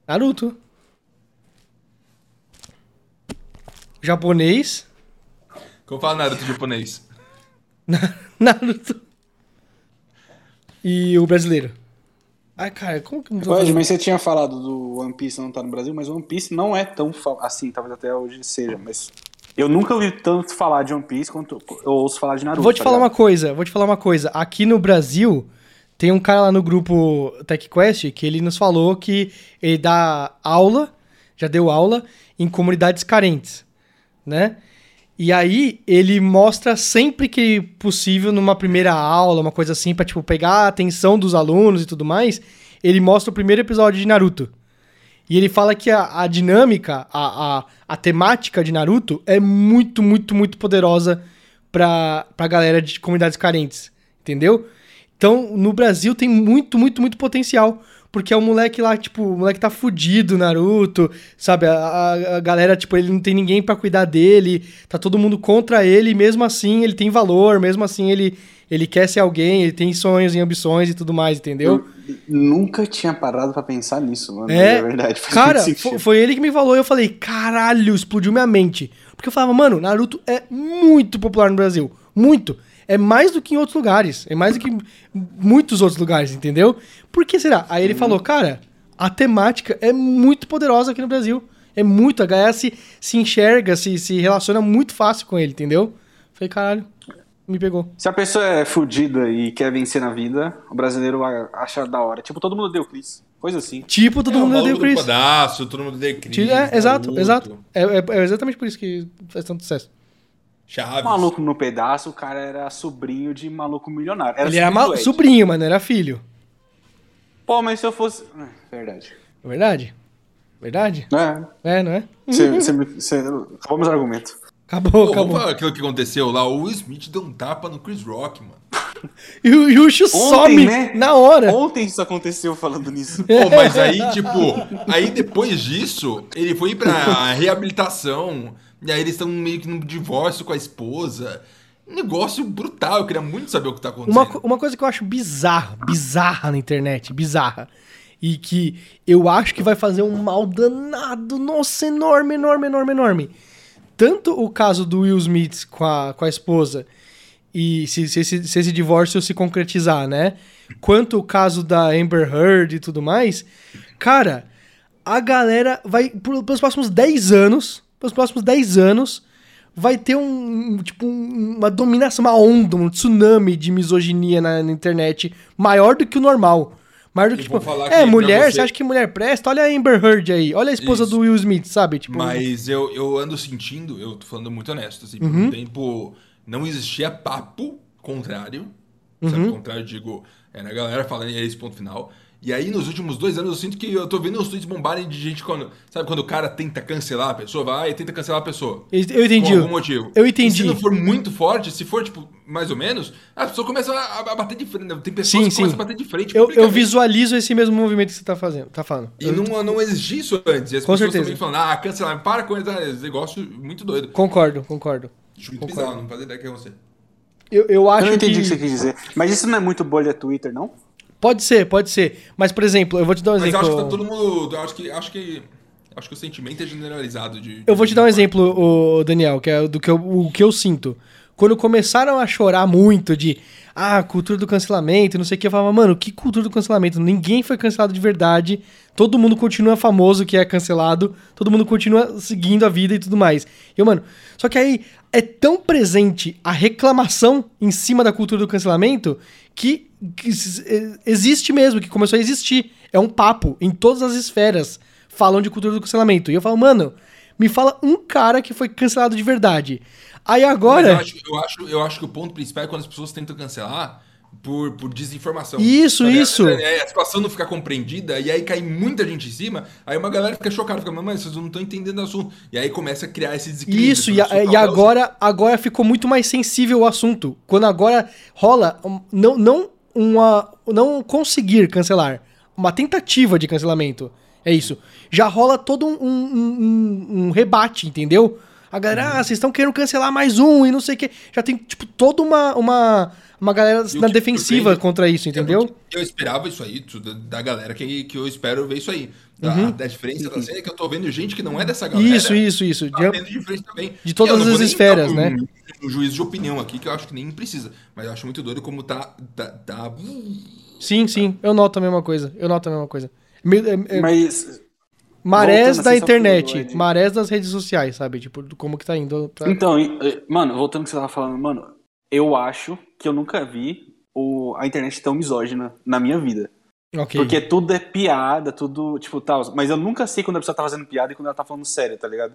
Naruto. Japonês. Como fala Naruto em japonês? Naruto. E o brasileiro. Ai, cara, como que não mas você tinha falado do One Piece não tá no Brasil, mas One Piece não é tão assim, talvez até hoje seja, mas eu nunca ouvi tanto falar de One Piece quanto eu ouço falar de Naruto. Vou te tá falar uma coisa, vou te falar uma coisa. Aqui no Brasil, tem um cara lá no grupo TechQuest que ele nos falou que ele dá aula, já deu aula, em comunidades carentes, né? E aí ele mostra sempre que possível numa primeira aula, uma coisa assim, pra tipo, pegar a atenção dos alunos e tudo mais, ele mostra o primeiro episódio de Naruto. E ele fala que a, a dinâmica, a, a, a temática de Naruto é muito, muito, muito poderosa pra, pra galera de comunidades carentes. Entendeu? Então, no Brasil tem muito, muito, muito potencial. Porque é o moleque lá, tipo, o moleque tá fudido, Naruto, sabe? A, a- a galera, tipo, ele não tem ninguém pra cuidar dele, tá todo mundo contra ele, e mesmo assim ele tem valor, mesmo assim ele, ele quer ser alguém, ele tem sonhos e ambições e tudo mais, entendeu? Eu nunca tinha parado pra pensar nisso, mano. É, É verdade. Cara, muito fo- sentido. foi ele que me falou e eu falei, caralho, explodiu minha mente. Porque eu falava, mano, Naruto é muito popular no Brasil. Muito. É mais do que em outros lugares. É mais do que em muitos outros lugares, entendeu? Por que será? Aí ele falou, cara, a temática é muito poderosa aqui no Brasil. É muito. A galera se, se enxerga, se, se relaciona muito fácil com ele, entendeu? Falei, caralho, me pegou. Se a pessoa é fudida e quer vencer na vida, o brasileiro acha da hora. Tipo, todo mundo deu Chris. Coisa assim. Tipo, todo é, o mundo deu do Chris. pedaço, todo mundo deu Chris. É, exato, exato. É, é- é exatamente por isso que faz tanto sucesso. Chaves. Maluco no pedaço, o cara era sobrinho de maluco milionário. ele era sobrinho ma- do Ed. sobrinho, mano, era filho. Pô, mas se eu fosse. Ah, Verdade. É verdade? Verdade? É. É, não é? Você, você, me- você, acabou meus argumentos. Acabou, Pô, vamos acabou. falar aquilo que aconteceu lá. O Will Smith deu um tapa no Chris Rock, mano. E o Yushu some né? na hora. Ontem isso aconteceu falando nisso. Pô, mas aí, tipo, aí depois disso, ele foi pra reabilitação. E aí eles estão meio que num divórcio com a esposa. Negócio brutal. Eu queria muito saber o que tá acontecendo. Uma, uma coisa que eu acho bizarra, bizarra na internet, bizarra. E que eu acho que vai fazer um mal danado, nossa, enorme, enorme, enorme, enorme. Tanto o caso do Will Smith com a, com a esposa, e se, se, esse- se esse divórcio se concretizar, né? Quanto o caso da Amber Heard e tudo mais, cara, a galera vai, por- pelos próximos 10 anos, pelos próximos 10 anos, vai ter um, tipo, um- uma dominação, uma onda, um tsunami de misoginia na, na internet maior do que o normal. Maior do que, tipo, é, mulher, você- você acha que mulher presta? Olha a Amber Heard aí, olha a esposa Isso. do Will Smith, sabe? Tipo, Mas eu, eu ando sentindo, eu tô falando muito honesto, assim, Uhum. por um tempo não existia papo contrário. Uhum. Sabe, contrário, digo, era a galera falando, e é esse ponto final. E aí, nos últimos dois anos, eu sinto que eu tô vendo os tweets bombarem de gente quando. Sabe quando o cara tenta cancelar a pessoa? Vai e tenta cancelar a pessoa. eu entendi. Por algum motivo. Eu E entendi. se não for muito forte, se for, tipo, mais ou menos, as pessoas começam a, a bater de frente. né? Tem pessoas Sim, que sim. começam a bater de frente. Eu, eu visualizo esse mesmo movimento que você tá fazendo, tá falando. E não, não existia isso antes. E as Com pessoas certeza. também falando, ah, cancelar, para com esse esse negócio muito doido. Concordo, concordo. Acho muito Concordo. bizarro, não fazia ideia que é você. Eu, eu acho Eu não entendi que... o que você quis dizer. Mas isso não é muito bolha Twitter, não? Pode ser, pode ser. Mas, por exemplo, eu vou te dar um Mas eu exemplo. acho que tá todo mundo. Acho que. Acho que. Acho que o sentimento é generalizado de. Eu vou te dar um exemplo, ô, Daniel, que é do que eu, o que eu sinto. Quando começaram a chorar muito de ah, cultura do cancelamento, não sei o que, eu falava, mano, que cultura do cancelamento? Ninguém foi cancelado de verdade, todo mundo continua famoso que é cancelado, todo mundo continua seguindo a vida e tudo mais. Eu, mano, só que aí é tão presente a reclamação em cima da cultura do cancelamento que, que eh, existe mesmo, que começou a existir. É um papo em todas as esferas falam de cultura do cancelamento. E eu falo, mano, me fala um cara que foi cancelado de verdade. Aí agora. eu, acho, eu, acho, eu acho que o ponto principal é quando as pessoas tentam cancelar por, por desinformação. Isso, Sabe? isso. É, é, a situação não ficar compreendida e aí cai muita gente em cima, aí uma galera fica chocada, fica, mas vocês não estão entendendo o assunto. E aí começa a criar esse desequilíbrio. Isso, e, a- e agora, agora ficou muito mais sensível o assunto. Quando agora rola, não, não, uma, não conseguir cancelar, uma tentativa de cancelamento. É isso. Já rola todo um, um- um- um rebate, entendeu? A galera, ah, vocês estão querendo cancelar mais um e não sei o que. Já tem, tipo, toda uma, uma, uma galera E o na que defensiva contra isso, entendeu? Eu esperava isso aí, da, galera que, que eu espero ver isso aí. Da, da diferença da cena é que eu tô vendo gente que não é dessa galera. Uhum. Isso, isso, isso. Tá De- também. de todas eu as esferas, um- né? Um juízo de opinião aqui, que eu acho que nem precisa. Mas eu acho muito doido como tá. tá, tá Sim, sim, eu noto a mesma coisa. Eu noto a mesma coisa. É- é- Mas. marés da assim, internet, marés das redes sociais, sabe? Tipo, como que tá indo. Pra... Então, mano, voltando ao que você tava falando, mano, eu acho que eu nunca vi o, a internet tão misógina na minha vida. ok. Porque tudo é piada, tudo, tipo, tal. Mas eu nunca sei quando a pessoa tá fazendo piada e quando ela tá falando sério, tá ligado?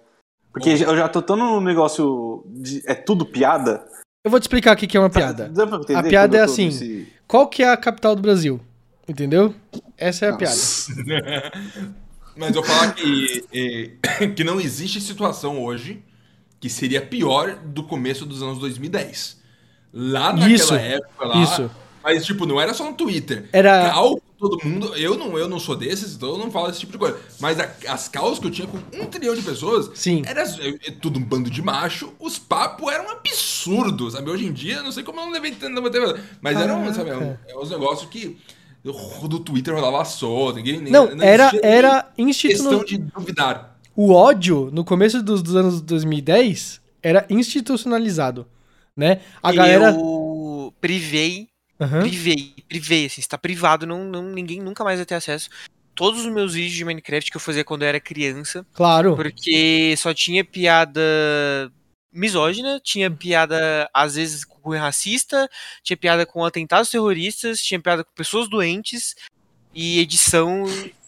Porque eu já tô tão no negócio de. É tudo piada. Eu vou te explicar o que é uma piada. Entender A piada é assim. nesse- Qual que é a capital do Brasil? Entendeu? Essa é a piada. Mas eu falar que, eh, que não existe situação hoje que seria pior do começo dos anos 2010. Lá naquela Isso, época lá. isso. Mas, tipo, não era só no Twitter. Era- Cal, todo mundo. Eu não, eu não sou desses, então eu não falo esse tipo de coisa. Mas a- as causas que eu tinha com um trilhão de pessoas. Sim. Era é tudo um bando de macho. Os papos eram absurdos, sabe? Hoje em dia, não sei como eu não levei tanto. não levei- Mas eram, sabe? É, um, é uns negócios que. Do Twitter rolava solto. Ninguém, Não, era, existia nem era questão institucional. de duvidar. O ódio, no começo dos, dos anos 2010, era institucionalizado. Né? A E galera. Eu privei, Aham. privei, privei, assim, está privado, não, não, ninguém nunca mais vai ter acesso. Todos os meus vídeos de Minecraft que eu fazia quando eu era criança, Claro. porque só tinha piada misógina, tinha piada, às vezes, com racista, tinha piada com atentados terroristas, tinha piada com pessoas doentes e edição.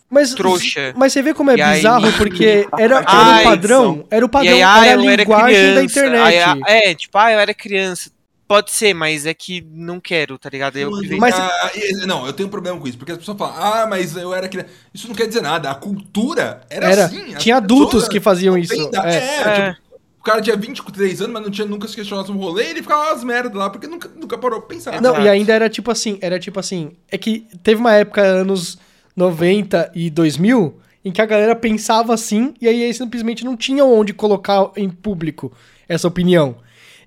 Mas, trouxa. mas você vê como é E aí- bizarro, porque era, era Ai, o padrão. Era o padrão, aí, ah, era a linguagem da criança. internet. Aí, ah, é, tipo, ah, eu era criança. Pode ser, mas é que não quero, tá ligado? Eu. Mas- Ah, não, eu tenho um problema com isso, porque as pessoas falam, ah, mas eu era criança. Isso não quer dizer nada. A cultura era, Era. assim. as Tinha adultos que faziam isso. da- É. É, É. tipo, o cara tinha 23 anos, mas não tinha nunca se questionado sobre um rolê, ele ficava umas merdas lá, porque nunca, nunca parou pra pensar. Não, e ainda era tipo assim, era tipo assim, é que teve uma época, anos 90 e 2000, em que a galera pensava assim, e aí eles simplesmente não tinham onde colocar em público essa opinião.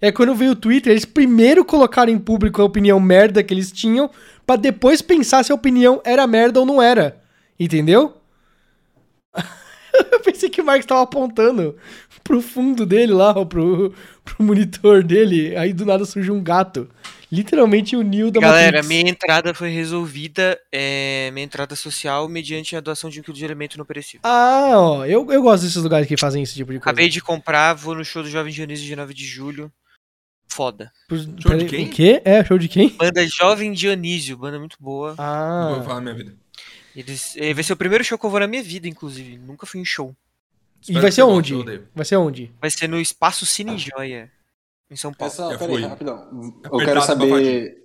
É quando veio o Twitter, eles primeiro colocaram em público a opinião merda que eles tinham, pra depois pensar se a opinião era merda ou não era. Entendeu? Eu pensei que o Marcos tava apontando pro fundo dele lá, ó, pro, pro monitor dele. Aí do nada surge um gato. Literalmente o Neo da Galera, Matrix. minha entrada foi resolvida, é, minha entrada social, mediante a doação de um quilo de alimento não perecível. Ah, ó, eu, eu gosto desses lugares que fazem esse tipo de coisa. Acabei de comprar, vou no show do Jovem Dionísio de 9 de julho. Foda. Por- de peraí, quem? O quê? É, show de quem? Banda Jovem Dionísio, banda muito boa. Não vou Ah. falar na minha vida. Eles, eh, vai ser o primeiro show que eu vou na minha vida, inclusive. Nunca fui em show. E vai ser onde? eu. Vai ser onde? Vai ser no Espaço Cine Joia, em São Paulo. Essa, Já peraí, fui. rapidão. Eu Apertado quero saber.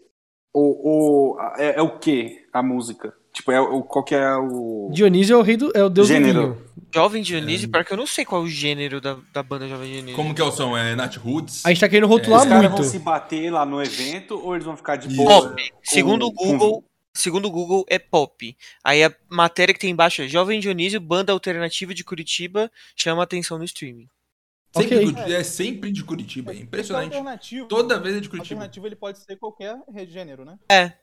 O, o, é, é o que a música? Tipo, é o, qual que é o. Dionísio é o rei do. É o deus Gênero. do vinho. Jovem Dionísio, pior que eu não sei qual é o gênero da, da banda Jovem Dionísio. Como que é o som? É Nat Roots? A gente tá querendo Os rotular caras muito. vão se bater lá no evento ou eles vão ficar de boa? Pop. Segundo o com- Google, segundo o Google é pop. Aí a matéria que tem embaixo é Jovem Dionísio, banda alternativa de Curitiba, chama atenção no streaming. Sempre Ok. de Curitiba, é sempre de Curitiba, é impressionante. alternativo, Toda vez é de Curitiba. alternativo ele pode ser qualquer gênero, né? É.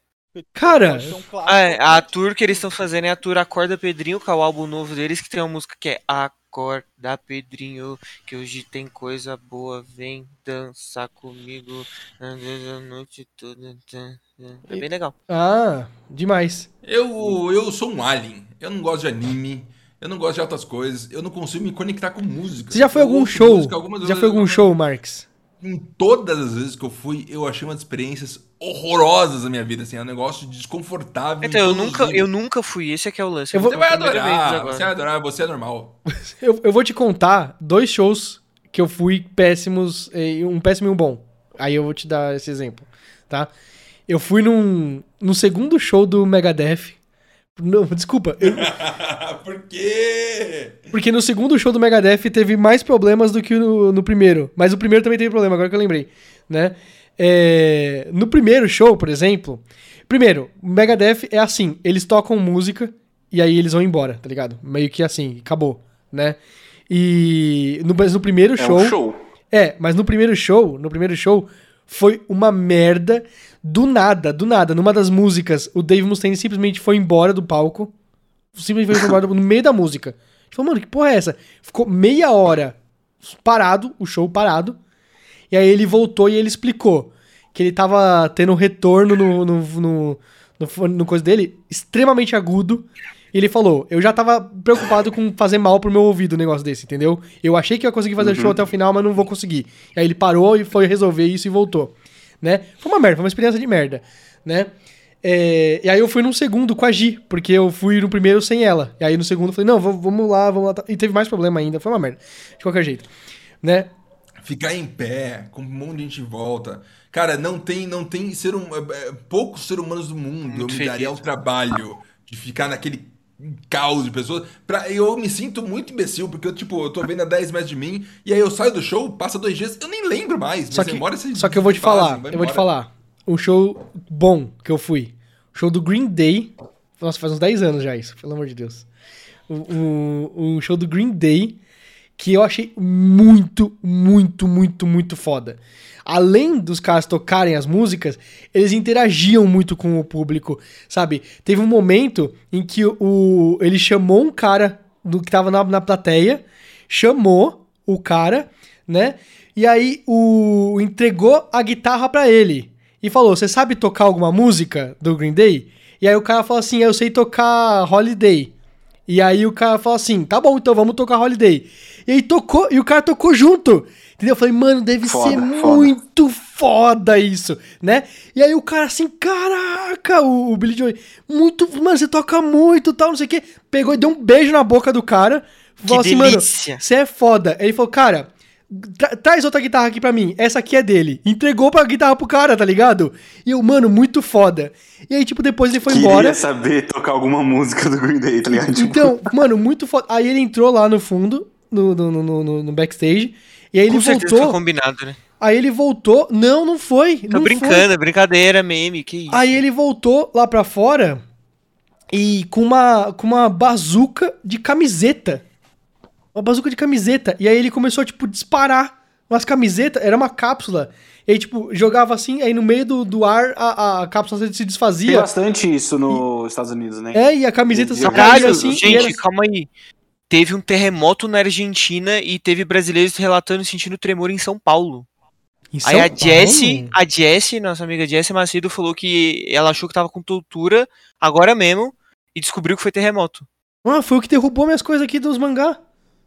Cara, um é, a pode- tour que eles estão fazendo é a tour Acorda Pedrinho, que é o álbum novo deles, que tem uma música que é Acorda Pedrinho, que hoje tem coisa boa, vem dançar comigo a noite toda. É bem legal. Ah, demais. Eu, eu sou um alien. Eu não gosto de anime. Eu não gosto de outras coisas. Eu não consigo me conectar com música. Você já foi a algum show? música Já foi algum show, Marx? Em todas as vezes que eu fui, eu achei umas experiências horrorosas na minha vida. Assim, é um negócio desconfortável. Então, eu nunca, eu nunca fui, esse aqui é o lance. Eu vou- Você vou vai adorar. Você vai adorar. Você é normal. Eu, eu vou te contar dois shows que eu fui péssimos, e um péssimo e um bom. Aí eu vou te dar esse exemplo, tá? Eu fui num, no segundo show do Megadeth. Não, desculpa, eu- Por quê? porque no segundo show do Megadeth teve mais problemas do que no, no primeiro. Mas o primeiro também teve problema, agora que eu lembrei, né? É, no primeiro show, por exemplo... Primeiro, o Megadeth é assim, eles tocam música e aí eles vão embora, tá ligado? Meio que assim, acabou, né? E no, mas no primeiro É show... um show. É, mas no primeiro show, no primeiro show, foi uma merda do nada, do nada. Numa das músicas, o Dave Mustaine simplesmente foi embora do palco. Simplesmente foi embora no meio da música. A gente falou, mano, que porra é essa? Ficou meia hora parado, o show parado. E aí ele voltou e ele explicou que ele tava tendo um retorno no, no, no, no, no coisa dele, extremamente agudo. E ele falou: Eu já tava preocupado com fazer mal pro meu ouvido um negócio desse, entendeu? Eu achei que ia conseguir fazer o show até o final, mas não vou conseguir. Aí ele parou e foi resolver isso e voltou. Né? Foi uma merda, foi uma experiência de merda, né? É, e aí eu fui num segundo com a Gi, porque eu fui no primeiro sem ela. E aí no segundo eu falei, não, vamos lá, vamos lá. E teve mais problema ainda, foi uma merda. De qualquer jeito. Né? Ficar em pé, com um monte de gente em volta. Cara, não tem, não tem ser um, é, é, poucos seres humanos do mundo Muito eu me daria o trabalho de ficar naquele caos de pessoas. Pra, eu me sinto muito imbecil, porque eu, tipo, eu tô vendo a 10 metros de mim, e aí eu saio do show, passa dois dias, eu nem lembro mais. Só minhas que, memórias se só que eu vou te falar, eu vou te falar. Um show bom que eu fui. O show do Green Day. Nossa, faz uns 10 anos já isso, pelo amor de Deus. Um, um show do Green Day que eu achei muito, muito, muito, muito foda. Além dos caras tocarem as músicas, eles interagiam muito com o público, sabe? Teve um momento em que o, ele chamou um cara do que tava na, na plateia, chamou o cara, né? E aí o entregou a guitarra pra ele e falou: "Você sabe tocar alguma música do Green Day?" E aí o cara falou assim: "Eu sei tocar Holiday". E aí o cara falou assim: "Tá bom, então vamos tocar Holiday". E aí tocou, e o cara tocou junto. Entendeu? Eu falei: "Mano, deve Foda, ser foda. muito foda isso", né? E aí o cara assim: "Caraca, o, o Billy Joy, muito, mano, você toca muito, tal, não sei o quê". Pegou e deu um beijo na boca do cara. Falou assim, mano, você é foda. Ele falou, cara, tra- traz outra guitarra aqui pra mim. Essa aqui é dele. Entregou pra guitarra pro cara, tá ligado? E eu, mano, muito foda. E aí, tipo, depois ele foi Queria embora. saber tocar alguma música do Green Day, tá ligado? Tipo, Então, mano, muito foda. Aí ele entrou lá no fundo, no, no, no, no- no backstage. E aí ele Com certeza voltou. foi combinado, né? Aí ele voltou. Não, não foi. Tô não brincando, foi. é brincadeira, meme, que isso. Aí ele voltou lá pra fora e com uma, com uma bazuca de camiseta. Uma bazuca de camiseta. E aí ele começou, tipo, disparar umas camisetas. Era uma cápsula. E aí, tipo, jogava assim, aí no meio do, do ar a, a cápsula se Tem desfazia. bastante isso nos Estados Unidos, né? É, e a camiseta se caía assim. gente, era- calma aí. Teve um terremoto na Argentina e teve brasileiros relatando sentindo tremor em São Paulo. Em Aí São a Jessie, a Jessie, nossa amiga Jessie Macedo, falou que ela achou que tava com tortura agora mesmo e descobriu que foi terremoto. Ah, foi o que derrubou minhas coisas aqui dos mangá.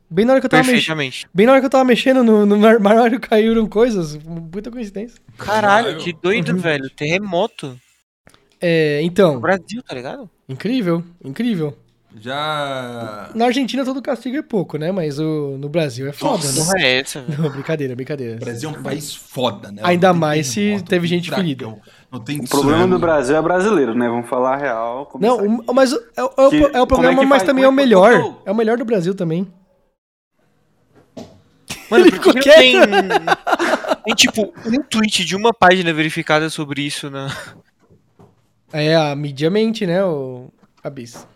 Bem na hora que eu tava mexendo. Perfeitamente. Bem na hora que eu tava mexendo no, no armário caíram coisas. Muita coincidência. Caralho, que doido, Uhum. velho. Terremoto. É, então. No Brasil, tá ligado? Incrível, incrível. Já. Na Argentina todo castigo é pouco, né? Mas o, no Brasil é foda, Nossa. né? É essa, velho? Não, brincadeira, brincadeira. O Brasil é um país foda, né? Ainda mais se teve gente ferida. Não tem O problema do Brasil é brasileiro, né? Vamos falar a real. Não, o- mas é, o- é o, Que- é o é programa, que mas faz- também é o é melhor. como- É o melhor do Brasil também. Mano, Ele por que ficou que não tem, tem, tipo, um tweet de uma página verificada sobre isso na... É a mídia mente, né? O Abis.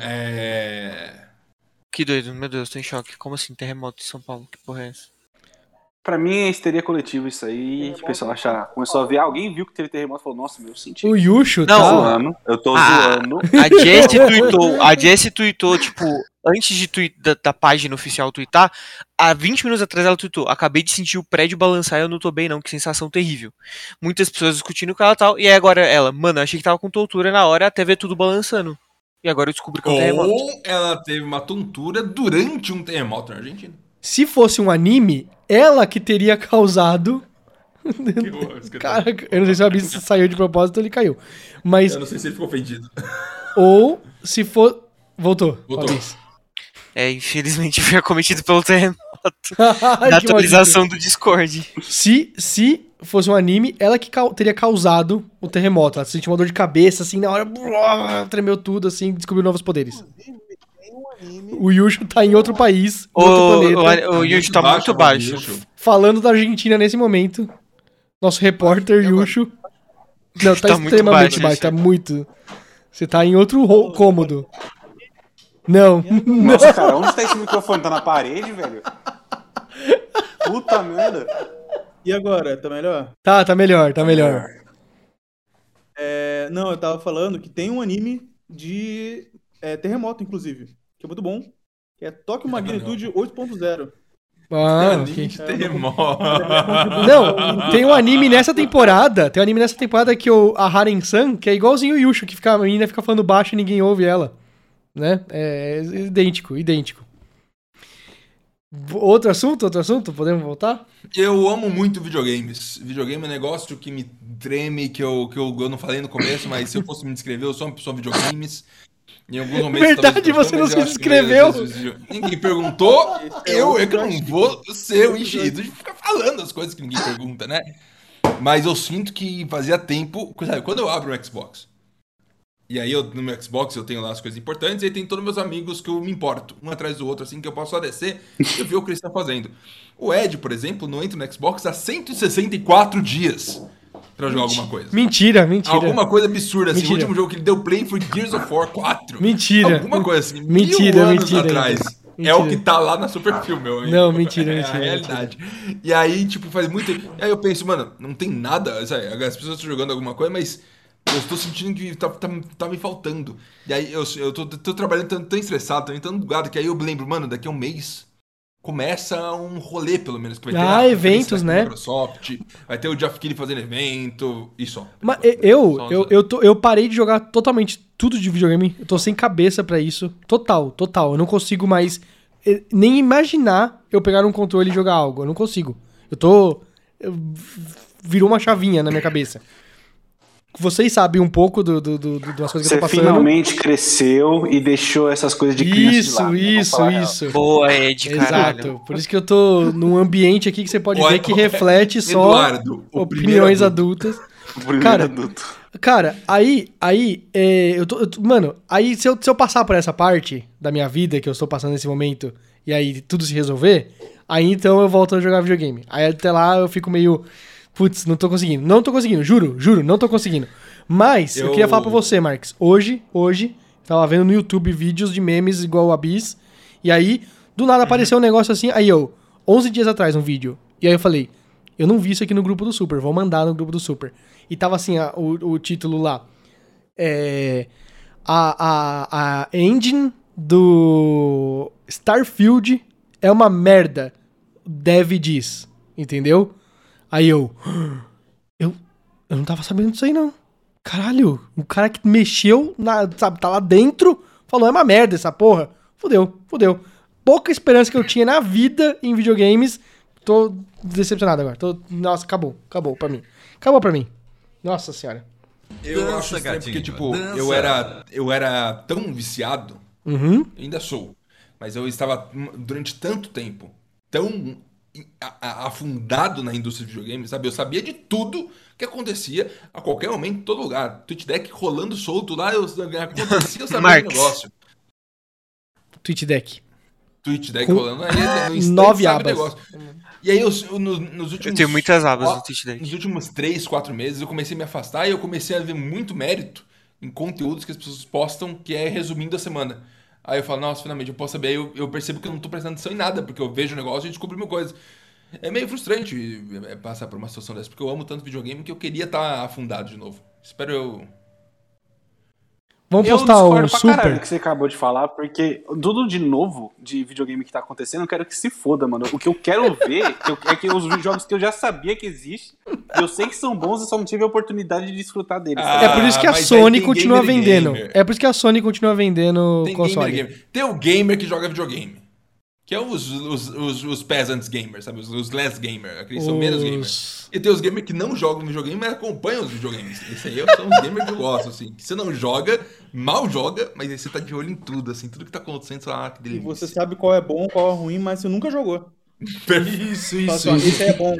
É. Que doido, meu Deus, tô em choque. Como assim, terremoto em São Paulo? Que porra é essa? Pra mim é histeria coletiva isso aí. O pessoal achar. Começou a ver, alguém viu que teve terremoto e falou, nossa, meu, eu senti. O Yusho tá. zoando, eu tô Ah. zoando. A Jessie tweetou, a Jessie tweetou, tipo, antes de tweet, da, da página oficial tweetar, há 20 minutos atrás ela tweetou, acabei de sentir o prédio balançar e eu não tô bem não, que sensação terrível. Muitas pessoas discutindo com ela e tal, e aí agora ela, mano, achei que tava com tontura na hora até ver tudo balançando. E agora eu descobri que é um terremoto. Ou ela teve uma tontura durante um terremoto na Argentina. Se fosse um anime, ela que teria causado. Cara, eu não sei se o Abis saiu de propósito ou ele caiu. Mas, Eu não sei se ele ficou ofendido. ou se for. Voltou. Voltou. Abis. É, infelizmente foi acometido pelo terremoto. Que atualização do Discord. Se, se fosse um anime, ela que cau- teria causado o terremoto. Ela sentiu uma dor de cabeça, assim, na hora. blá, Tremeu tudo, assim, descobriu novos poderes. O Yusho tá em outro país, O, outro o, planeta, o, Yuji tá muito baixo. Yushu. falando da Argentina nesse momento. Nosso repórter Yusho. Não, tá, Tá muito extremamente baixo baixo, tá muito. Você tá em outro ro- cômodo. Não. Nossa, cara, onde tá esse microfone? Tá na parede, velho? Puta merda. E agora, tá melhor? Tá, tá melhor, tá melhor. É, não, eu tava falando que tem um anime de é, terremoto, inclusive, que é muito bom. Que é Tóquio Magnitude 8.0. Ah, anime ok. de terremoto. Não, tem um anime nessa temporada. Tem um anime nessa temporada que o, a Haren-san, que é igualzinho o Yushu, que fica, a menina fica falando baixo e ninguém ouve ela. Né? É idêntico, idêntico. Outro assunto? Outro assunto? Podemos voltar? Eu amo muito videogames. Videogame é um negócio que me treme, que eu, que eu, eu não falei no começo, mas se eu fosse me descrever, eu sou uma pessoa de videogames. Em alguns momentos. Verdade, você eu não se eu vezes, Ninguém perguntou, eu é que não vou ser o enchido de ficar falando as coisas que ninguém pergunta, né? Mas eu sinto que fazia tempo. Sabe, quando eu abro o Xbox, e aí eu, no meu Xbox eu tenho lá as coisas importantes, e aí tem todos meus amigos que eu me importo, um atrás do outro, assim, que eu posso só descer e ver o que eles estão fazendo. O Ed, por exemplo, não entra no Xbox há 164 dias pra jogar alguma coisa. Mentira, mentira. Alguma coisa absurda, assim. Mentira. O último jogo que ele deu play foi Gears of War 4. Mentira. Alguma coisa assim. Mentira, mil anos mentira. atrás. Mentira. É o que tá lá na Superfilm, meu amigo. Não, mentira, É mentira, a realidade. E aí, tipo, faz muito tempo. E aí eu penso, mano, não tem nada. Sabe, as pessoas estão jogando alguma coisa, mas eu estou sentindo que tá, tá, tá me faltando. E aí eu, eu tô, tô trabalhando tão, tão estressado, tão, tão bugado, que aí eu lembro, mano, daqui a um mês começa um rolê, pelo menos. Que vai ter Ah, eventos, né? Microsoft, vai ter o Geoff Keighley fazendo evento, e só. Mas eu, Só- eu, eu, tô- eu parei de jogar totalmente tudo de videogame. Eu tô sem cabeça pra isso. Total, total. Eu não consigo mais eh, nem imaginar eu pegar um controle e jogar algo. Eu não consigo. Eu tô. eu- virou uma chavinha na minha cabeça. Vocês sabem um pouco do, do, do- do- das coisas que Você eu tô passando. finalmente cresceu e deixou essas coisas de criança de Isso, né? Isso, real. isso. Boa, Ed, caralho. Exato. Por isso que eu tô num ambiente aqui que você pode Olha, ver que reflete só Eduardo, opiniões adulto. adultas. O primeiro Cara, adulto. Cara, aí, aí, é, eu, tô, eu tô- Mano, aí se eu, se eu passar por essa parte da minha vida que eu estou passando nesse momento e aí tudo se resolver, aí então eu volto a jogar videogame. Aí até lá eu fico meio. Putz, não tô conseguindo. Não tô conseguindo, juro, juro, não tô conseguindo. Mas eu, Eu- queria falar pra você, Marques. Hoje, hoje, tava vendo no YouTube vídeos de memes igual o Abyss. E aí, do nada apareceu um negócio assim. Aí eu, 11 dias atrás, um vídeo. E aí eu falei, eu não vi isso aqui no grupo do Super, vou mandar no grupo do Super. E tava assim, a- o, o título lá. É. A, a, a engine do Starfield é uma merda. Dev diz. Entendeu? Aí eu. Eu, eu não tava sabendo disso aí, não. Caralho, o cara que mexeu, na, sabe, tá lá dentro, falou, é uma merda essa porra. Fudeu, fudeu. Pouca esperança que eu tinha na vida em videogames. Tô decepcionado agora. Tô, nossa, acabou. Acabou pra mim. Acabou pra mim. Nossa senhora. Eu Dança, acho estranho porque, gatinho, tipo, dança. eu era, eu era tão viciado, Uhum. ainda sou, mas eu estava durante tanto tempo tão afundado na indústria de videogames, sabe? Eu sabia de tudo que acontecia a qualquer momento, em todo lugar. Twitch Deck rolando solto lá, eu acontecia, eu sabia do negócio. Twitch Deck. Twitch Deck Com rolando, aí no nove abas. negócio. E aí, eu, eu- no- nos últimos... Eu tenho muitas abas no Twitch Deck. Nos últimos 3, 4 meses, eu comecei a me afastar e eu comecei a ver muito mérito em conteúdos que as pessoas postam, que é resumindo a semana. Aí eu falo, nossa, finalmente eu posso saber. Aí eu, eu percebo que eu não tô prestando atenção em nada, porque eu vejo o negócio e descubro mil coisas. É meio frustrante é, passar por uma situação dessa, porque eu amo tanto videogame que eu queria estar afundado de novo. Espero eu. Vamos eu postar discordo o pra caralho do Super. que você acabou de falar, porque tudo de novo de videogame que tá acontecendo, eu quero que se foda, mano. O que eu quero ver que eu- é que os jogos que eu já sabia que existem, eu sei que são bons, eu só não tive a oportunidade de desfrutar deles. Ah, É por isso que a Sony continua e vendendo. gamer. É por isso que a Sony continua vendendo Tem console. gamer, gamer. Tem o gamer que joga videogame. Que é os, os, os, os peasants gamers, sabe? Os, os less gamer. Aqueles são menos gamers. Os- E tem os gamers que não jogam videogame, mas acompanham os videogames. Esse aí são os gamers que eu gosto, assim. Que você não joga, mal joga, mas aí você tá de olho em tudo, assim. Tudo que tá acontecendo, você fala, ah, que E delícia. você sabe qual é bom, qual é ruim, mas você nunca jogou. Isso, Fala assim, ó, esse é bom.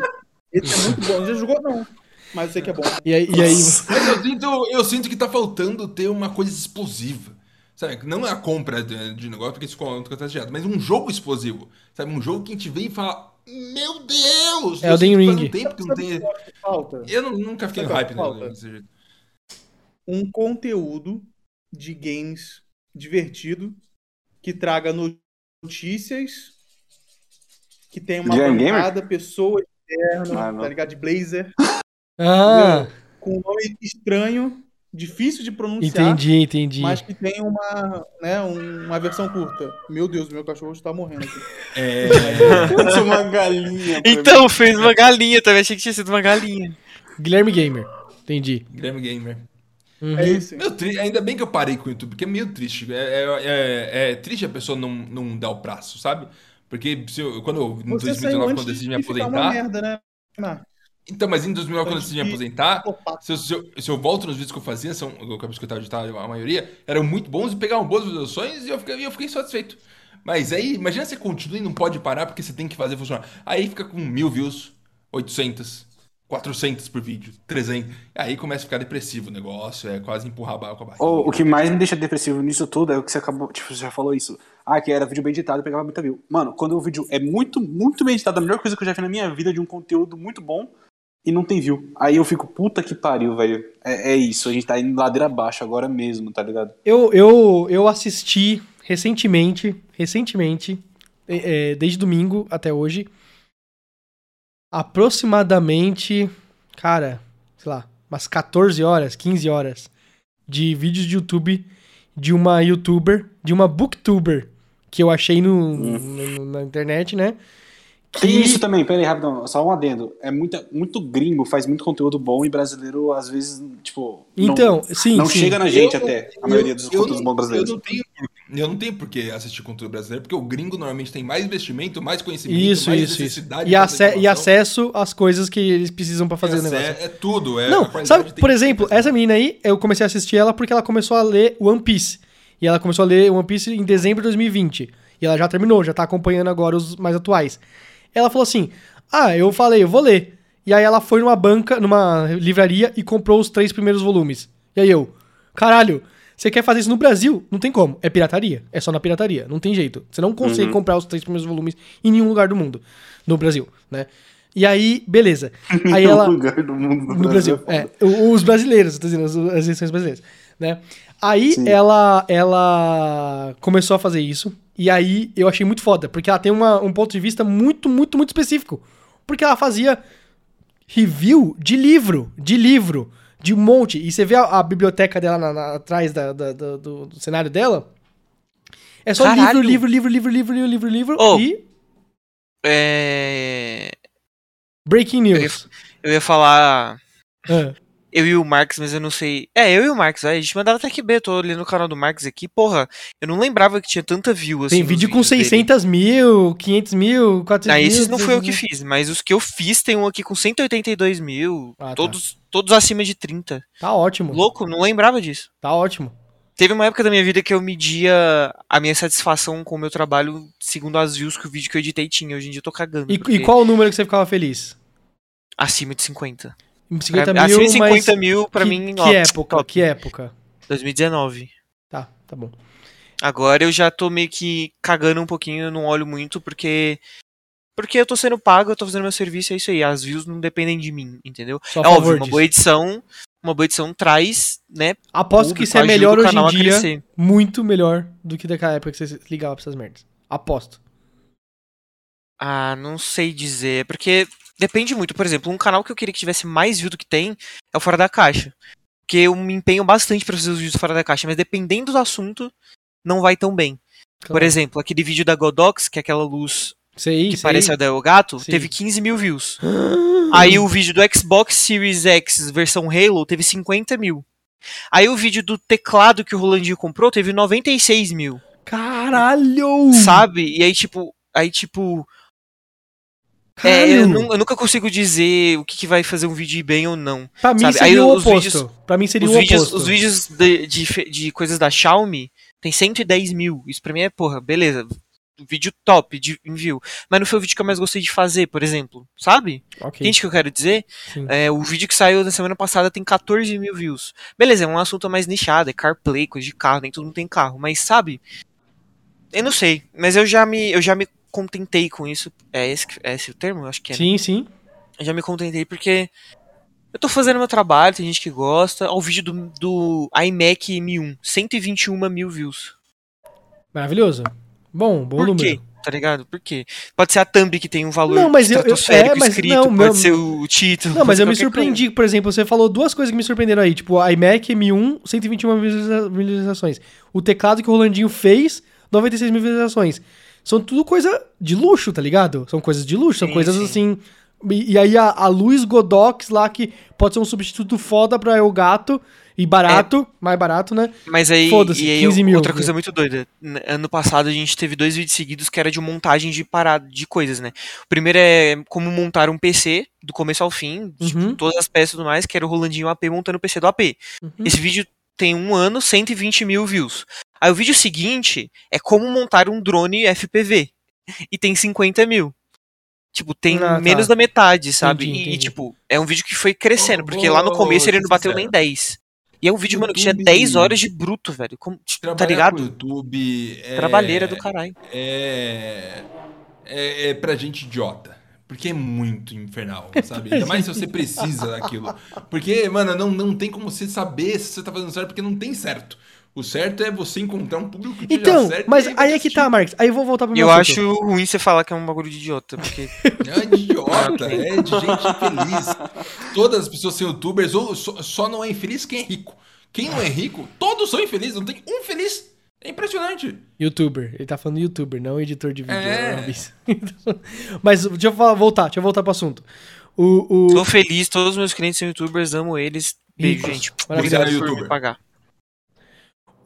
Esse é muito bom. Já jogou, não. Mas eu sei que é bom. E aí, e aí Mas eu sinto, eu sinto que tá faltando ter uma coisa explosiva. Sabe? Não é a compra de, de negócio, porque isso acontece direto, mas um jogo explosivo. Sabe? Um jogo que a gente vem e fala: Meu Deus! É o faz Ring. um tempo que não tem. Falta Eu não- nunca fiquei no hype né, falta? desse jeito. um conteúdo de games divertido que traga notícias, que tenha uma bancada, pessoas externas, Ah, tá ligado? De blazer, Ah, com um nome estranho difícil de pronunciar, Entendi, entendi. mas que tem uma, né, um- uma versão curta. Meu Deus, meu cachorro está morrendo aqui. É, Parece uma galinha. pra mim. Então, fez uma galinha também. Achei que tinha sido uma galinha. Guilherme Gamer. Entendi. Guilherme Gamer. Uhum. É isso. Meu, tri- ainda bem que eu parei com o YouTube, porque é meio triste. É, é- é- é triste a pessoa não, não dar o prazo, sabe? Porque se eu- quando eu, em Você 2019, saiu quando eu decidi me ficar uma aposentar. merda, né? Marcos? Então, mas em 2019, quando eu decidi me aposentar, se eu, se, eu, se eu volto nos vídeos que eu fazia, são, eu acabo de escutar editar a maioria, eram muito bons e pegavam boas visualizações e eu fiquei, eu fiquei satisfeito. Mas aí, imagina você continua e não pode parar porque você tem que fazer funcionar. Aí fica com mil views, 800, 400 por vídeo, 300. Aí começa a ficar depressivo o negócio, é quase empurrar a barra com a barriga. Ô, o que mais me deixa depressivo nisso tudo é o que você acabou. Tipo, você já falou isso. Ah, que era vídeo bem editado e pegava muita view. Mano, quando o vídeo é muito, muito bem editado, a melhor coisa que eu já vi na minha vida de um conteúdo muito bom e não tem view. Aí eu fico, puta que pariu, velho. É, é isso, a gente tá indo ladeira abaixo agora mesmo, tá ligado? Eu, eu, eu assisti recentemente, recentemente, é, é, desde domingo até hoje, aproximadamente, cara, sei lá, umas 14 horas, 15 horas de vídeos de YouTube de uma youtuber, de uma booktuber, que eu achei no, no- na internet, né? Que Tem isso também, pera aí, rapidão, só um adendo. É muita, muito gringo, faz muito conteúdo bom e brasileiro, às vezes, tipo. não- Então, sim, Não sim. chega na gente Eu- até, a maioria dos eu conteúdos não- bons brasileiros. Eu não, tenho, por- eu não tenho por que assistir conteúdo brasileiro, porque o gringo normalmente tem mais investimento, mais conhecimento, Isso, mais isso, isso. necessidade E, de ace- e acesso às coisas que eles precisam pra fazer o negócio. É, tudo. É, Não, sabe, por exemplo, essa menina aí, eu comecei a assistir ela porque ela começou a ler One Piece. E ela começou a ler One Piece em dezembro de 2020. E ela já terminou, já tá acompanhando agora os mais atuais. Ela falou assim: Ah, eu falei, eu vou ler. E aí ela foi numa banca, numa livraria e comprou os três primeiros volumes. E aí eu, caralho, você quer fazer isso no Brasil? Não tem como. É pirataria. É só na pirataria. Não tem jeito. Você não consegue comprar os três primeiros volumes em nenhum lugar do mundo. No Brasil, né? E aí, beleza. Aí Em ela. lugar do mundo No Brasil, é. O- Os brasileiros, tô dizendo, as- as edições brasileiras, né? Aí Sim. ela, ela começou a fazer isso, e aí eu achei muito foda, porque ela tem uma- um ponto de vista muito, muito, muito específico. Porque ela fazia review de livro, de livro, de um monte. E você vê a, a biblioteca dela na- na- atrás da- da- da- do, do cenário dela. É só Caralho. livro, livro, livro, livro, livro, livro, livro, Oh. e É... breaking news. Eu ia falar Ah. Eu e o Marx, mas eu não sei. É, eu e o Marx, aí a gente mandava até que B, tô olhando o canal do Marx aqui. Porra, eu não lembrava que tinha tanta view assim. Tem vídeo com vídeos dele. 600 mil, 500 mil, 400 Ah, mil. esses não foi eu que 300 mil. fiz, mas os que eu fiz tem um aqui com 182 mil, Ah, tá. todos, todos acima de 30. Tá ótimo. Louco, não lembrava disso. Tá ótimo. Teve uma época da minha vida que eu media a minha satisfação com o meu trabalho segundo as views que o vídeo que eu editei tinha. Hoje em dia eu tô cagando. E, porque e qual o número que você ficava feliz? Acima de 50. 50 Pra- mil, acima de 50 mas mil, pra que, mim, que ó, época? top. Que época? 2019. Tá, tá bom. Agora eu já tô meio que cagando um pouquinho, eu não olho muito, porque. Porque eu tô sendo pago, eu tô fazendo meu serviço, é isso aí. As views não dependem de mim, entendeu? Só é óbvio, favor uma disso. boa edição. Uma boa edição traz, né? Aposto que público, isso é melhor hoje em dia. Muito melhor do que daquela época que você ligava pra essas merdas. Aposto. Ah, não sei dizer. Porque depende muito. Por exemplo, um canal que eu queria que tivesse mais view do que tem é o Fora da Caixa. Porque eu me empenho bastante pra fazer os vídeos fora da caixa, mas dependendo do assunto, não vai tão bem. Por Claro. exemplo, aquele vídeo da Godox, que é aquela luz Sei, que sei. parece a do gato, Sim. teve 15 mil views. Aí o vídeo do Xbox Series X versão Halo teve 50 mil. Aí o vídeo do teclado que o Rolandinho comprou teve 96 mil. Caralho! Sabe? E aí, tipo. Aí, tipo. É, eu, nu- eu nunca consigo dizer o que, que vai fazer um vídeo ir bem ou não. Pra mim sabe? seria Aí o os oposto. vídeos- pra mim seria Os o vídeos, oposto. os vídeos de, de, de coisas da Xiaomi tem 110 mil. Isso pra mim é, porra, beleza. Vídeo top de envio. Mas não foi o vídeo que eu mais gostei de fazer, por exemplo. Sabe? Ok. Entende o que eu quero dizer? É, o vídeo que saiu na semana passada tem 14 mil views. Beleza, é um assunto mais nichado, é CarPlay, coisa de carro, nem todo mundo tem carro. Mas sabe? Eu não sei. Mas eu já me, eu já me contentei com isso. É esse, é esse o termo? Acho que é. né? Sim, sim. Eu já me contentei porque eu tô fazendo meu trabalho, tem gente que gosta. Ó, o vídeo do, do iMac M1, 121 mil views. Maravilhoso. Bom, bom Por número. quê? tá ligado? Por quê? Pode ser a thumb que tem um valor Não, mas eu- eu- é, mas escrito, não, pode meu- ser o título. Não, mas eu me surpreendi, por exemplo, você falou duas coisas que me surpreenderam aí, tipo, iMac M1, 121 visualiza- visualizações. O teclado que o Rolandinho fez, 96 mil visualizações. São tudo coisa de luxo, tá ligado? São coisas de luxo, são Sim, coisas sim. assim. E, e aí a, a Luz Godox lá, que pode ser um substituto foda pra El Gato, e barato, mais barato, né? Mas aí, e aí 15 mil. outra coisa muito doida. Ano passado a gente teve dois vídeos seguidos que era de montagem de parada de coisas, né? O primeiro é como montar um PC do começo ao fim, tipo, Uhum. todas as peças e tudo mais, que era o Rolandinho AP montando o PC do AP. Uhum. Esse vídeo tem um ano, 120 mil views. Aí o vídeo seguinte é como montar um drone FPV. E tem 50 mil. Tipo, tem Ah, tá. menos da metade, sabe? Entendi, E, entendi. tipo, é um vídeo que foi crescendo, porque lá no começo ele não bateu sincero. nem 10. E é um vídeo, mano, que tinha YouTube- 10 horas de bruto, velho. Como- tipo, tá ligado? com YouTube é... Trabalheira do caralho. é, é, é pra gente idiota. Porque é muito infernal, sabe? Ainda mais se você precisa daquilo. Porque, mano, não, não tem como você saber se você tá fazendo certo, porque não tem certo. O certo é você encontrar um público que Então, certo mas aí é que tá, Marcos. Aí eu vou voltar pro meu eu assunto. acho ruim você falar que é um bagulho de idiota, porque. Não é de idiota, é de gente infeliz. Todas as pessoas são youtubers, ou só, só não é infeliz quem é rico. Quem não é rico, todos são infelizes, não tem um feliz. É impressionante. Youtuber. Ele tá falando youtuber, não editor de vídeo. É. Mas deixa eu falar- voltar, deixa eu voltar pro assunto. O, o... Tô feliz, todos os meus clientes são youtubers, amo eles. Beijo, gente. Obrigado por Youtuber. me pagar.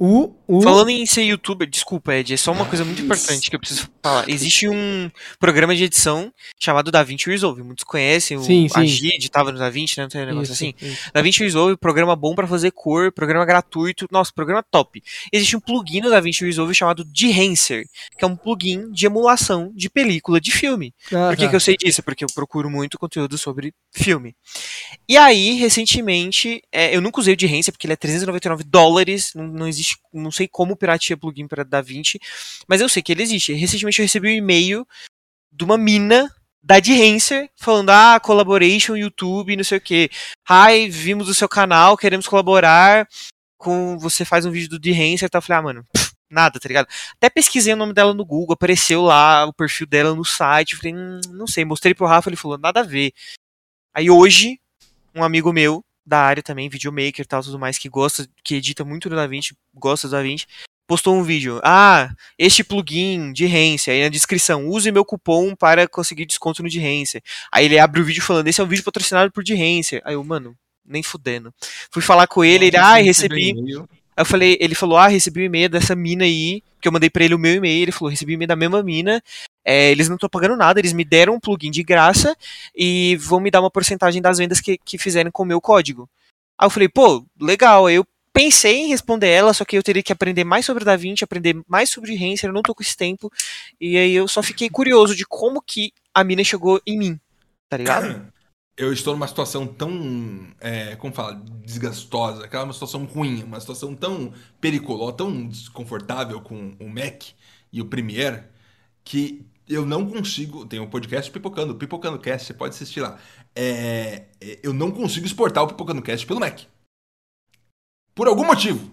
O, o... Falando em ser youtuber, desculpa, Ed, é só uma coisa muito importante que eu preciso falar. Existe um programa de edição chamado DaVinci Resolve. Muitos conhecem, o, Sim, sim. Editava no DaVinci, né? Não tem um negócio Isso, assim? isso. DaVinci Resolve, programa bom pra fazer cor, programa gratuito. Nossa, programa top. Existe um plugin no DaVinci Resolve chamado Dehancer, que é um plugin de emulação de película de filme. Ah, Por que, tá. que eu sei disso? Porque eu procuro muito conteúdo sobre filme. E aí, recentemente, é, eu nunca usei o Dehancer porque ele é 399 dólares. Não, não existe, não sei como pirateia plugin para DaVinci, mas eu sei que ele existe. Recentemente eu recebi um e-mail de uma mina da Dehancer falando: Ah, collaboration, YouTube, não sei o que. Hi, vimos o seu canal, queremos colaborar. Com você faz um vídeo do Dehancer e tal. Eu falei, ah, mano, pff, nada, tá ligado? Até pesquisei o nome dela no Google, apareceu lá o perfil dela no site. Falei, hum, não sei, mostrei pro Rafa, ele falou, nada a ver. Aí hoje, um amigo meu, da área também, videomaker e tal, tudo mais, que gosta, que edita muito no DaVinci, gosta do DaVinci, postou um vídeo. Ah, este plugin de Rense, aí na descrição, use meu cupom para conseguir desconto no Dehancer. Aí ele abre o vídeo falando, esse é um vídeo patrocinado por Dehancer. Aí eu, mano, nem fudendo. Fui falar com ele, ele, ah, recebi. Eu falei, ele falou, ah, recebi um e-mail dessa mina aí, que eu mandei pra ele o meu e-mail, ele falou, recebi um e-mail da mesma mina, é, eles não estão pagando nada, eles me deram um plugin de graça e vão me dar uma porcentagem das vendas que, que fizerem com o meu código. Aí eu falei, pô, legal, aí eu pensei em responder ela, só que eu teria que aprender mais sobre DaVinci, aprender mais sobre Renser, eu não tô com esse tempo, e aí eu só fiquei curioso de como que a mina chegou em mim, tá ligado? Eu estou numa situação tão, é, como fala, desgastosa, aquela uma situação ruim, uma situação tão periculosa, tão desconfortável com o Mac e o Premiere, que eu não consigo. Tem um podcast Pipocando, Pipocando Cast, você pode assistir lá. É, é, eu não consigo exportar o Pipocando Cast pelo Mac. Por algum motivo.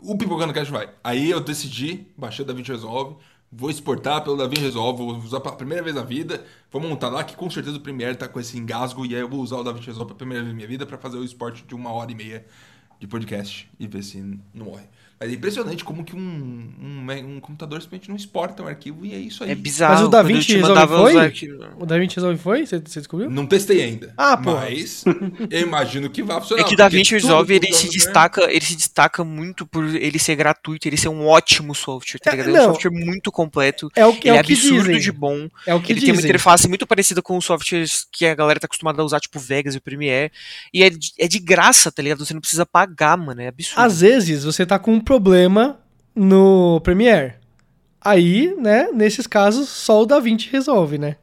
O Pipocando Cast vai. Aí eu decidi, baixei o DaVinci Resolve, vou exportar pelo DaVinci Resolve, vou usar pela primeira vez na vida, vou montar lá, que com certeza o Premiere tá com esse engasgo, e aí eu vou usar o DaVinci Resolve pela primeira vez na minha vida para fazer o esporte de uma hora e meia de podcast e ver se não morre. Mas é impressionante como que um, um, um computador simplesmente não exporta um arquivo e é isso aí. É bizarro. Mas o DaVinci Resolve foi? O DaVinci Resolve foi? Você, você descobriu? Não testei ainda. Ah, porra. Mas eu imagino que vai funcionar. É que o DaVinci Resolve ele se destaca, ele se destaca muito por ele ser gratuito, ele ser um ótimo software, tá É, ligado? É um software muito completo, É o que, ele é é o que absurdo dizem. de bom. É o que Ele tem uma dizem. interface muito parecida com os softwares que a galera tá acostumada a usar, tipo Vegas e o Premiere. E é de, é de graça, tá ligado? Você não precisa pagar, mano. É absurdo. Às vezes você tá com um problema no Premiere. Aí, né, nesses casos, só o DaVinci resolve, né?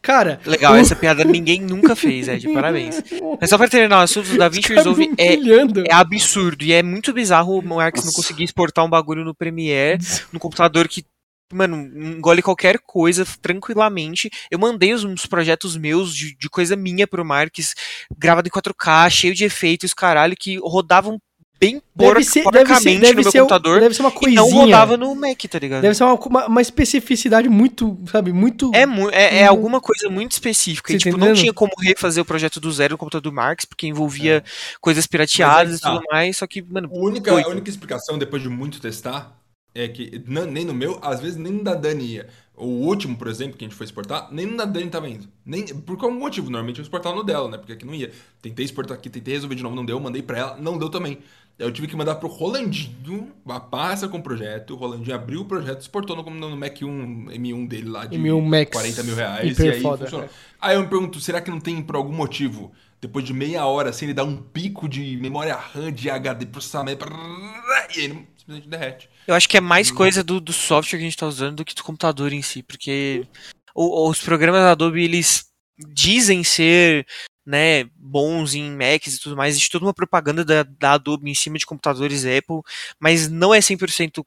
Cara, Legal, o- essa piada ninguém nunca fez, Ed. Parabéns. Mas só pra terminar o assunto, o DaVinci Os caras Resolve é, é absurdo. E é muito bizarro o Marx não conseguir exportar um bagulho no Premiere, no computador que, mano, engole qualquer coisa tranquilamente. Eu mandei uns, projetos meus de, de coisa minha pro Marques, gravado em 4K, cheio de efeitos, caralho, que rodavam bem Deve ser, deve ser, porcamente deve no meu ser, computador deve ser uma e coisinha. não rodava no Mac, tá ligado? Deve ser uma, uma, uma especificidade muito, sabe, muito... É, mu- é, é alguma coisa muito específica. E, tipo, tá não tinha como refazer o projeto do zero no computador do Marx, porque envolvia coisas pirateadas Mas e que tudo mais. Só que, mano, A única, a única explicação, depois de muito testar, é que não- nem no meu, às vezes nem no da Dani ia. O último, por exemplo, que a gente foi exportar, nem no da Dani tava indo. Nem, por qual motivo? Normalmente eu exportava no dela, né? Porque aqui não ia. Tentei exportar aqui, tentei resolver de novo, não deu, mandei pra ela, não deu também. Aí Eu tive que mandar pro Rolandinho a passa com o projeto. O Rolandinho abriu o projeto, exportou no, no Mac 1 M1 dele lá de M1 Max. 40 mil reais. E aí foda, funcionou. é. Aí eu me pergunto, será que não tem por algum motivo, depois de meia hora, assim, ele dá um pico de memória RAM, de HD, processamento, e ele simplesmente derrete. eu acho que é mais coisa do, do software que a gente tá usando do que do computador em si, porque o- os programas da Adobe, eles dizem ser né, bons em Macs e tudo mais, existe toda uma propaganda da, da Adobe em cima de computadores Apple, mas não é 100%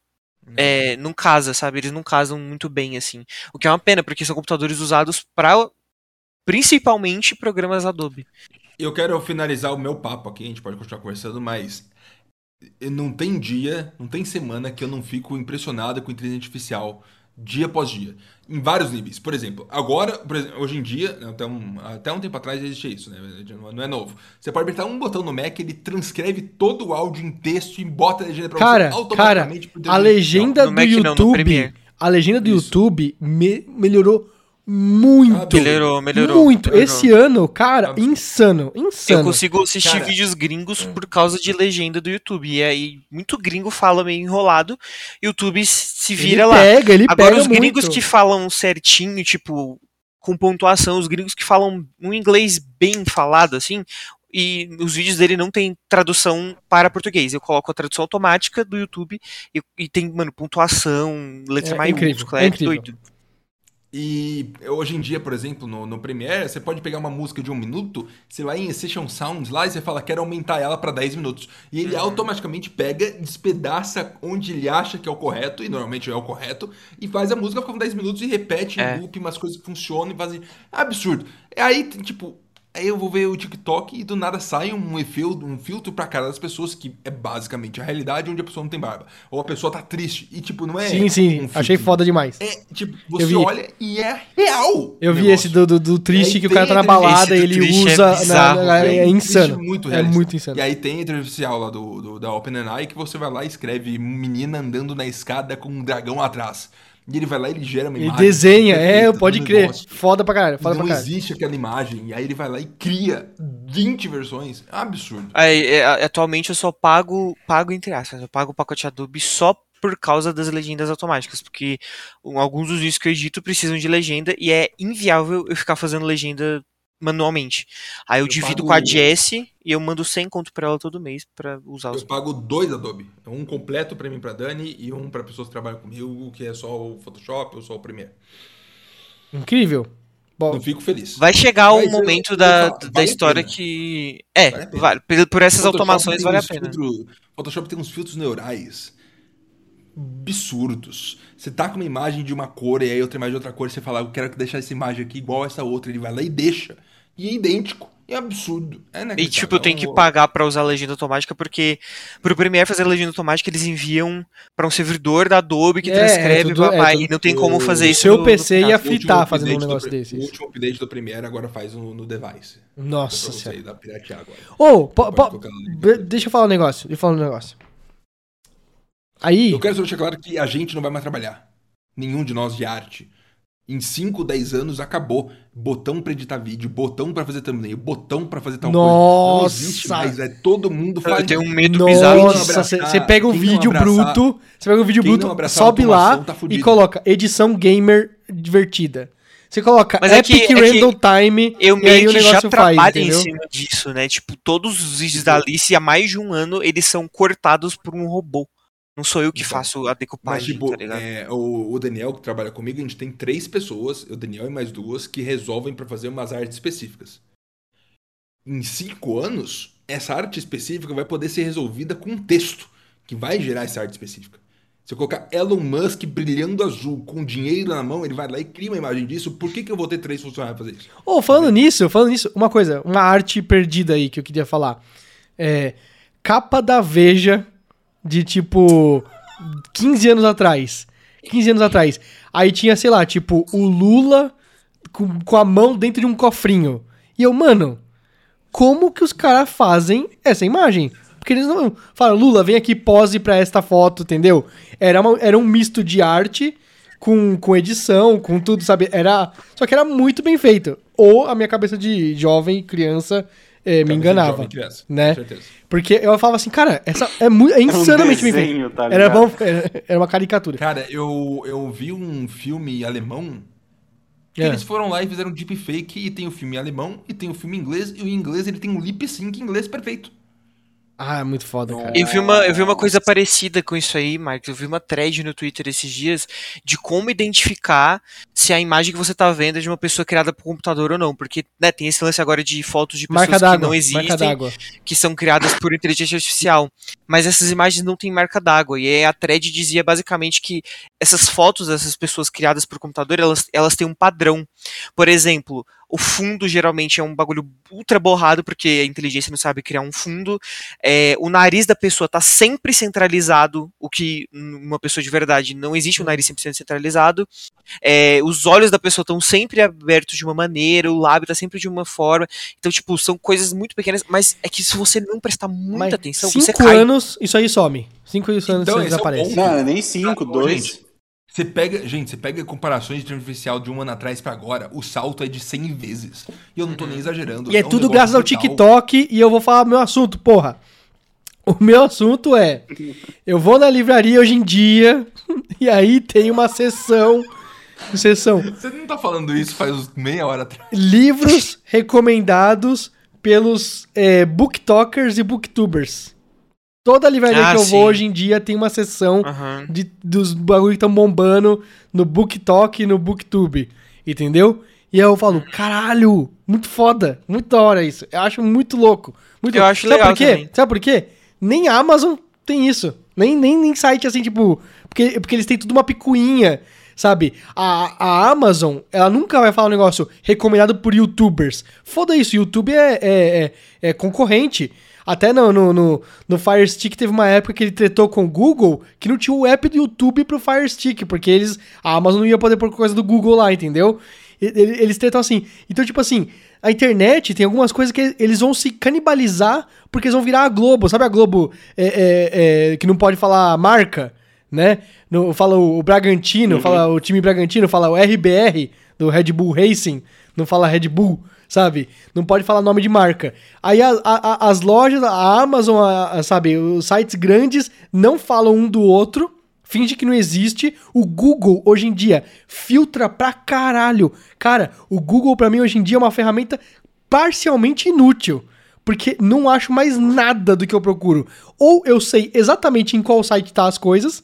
é, não casa, sabe? Eles não casam muito bem, assim. O que é uma pena, porque são computadores usados para principalmente programas Adobe. Eu quero finalizar o meu papo aqui, a gente pode continuar conversando, mas não tem dia, não tem semana que eu não fico impressionado com inteligência artificial dia após dia, em vários níveis. Por exemplo, agora, por exemplo, hoje em dia, até um, até um tempo atrás existia isso, né? Não é novo. Você pode apertar um botão no Mac, ele transcreve todo o áudio em texto e bota a legenda pra Cara, você cara, automaticamente por a legenda do não, YouTube, a legenda do Isso. YouTube me- melhorou muito. Absurdo. Melhorou, melhorou. Muito. melhorou. Esse ano, cara, Absurdo. insano, Eu insano. consigo assistir Cara, vídeos gringos por causa de legenda do YouTube. E aí, muito gringo fala meio enrolado. YouTube se vira ele lá. pega, ele Agora, pega os gringos muito. que falam certinho, tipo, com pontuação, os gringos que falam um inglês bem falado, assim, e os vídeos dele não tem tradução para português. Eu coloco a tradução automática do YouTube e, e tem, mano, pontuação, letra É maiúscula, incrível, é, é incrível. doido. E hoje em dia, por exemplo, no, no Premiere, você pode pegar uma música de um minuto, você vai em Session Sounds lá e você fala, quero aumentar ela para 10 minutos. E ele automaticamente pega, despedaça onde ele acha que é o correto, e normalmente é o correto, e faz a música ficar com 10 minutos e repete É. em loop umas coisas que funcionam e fazem. É absurdo. É aí, tipo. Aí eu vou ver o TikTok e do nada sai um filtro, um filtro pra cara das pessoas, que é basicamente a realidade onde a pessoa não tem barba. Ou a pessoa tá triste. E, tipo, não é. Sim, sim, um achei foda demais. É, tipo, você vi. olha e é real. Eu vi negócio. esse do, do, do triste que o cara tá na balada e ele do triste, é usa. na- bizarro, na- velho. é insano. Triste, muito é muito insano. E aí tem a inteligência artificial lá do, do- da OpenAI que você vai lá e escreve menina andando na escada com um dragão atrás. E ele vai lá e ele gera uma Ele imagem. desenha, é, pode crer. negócio. Foda pra caralho, foda não pra caralho. existe aquela imagem. E aí ele vai lá e cria 20 versões. É um absurdo. Aí, é, atualmente eu só pago, pago entre aspas, eu pago o pacote Adobe só por causa das legendas automáticas, porque alguns dos vídeos que eu edito precisam de legenda e é inviável eu ficar fazendo legenda manualmente. Aí eu, Eu divido pago- com a Jess e eu mando 100 conto pra ela todo mês pra usar os Eu pago dois Adobe. Um completo pra mim, pra Dani, e um pra pessoas que trabalham comigo, que é só o Photoshop ou só o Premiere. Incrível. Bom, Não fico feliz. Vai chegar Mas o eu- momento eu da, da história que. É, Vale. Por, por essas Photoshop automações tem vale a uns pena. filtro- Photoshop tem uns filtros neurais absurdos. Você tá com uma imagem de uma cor e aí outra imagem de outra cor, e você fala, eu quero deixar essa imagem aqui igual a essa outra. Ele vai lá e deixa. E é idêntico. É absurdo. É E tipo, eu tenho que É pagar pra usar a legenda automática, porque pro Premiere fazer a legenda automática, eles enviam pra um servidor da Adobe que É, transcreve é tudo- blá, é e tudo- não tem como fazer isso. seu no- PC no ia caso. O último fritar fazendo um do negócio Pre- desse. O último update do Premiere agora faz no, no device. Nossa senhora. Ô, no be- deixa eu falar um negócio. Deixa eu falar um negócio. Aí. Eu quero só deixar claro que a gente não vai mais trabalhar. Nenhum de nós de arte. Em 5, 10 anos acabou. Botão pra editar vídeo, botão pra fazer thumbnail, botão pra fazer tal coisa. Não Nossa! existe mais. É todo mundo Eu faz. tenho um medo bizarro não disso. Nossa, você pega um vídeo abraçar- bruto, você pega um vídeo bruto, abraçar sobe lá tá e coloca edição gamer divertida. Você coloca Mas é que- Epic é que Random Time Eu e aí meio que já negócio faz, trabalho em cima disso, né? Tipo, todos os vídeos da Alice há mais de um ano, eles são cortados por um robô. Não sou eu que Então, faço a Mas, decupagem, tipo, tá ligado? é, o, o Daniel que trabalha comigo, a gente tem três pessoas, o Daniel e mais duas, que resolvem pra fazer umas artes específicas. Em cinco anos, essa arte específica vai poder ser resolvida com um texto que vai gerar essa arte específica. Se eu colocar Elon Musk brilhando azul com dinheiro na mão, ele vai lá e cria uma imagem disso. Por que, que eu vou ter três funcionários pra fazer isso? Ô, falando nisso, falando nisso, uma coisa, uma arte perdida aí que eu queria falar. É, capa da Veja de tipo 15 anos atrás. 15 anos atrás. Aí tinha, sei lá, tipo, o Lula com, com a mão dentro de um cofrinho. E eu, mano, como que os caras fazem essa imagem? Porque eles não falam, Lula, vem aqui, pose pra esta foto, entendeu? Era, uma- era um misto de arte com, com edição, com tudo, sabe? Era, só que era muito bem feito. Ou a minha cabeça de jovem, criança, eh, me enganava. Criança, né? Com certeza. Porque eu falava assim, cara, essa é, muito, é insanamente bem feito. desenho, tá era, bom, era, era uma caricatura. Cara, eu, eu vi um filme alemão que É. eles foram lá e fizeram deepfake e tem o filme alemão e tem o filme inglês e o inglês ele tem um lip sync inglês perfeito. Ah, é muito foda, cara. Eu vi, uma, eu vi uma coisa parecida com isso aí, Marcos. Eu vi uma thread no Twitter esses dias de como identificar se a imagem que você tá vendo é de uma pessoa criada por computador ou não. Porque né, tem esse lance agora de fotos de pessoas Marca que não existem, que são criadas por inteligência artificial. Mas essas imagens não têm marca d'água. E aí a thread dizia basicamente que essas fotos dessas pessoas criadas por computador, elas, elas têm um padrão. Por exemplo, o fundo geralmente é um bagulho ultra borrado, porque a inteligência não sabe criar um fundo. É, o nariz da pessoa tá sempre centralizado, o que uma pessoa de verdade não existe um nariz 100% centralizado. É, os olhos da pessoa estão sempre abertos de uma maneira, o lábio tá sempre de uma forma. Então, tipo, são coisas muito pequenas, mas é que se você não prestar muita Mas atenção, você cinco cai. anos, isso aí some. Cinco anos Então, você esse é desaparece. ponto. Não, nem cinco, dois. gente, Você pega, gente, você pega comparações de inteligência artificial de um ano atrás pra agora, o salto é de 100 vezes. E eu não tô nem exagerando. E é um tudo graças ao. TikTok e eu vou falar meu assunto, porra. O meu assunto é: eu vou na livraria hoje em dia e aí tem uma sessão. Sessão. Você não tá falando isso faz meia hora atrás. Livros recomendados pelos é, booktokers e booktubers. Toda livraria Ah, que eu vou sim. hoje em dia tem uma sessão Aham. de, dos bagulho que estão bombando no BookTok e no BookTube. Entendeu? E aí eu falo, caralho, muito foda, muito da hora isso. Eu acho muito louco. Muito Eu louco. acho Sabe legal por quê? também. Sabe por quê? Nem a Amazon tem isso. Nem, nem, nem site assim, tipo. Porque, porque eles têm tudo uma picuinha. Sabe? A, a Amazon, ela nunca vai falar um negócio recomendado por youtubers. Foda isso, YouTube é, é, é, é concorrente. Até no, no, no, no Fire Stick teve uma época que ele tretou com o Google que não tinha o app do YouTube pro Fire Stick, porque eles. A Amazon não ia poder pôr coisa do Google lá, entendeu? Ele- Eles tretam assim. Então, tipo assim, a internet tem algumas coisas que eles vão se canibalizar porque eles vão virar a Globo. Sabe a Globo é, é, é, que não pode falar marca, né? No, fala o, o Bragantino, fala o time Bragantino, fala o RBR do Red Bull Racing, não fala Red Bull, sabe? Não pode falar nome de marca. Aí a- a- as lojas, a Amazon, a- sabe, os sites grandes não falam um do outro, finge que não existe. O Google, hoje em dia, filtra pra caralho. Cara, o Google pra mim hoje em dia é uma ferramenta parcialmente inútil. Porque não acho mais nada do que eu procuro. Ou eu sei exatamente em qual site tá as coisas,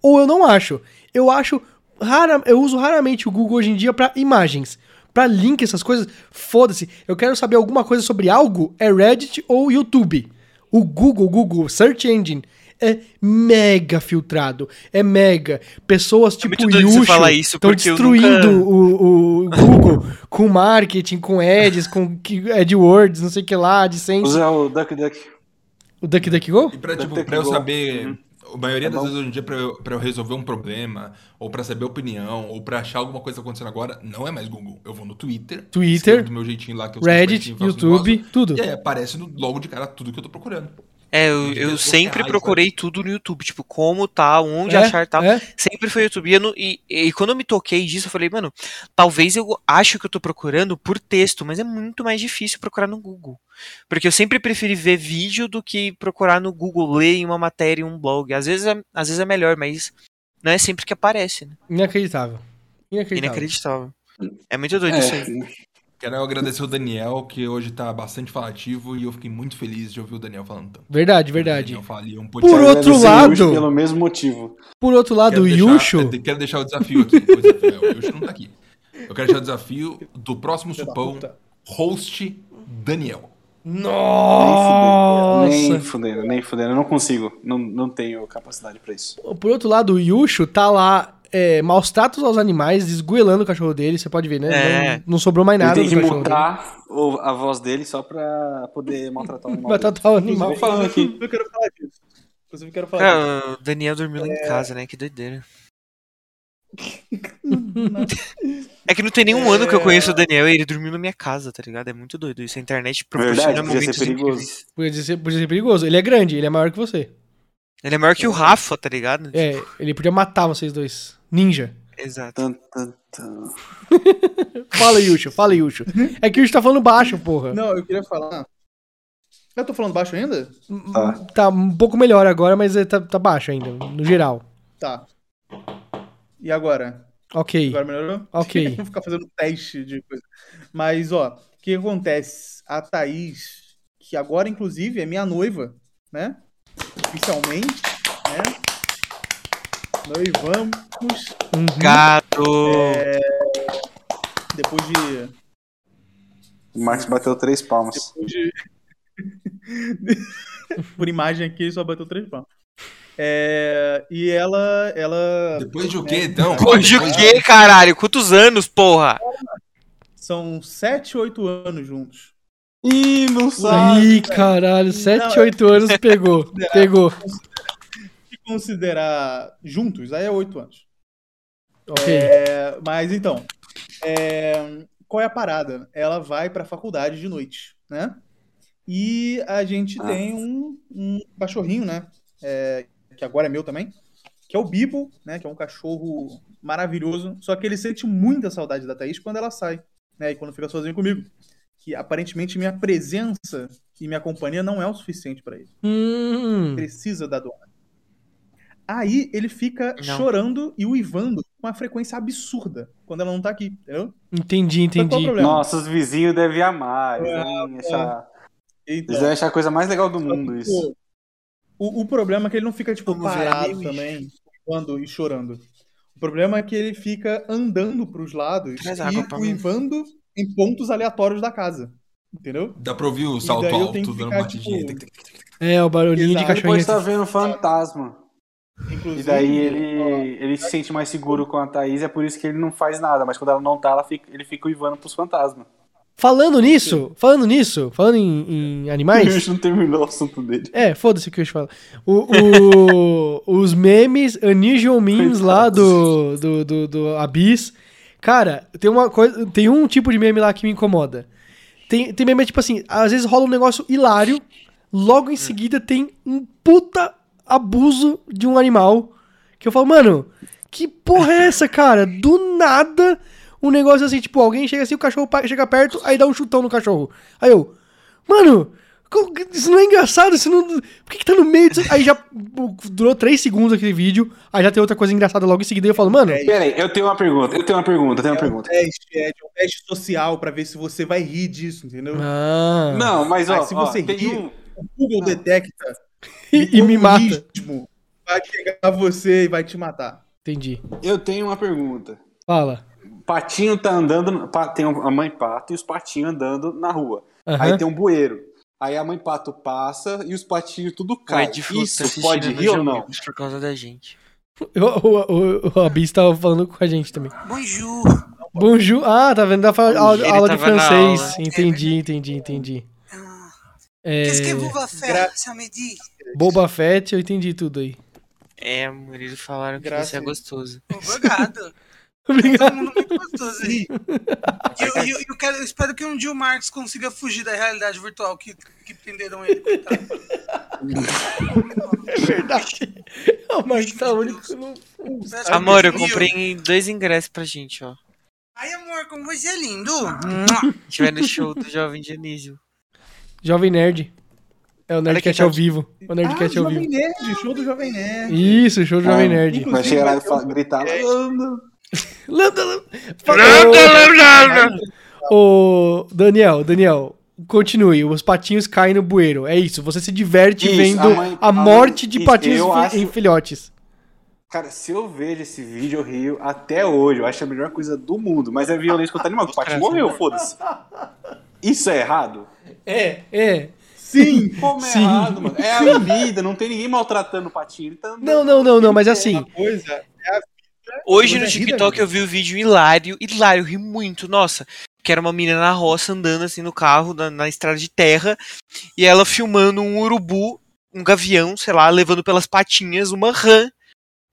ou eu não acho. Eu acho rara, eu uso raramente o Google hoje em dia pra imagens. Pra link, essas coisas, foda-se. Eu quero saber alguma coisa sobre algo, é Reddit ou YouTube. O Google, Google, Search Engine, é mega filtrado. É mega. Pessoas tipo muito doido você Yusho estão destruindo nunca- o, o Google com marketing, com ads, com que- AdWords, não sei o que lá, AdSense. Usa o Duck Duck. O DuckDuckGo? E pra, tipo, ter pra eu saber. Uhum. A maioria Tá das bom. vezes hoje em dia, pra eu, eu resolver um problema, ou pra saber opinião, ou pra achar alguma coisa acontecendo agora, não é mais Google. Eu vou no Twitter. Twitter, do meu jeitinho lá que eu Reddit, YouTube, tudo. E aí aparece no, logo de cara tudo que eu tô procurando. É, eu, eu sempre reais, procurei tudo no YouTube, tipo, como tá, onde É, achar tal. é. Sempre foi YouTube. E, eu não- e- e quando eu me toquei disso, eu falei, mano, talvez eu acho que eu tô procurando por texto, mas é muito mais difícil procurar no Google. Porque eu sempre preferi ver vídeo do que procurar no Google, ler em uma matéria, em um blog. Às vezes é, às vezes é melhor, mas não é sempre que aparece, né? Inacreditável. Inacreditável. Inacreditável. É muito doido É, isso aí. Quero agradecer o Daniel, que hoje tá bastante falativo, e eu fiquei muito feliz de ouvir o Daniel falando tanto. Verdade, verdade. Ali um Por outro lado- Pelo mesmo motivo. Por outro lado, Quero o deixar- Yusho. é, Quero deixar o desafio aqui. O desafio- o Yusho não tá aqui. Eu quero deixar o desafio do próximo supão, host Daniel. Nossa! Nem fudendo, nem fudendo. Eu não consigo. Não, não tenho capacidade pra isso. Por outro lado, o Yusho tá lá é, maus tratos aos animais, esgoelando o cachorro dele, você pode ver, né? É. Não, não sobrou mais Ele nada tem do que cachorro dele. a voz dele só pra poder maltratar o animal. Vai dele. tratar o animal. Tô falando aqui. Eu quero falar disso. Inclusive, eu quero falar disso. O Daniel dormiu lá em casa, né? Que doideira. É que não tem nenhum ano que eu conheço o Daniel e ele dormiu na minha casa, tá ligado? É muito doido isso. A internet proporciona Verdade, podia momentos ser perigoso. Podia ser, podia ser perigoso. Ele é grande, ele é maior que você. Ele é maior que o Rafa, tá ligado? É, ele podia matar vocês dois. Ninja. Exato. Fala, Yusho, fala, Yusho. É que o Yusho tá falando baixo, porra. Não, eu queria falar. Eu tô falando baixo ainda? Tá. Tá um pouco melhor agora, mas é, tá, tá baixo ainda, no geral. Tá. E agora? Ok, Agora melhorou? ok. Vou ficar fazendo teste de coisa. Mas, ó, o que acontece? A Thaís, que agora, inclusive, é minha noiva, né? Oficialmente, né? Noivamos Uhum. Gato! depois de. O Marcos bateu três palmas. Depois de... Por imagem aqui, ele só bateu três palmas. É, e ela, ela Depois de o quê, então? Hoje o quê, caralho? Quantos anos, porra? são sete, oito anos juntos. Ih, não sabe. Ih, caralho, 7, Não, 8 anos pegou. Pegou. Considerar juntos, aí é oito anos. Ok. É, mas então, é, qual é a parada? Ela vai pra faculdade de noite, né? E a gente Ah. tem um, um cachorrinho, né? É, que agora é meu também, que é o Bibo, né? Que é um cachorro maravilhoso. Só que ele sente muita saudade da Thaís quando ela sai, né? E quando fica sozinho comigo. Que aparentemente minha presença e minha companhia não é o suficiente pra ele. Hum, Precisa da dona. Aí ele fica Não. chorando e uivando com uma frequência absurda quando ela não tá aqui, entendeu? entendi, Só que qual é o entendi. problema? Nossa, os vizinhos devem amar. Eles devem achar, Então, eles devem achar a coisa mais legal do só mundo que, isso. O, o problema é que ele não fica, tipo, Vamos ver parado ali, também, uivando e chorando. O problema é que ele fica andando pros lados Traz e mim. uivando em pontos aleatórios da casa. Entendeu? Dá pra ouvir o salto alto dando batidinha. tipo, É, o barulhinho de Exato. Ele pode cachorrinho. estar vendo fantasma. Inclusive, E daí ó, ele, ele se sente mais seguro com a Thaís, é por isso que ele não faz nada. Mas quando ela não tá, ela fica- ele fica uivando pros fantasmas. Falando nisso, falando nisso, falando em, em O animais. bicho não terminou o assunto dele. É, foda-se o que falo. O, o- os memes, unusual memes lá do, do, do, do Abyss. Cara, tem uma coisa. Tem um tipo de meme lá que me incomoda. Tem, tem meme, tipo assim, às vezes rola um negócio hilário, logo em seguida tem um puta abuso de um animal. Que eu falo, mano, que porra é essa, cara? Do nada, um negócio assim, tipo, alguém chega assim, o cachorro chega perto, aí dá um chutão no cachorro. Aí eu, mano, isso não é engraçado, isso não. Por que, que tá no meio disso? Aí já durou 3 segundos aquele vídeo, aí já tem outra coisa engraçada logo em seguida, e eu falo, mano, Peraí, eu tenho uma pergunta, eu tenho uma pergunta, eu tenho uma pergunta. teste, é de um teste social pra ver se você vai rir disso, entendeu? ah, Não, mas ó, Mas se ó, você tem rir- um... O Google detecta e, e me mata. vai pegar você e vai te matar. Entendi. Eu tenho uma pergunta. Fala. Patinho tá andando, tem a mãe pato e os patinhos andando na rua. Aham. Aí tem um bueiro. Aí a mãe pato passa e os patinhos tudo Fu tá Isso pode rir ou não? Por causa da gente. O, o, o, o Abis tava falando com a gente também. Bonjour. Bonjour. Ah, tá vendo? Dá aula, aula de francês. aula. Entendi, entendi, entendi. É, Qu'est-ce que vous va faire samedi? Boba Fett, eu entendi tudo aí. É, amor, eles falaram que Graças. você é gostoso. Obrigado. Obrigado. Todo mundo muito gostoso aí. E eu, eu, eu quero- eu espero que um dia o Marx consiga fugir da realidade virtual que, que prenderam ele. coitado. É verdade. O Marcos tá único. Não... Parece Amor, eu comprei dois ingressos pra gente, ó. Ai, amor, como você é lindo. Estiver no show do Jovem Dionísio. Jovem Nerd. É o Nerdcast ao vivo. O Ah, Nerdcast ao Jovem vivo. Nerd, show do Jovem Nerd. Isso, show do Jovem Ah, Nerd. inclusive, Vai chegar lá e vai ter fa- um- gritar. "Landa". Lambda, lambda. Ô, Daniel, Daniel, continue. Os patinhos caem no bueiro. É isso. Você se diverte Isso, vendo a mãe- a a morte mãe- de isso, patinhos acho- em filhotes. Cara, se eu vejo esse vídeo, eu rio até hoje. Eu acho a melhor coisa do mundo. Mas é violência contra animal. O patinho morreu, foda-se. Isso é errado? É, é. Sim! Como é Sim. errado, mano? É a vida, não tem ninguém maltratando o patinho. Tá. Não, não, não, não, mas assim. Uma coisa é a Hoje no é TikTok eu vi o vídeo hilário, hilário, ri muito, nossa. Que era uma menina na roça andando assim no carro, na, na estrada de terra, e ela filmando um urubu, um gavião, sei lá, levando pelas patinhas uma rã.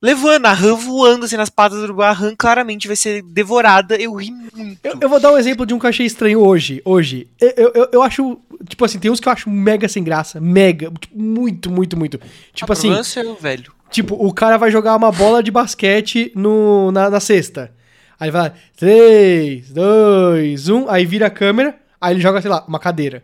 Levando, a rã voando assim nas patas do urubu, a rã claramente vai ser devorada. Eu ri muito. Eu, eu vou dar um exemplo de um que eu achei estranho hoje. Hoje. Eu, eu, eu- acho. Tipo assim, tem uns que eu acho mega sem graça. Mega. Tipo, muito, muito, muito. Tipo Ah, assim. é velho. Tipo, o cara vai jogar uma bola de basquete no, na, na cesta. Aí vai, 3, 2, 1, aí vira a câmera, aí ele joga, sei lá, uma cadeira.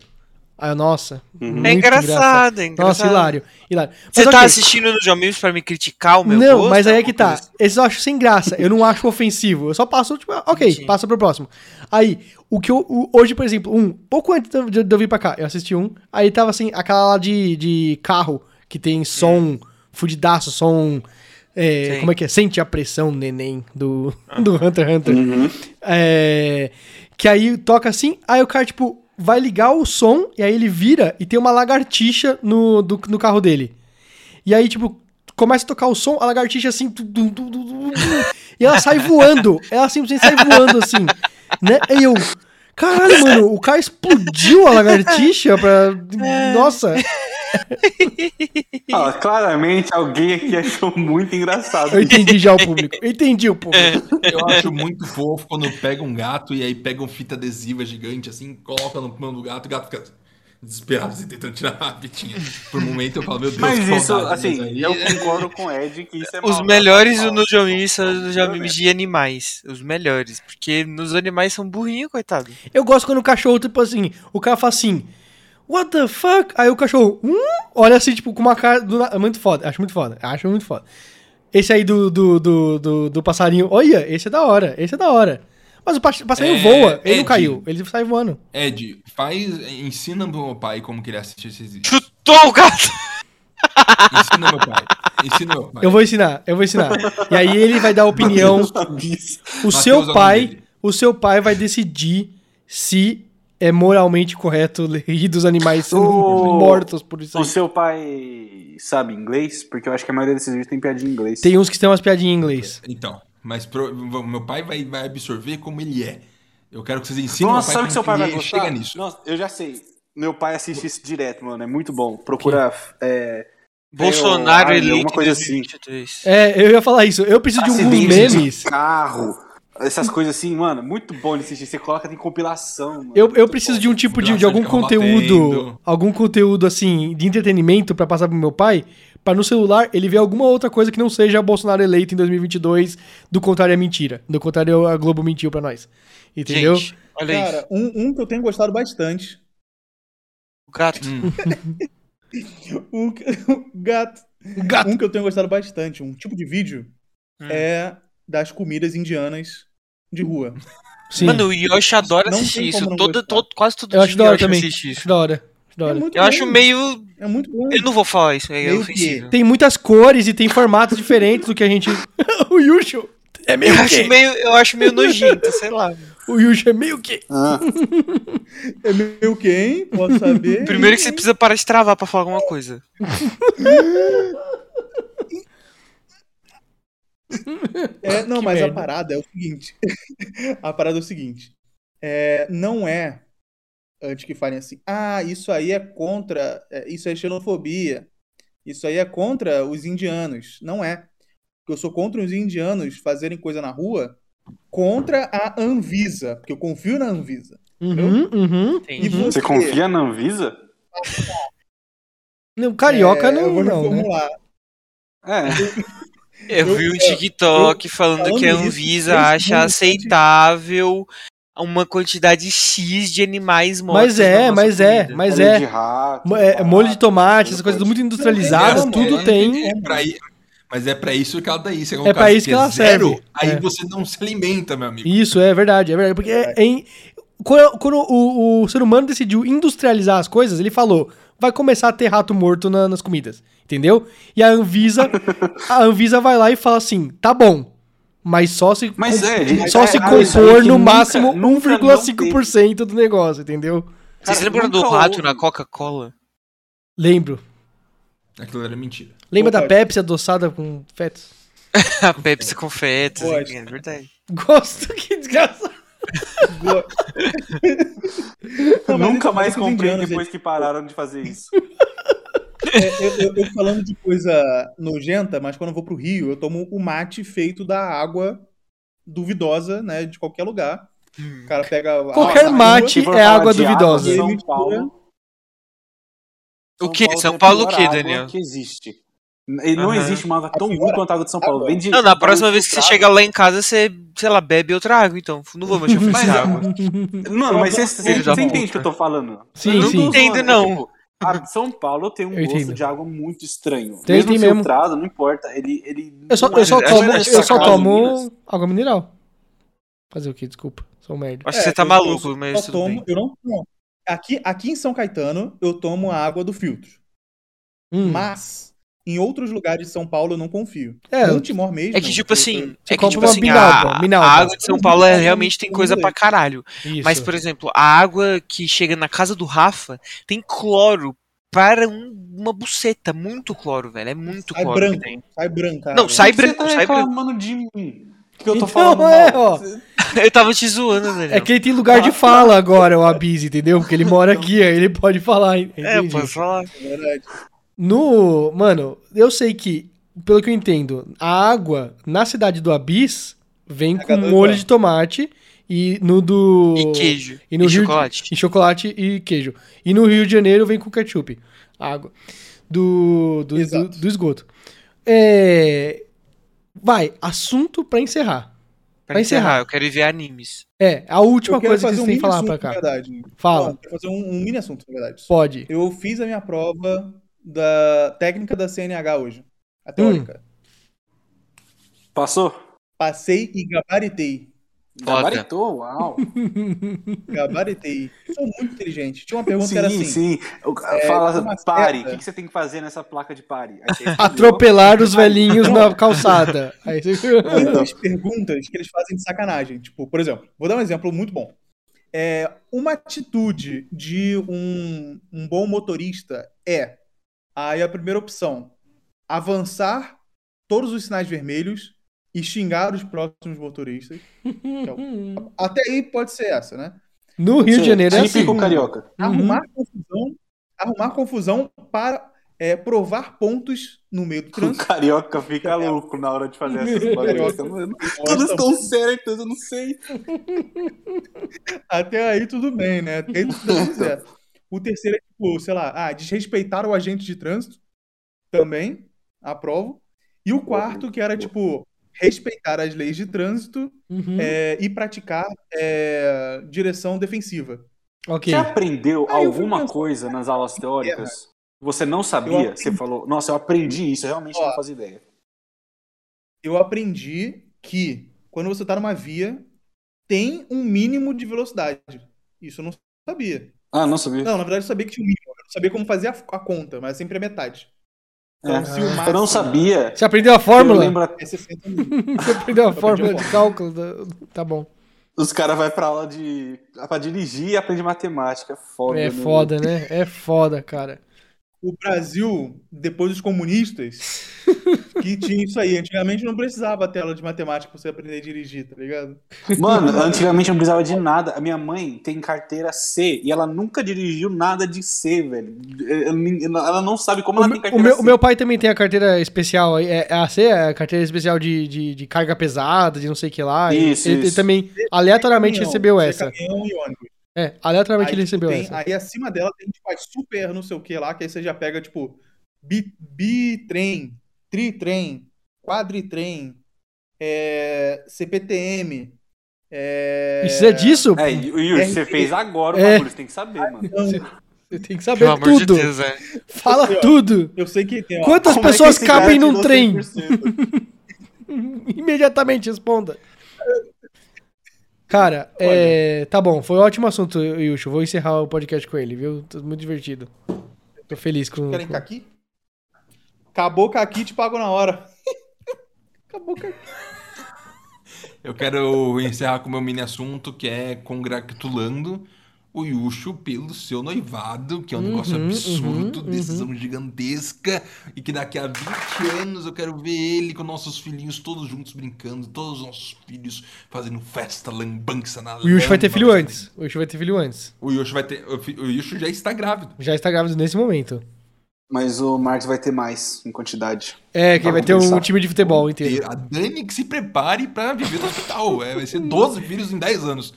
Aí eu, nossa. muito É engraçado, é engraçado. Nossa, hilário, hilário. Você Mas, tá ok, assistindo no Jomilson pra me criticar o meu Não, gosto, mas aí é que tá. coisa assim? Esses eu acho sem graça. Eu não acho ofensivo. Eu só passo, tipo, ah, ok, Entendi. passa pro próximo. Aí, o que eu. o- hoje, por exemplo, um, pouco antes de, eu- de eu vir pra cá, eu assisti um. Aí tava assim, aquela lá de, de carro que tem som fudidaço, som. é, Sim. como é que é? Sente a pressão, neném, do, do Hunter x Hunter. Uhum. É, que aí toca assim, aí o cara, tipo, vai ligar o som, e aí ele vira e tem uma lagartixa no, do- no carro dele. E aí, tipo, começa a tocar o som, a lagartixa assim, e ela sai voando. Ela simplesmente sai voando assim, né? Aí eu, caralho, mano, o cara explodiu a lagartixa pra. Nossa, Ah, claramente alguém aqui achou muito engraçado. eu entendi já o público. Eu entendi o público. Eu acho muito fofo quando pega um gato e aí pega um fita adesiva gigante assim, coloca no mão do gato e o gato fica desesperado assim, tentando tirar a fitinha. Por um momento eu falo, meu Deus, Mas que isso, saudade, assim, mas aí- eu concordo com o Ed que isso é Os mal- melhores mal- no Jomilson são os de animais. Os melhores. Porque nos animais são burrinhos, coitado. Eu gosto quando o cachorro, tipo assim, o cara fala assim, what the fuck? Aí o cachorro, hum? Olha assim, tipo, com uma cara. Do... na- Muito foda, acho muito foda, acho muito foda. Esse aí do, do, do, do, do passarinho, olha, esse é da hora, esse é da hora. Mas o pas- passarinho É, voa, ele não Ed. caiu, ele sai voando. Ed, faz. Ensina pro meu pai como que ele assiste esses vídeos. Chutou o gato! Ensina meu pai. Ensina meu pai. Eu vou ensinar, eu vou ensinar. E aí ele vai dar opinião. O Mateus seu é pai, o seu pai vai decidir se é moralmente correto rir dos animais sendo O- mortos por isso O aí. seu pai sabe inglês? Porque eu acho que a maioria desses vídeos tem piadinha em inglês. Tem uns que tem umas piadinhas em inglês. Então, mas pro- meu pai vai, vai absorver como ele é. Eu quero que vocês ensinem Nossa, meu sabe o que seu pai vai ele gostar? chega nisso. Nossa, eu já sei. Meu pai assiste isso direto, mano. É muito bom. Procura. É, Bolsonaro Ai, eleito alguma coisa assim. 2023. É, eu ia falar isso. Eu preciso de alguns acidente memes. de carro. Essas coisas assim, mano. Muito bom de assistir. Você coloca tem compilação. Mano, Eu, eu preciso bom. de um tipo de, de algum conteúdo, batendo. algum conteúdo assim de entretenimento pra passar pro meu pai, pra no celular ele ver alguma outra coisa que não seja Bolsonaro eleito em 2022, do contrário é mentira. Do contrário a Globo mentiu pra nós. Entendeu? Gente, olha isso. Cara, um, um que eu tenho gostado bastante. O gato. Hum, Um, que- gato. Gato. Um que eu tenho gostado bastante, um tipo de vídeo, Hum. é das comidas indianas de rua. Sim. Mano, o Yoshi adora Não assistir isso. Todo, todo, quase todo eu acho da dia hora Yoshi também. assiste Acho isso. da hora. Acho da É hora. Eu bom. acho meio. É muito bom. Eu não vou falar isso, é Meio ofensivo. Tem muitas cores e tem formatos diferentes do que a gente. o Yusho é meio Eu acho meio, eu acho meio nojento, sei lá. O Yusho é meio o quê? Ah, É meio quem? Posso saber? Primeiro que você precisa parar de travar pra falar alguma coisa. É, não, Que mas merda. a parada é o seguinte. a parada é o seguinte. É, não é antes que falem assim, ah, isso aí é contra, é, isso é xenofobia, isso aí é contra os indianos. Não é. Porque eu sou contra os indianos fazerem coisa na rua contra a Anvisa, porque eu confio na Anvisa. Uhum, uhum. E você, você confia na Anvisa? Não, carioca É, não, eu vou não, né? reformular. É. Eu vi um eu- TikTok falando falando que a Anvisa acha aceitável uma quantidade X de animais mortos. Mas é, mas é, comida. mas Molho é. de rato. É, molho de tomate, essas coisas muito industrializadas, Não, tudo é, tem. É pra mas é pra isso que ela dá isso. É pra isso que ela zero, serve. Aí É. você não se alimenta, meu amigo. Isso, é verdade, é verdade. Porque é, em- quando, quando o, o ser humano decidiu industrializar as coisas, ele falou: vai começar a ter rato morto na- nas comidas. Entendeu? E a Anvisa, a Anvisa vai lá e fala assim: tá bom. Mas só se, Mas com- é, de- só é se compor que no nunca- máximo nunca não 1,5% do negócio, entendeu? Vocês Cara, lembram do nunca rato houve. na Coca-Cola? Lembro. Aquilo era mentira. Lembra Opa. da Pepsi adoçada com fetos? A Pepsi com fetos, Gosto. é verdade. Gosto, que desgraçado. Não, Nunca mais é coisa comprei indiana, depois que pararam de fazer isso. É, eu, eu- eu falando de coisa nojenta, mas quando eu vou pro Rio, eu tomo o mate feito da água duvidosa, né? De qualquer lugar. O cara pega. Qualquer mate Se for é água duvidosa. e São Paulo. O quê? tem São Paulo o pior quê, água Daniel? que existe. Não existe uma água tão ruim quanto a água de São Paulo. água. Vem de- Não, na próxima vez que você chegar lá em casa, você, sei lá, bebe outra água, então. Não vou mais te oferecer água. Mano, mas você, você, você entende o que eu tô falando? Sim, Eu não sim. Entendo, não. tipo, a São Paulo tem um Eu gosto entendo. de água muito estranho. Tem, mesmo tem mesmo. filtrado, não importa. Ele, ele Eu só, eu só é- tomo, é eu só tomo água mineral. Fazer o quê? Desculpa. Sou um merda. Acho que você É, tá eu- maluco, eu mas tudo tomo, bem. eu não tomo. Aqui, aqui em São Caetano, eu tomo a água do filtro. Hum. Mas em outros lugares de São Paulo eu não confio. É, no Timor mesmo. É que, tipo assim, é que, tipo assim, a, a água de São Paulo é, Minalba, realmente tem coisa pra caralho. Isso. Mas, por exemplo, a água que chega na casa do Rafa tem cloro para um- uma buceta. Muito cloro, velho. É muito Sai cloro. branco. Sai branca. Não, sai branco, Você tá sai branco. reclamando de mim. Que eu tô Então, falando é, mal. ó. Eu tava te zoando, Daniel. É que ele tem lugar de fala agora, o Abis, entendeu? Porque ele mora aqui, aí ele pode falar. É, entendi. posso falar. É verdade. No. Mano, eu sei que, pelo que eu entendo, a água na cidade do Abis vem com Cagador de molho de tomate e no do. E queijo. E no e Rio de- chocolate. E chocolate e queijo. E no Rio de Janeiro vem com ketchup. Água. Do, do, do, do esgoto. É, Vai, assunto pra encerrar. Pra Pra encerrar, encerrar. eu quero ir ver animes. É, a última coisa que fazer você um tem que falar assunto, pra cá. verdade. Fala. Não, eu quero fazer um, um mini assunto, na verdade. Pode. Eu fiz a minha prova da técnica da CNH hoje. A Hum. teórica. Passou? Passei e gabaritei. Foda. Gabaritou? Uau. Gabaritei. Sou muito inteligente. Tinha uma pergunta sim, que era assim. sim. É, Fala, pare. O que, que você tem que fazer nessa placa de pare? Atropelar os velhinhos na calçada. Aí você... Tem umas perguntas que eles fazem de sacanagem. Tipo, por exemplo, vou dar um exemplo muito bom. É, uma atitude de um, um bom motorista é. Aí a primeira opção: avançar todos os sinais vermelhos e xingar os próximos motoristas. Até aí pode ser essa, né? No Rio de Janeiro é assim. Típico carioca. Arrumar confusão, arrumar confusão para é, provar pontos no meio do O trânsito. carioca fica louco na hora de fazer essas coisas. mano. Todas estão certas, eu não sei. Até aí tudo bem, né? Até aí tudo certo. O terceiro é, tipo, sei lá, ah, desrespeitar o agente de trânsito. Também, aprovo. E o quarto, que era, tipo, respeitar as leis de trânsito Uhum. é, e praticar é, direção defensiva. Ok. Você aprendeu fui alguma coisa nas aulas teóricas? Você não sabia? aprendi. Você falou, nossa, eu aprendi isso, eu realmente Ó. não fazia ideia. Eu aprendi que quando você tá numa via, tem um mínimo de velocidade. Isso eu não sabia. Ah, não sabia. Não, na verdade eu sabia que tinha um mínimo. Eu não sabia como fazer a, a conta, mas sempre é metade. Então, É. se o Eu não sabia. Você aprendeu a Eu fórmula? lembro, é 60 mil. Você aprendeu a fórmula de cálculo? da- Tá bom. os caras vão pra aula de. pra dirigir e aprende matemática. Foda, É né? foda, né? É foda, cara. o Brasil, depois dos comunistas, que tinha isso aí. Antigamente não precisava tela de matemática pra você aprender a dirigir, tá ligado? Mano, antigamente não precisava de nada. A minha mãe tem carteira C e ela nunca dirigiu nada de C, velho. Ela não sabe como O, ela tem o carteira meu, C. o meu pai também tem a carteira especial. É, é a C, é a carteira especial de, de, de carga pesada, de não sei o que lá. Isso, ele, ele isso. também aleatoriamente Caminhão, recebeu essa. Caminhão e ônibus. É, aleatoriamente Aí, ele tipo, recebeu tem- essa. aí acima dela tem tipo super não sei o que lá, que aí você já pega tipo bi- bitrem, tritrem, quadritrem, é, CPTM. É, Precisa disso? É, e- Yuri, você fez agora o É. bagulho, você tem que saber, mano. Você tem que saber Pelo amor de tudo. Deus, é. Fala Aqui, ó. tudo. Eu sei que tem, ó, Quantas Como é pessoas cara cabem num trem? 100%? Imediatamente responda. Cara, é, tá bom, foi um ótimo assunto, Yusho. Vou encerrar o podcast com ele, viu? Tô muito divertido. Tô feliz com. Querem com... caqui? Acabou caqui, te pago na hora. Acabou caqui. Eu quero encerrar com o meu mini assunto, que é congratulando o Yushu pelo seu noivado, que é um negócio Uhum, absurdo, uhum, decisão gigantesca, e que daqui a 20 anos eu quero ver ele com nossos filhinhos todos juntos brincando, todos os nossos filhos fazendo festa, lambança na O Yushu vai ter filho antes. O Yushu vai ter filho antes. O Yushu vai ter. O Yushu já está grávido. Já está grávido nesse momento. Mas o Marcos vai ter mais em quantidade. É, que vai ter um time de futebol inteiro. A Dani que se prepare pra viver no hospital. É, vai ser 12 filhos em 10 anos.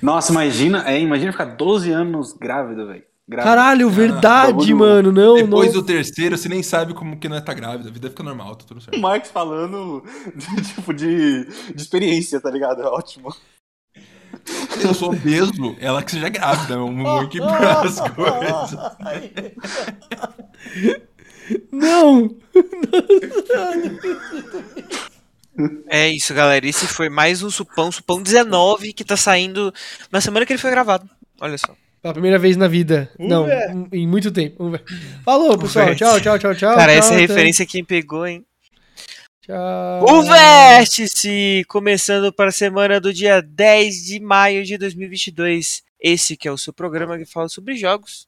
Nossa, imagina, é, imagina ficar 12 anos grávida, velho. Caralho, verdade, bagulho- mano. Não, Depois não. do terceiro, você nem sabe como que não é tá grávida. A vida fica normal, tá tudo O certo. Marcos falando, tipo, de, de experiência, tá ligado? É ótimo. Eu sou obeso, ela que seja grávida. Vamos equilibrar as coisas. Não! É isso, galera. Esse foi mais um supão, supão 19, que tá saindo na semana que ele foi gravado. Olha só. Pela primeira vez na vida. não, ver. em muito tempo. Vamos ver. Falou, pessoal. Tchau, tchau, tchau, tchau. Cara, tchau, essa até. referência quem pegou, hein? Tchau. O Vértice! Começando para a semana do dia 10 de maio de 2022. Esse que é o seu programa que fala sobre jogos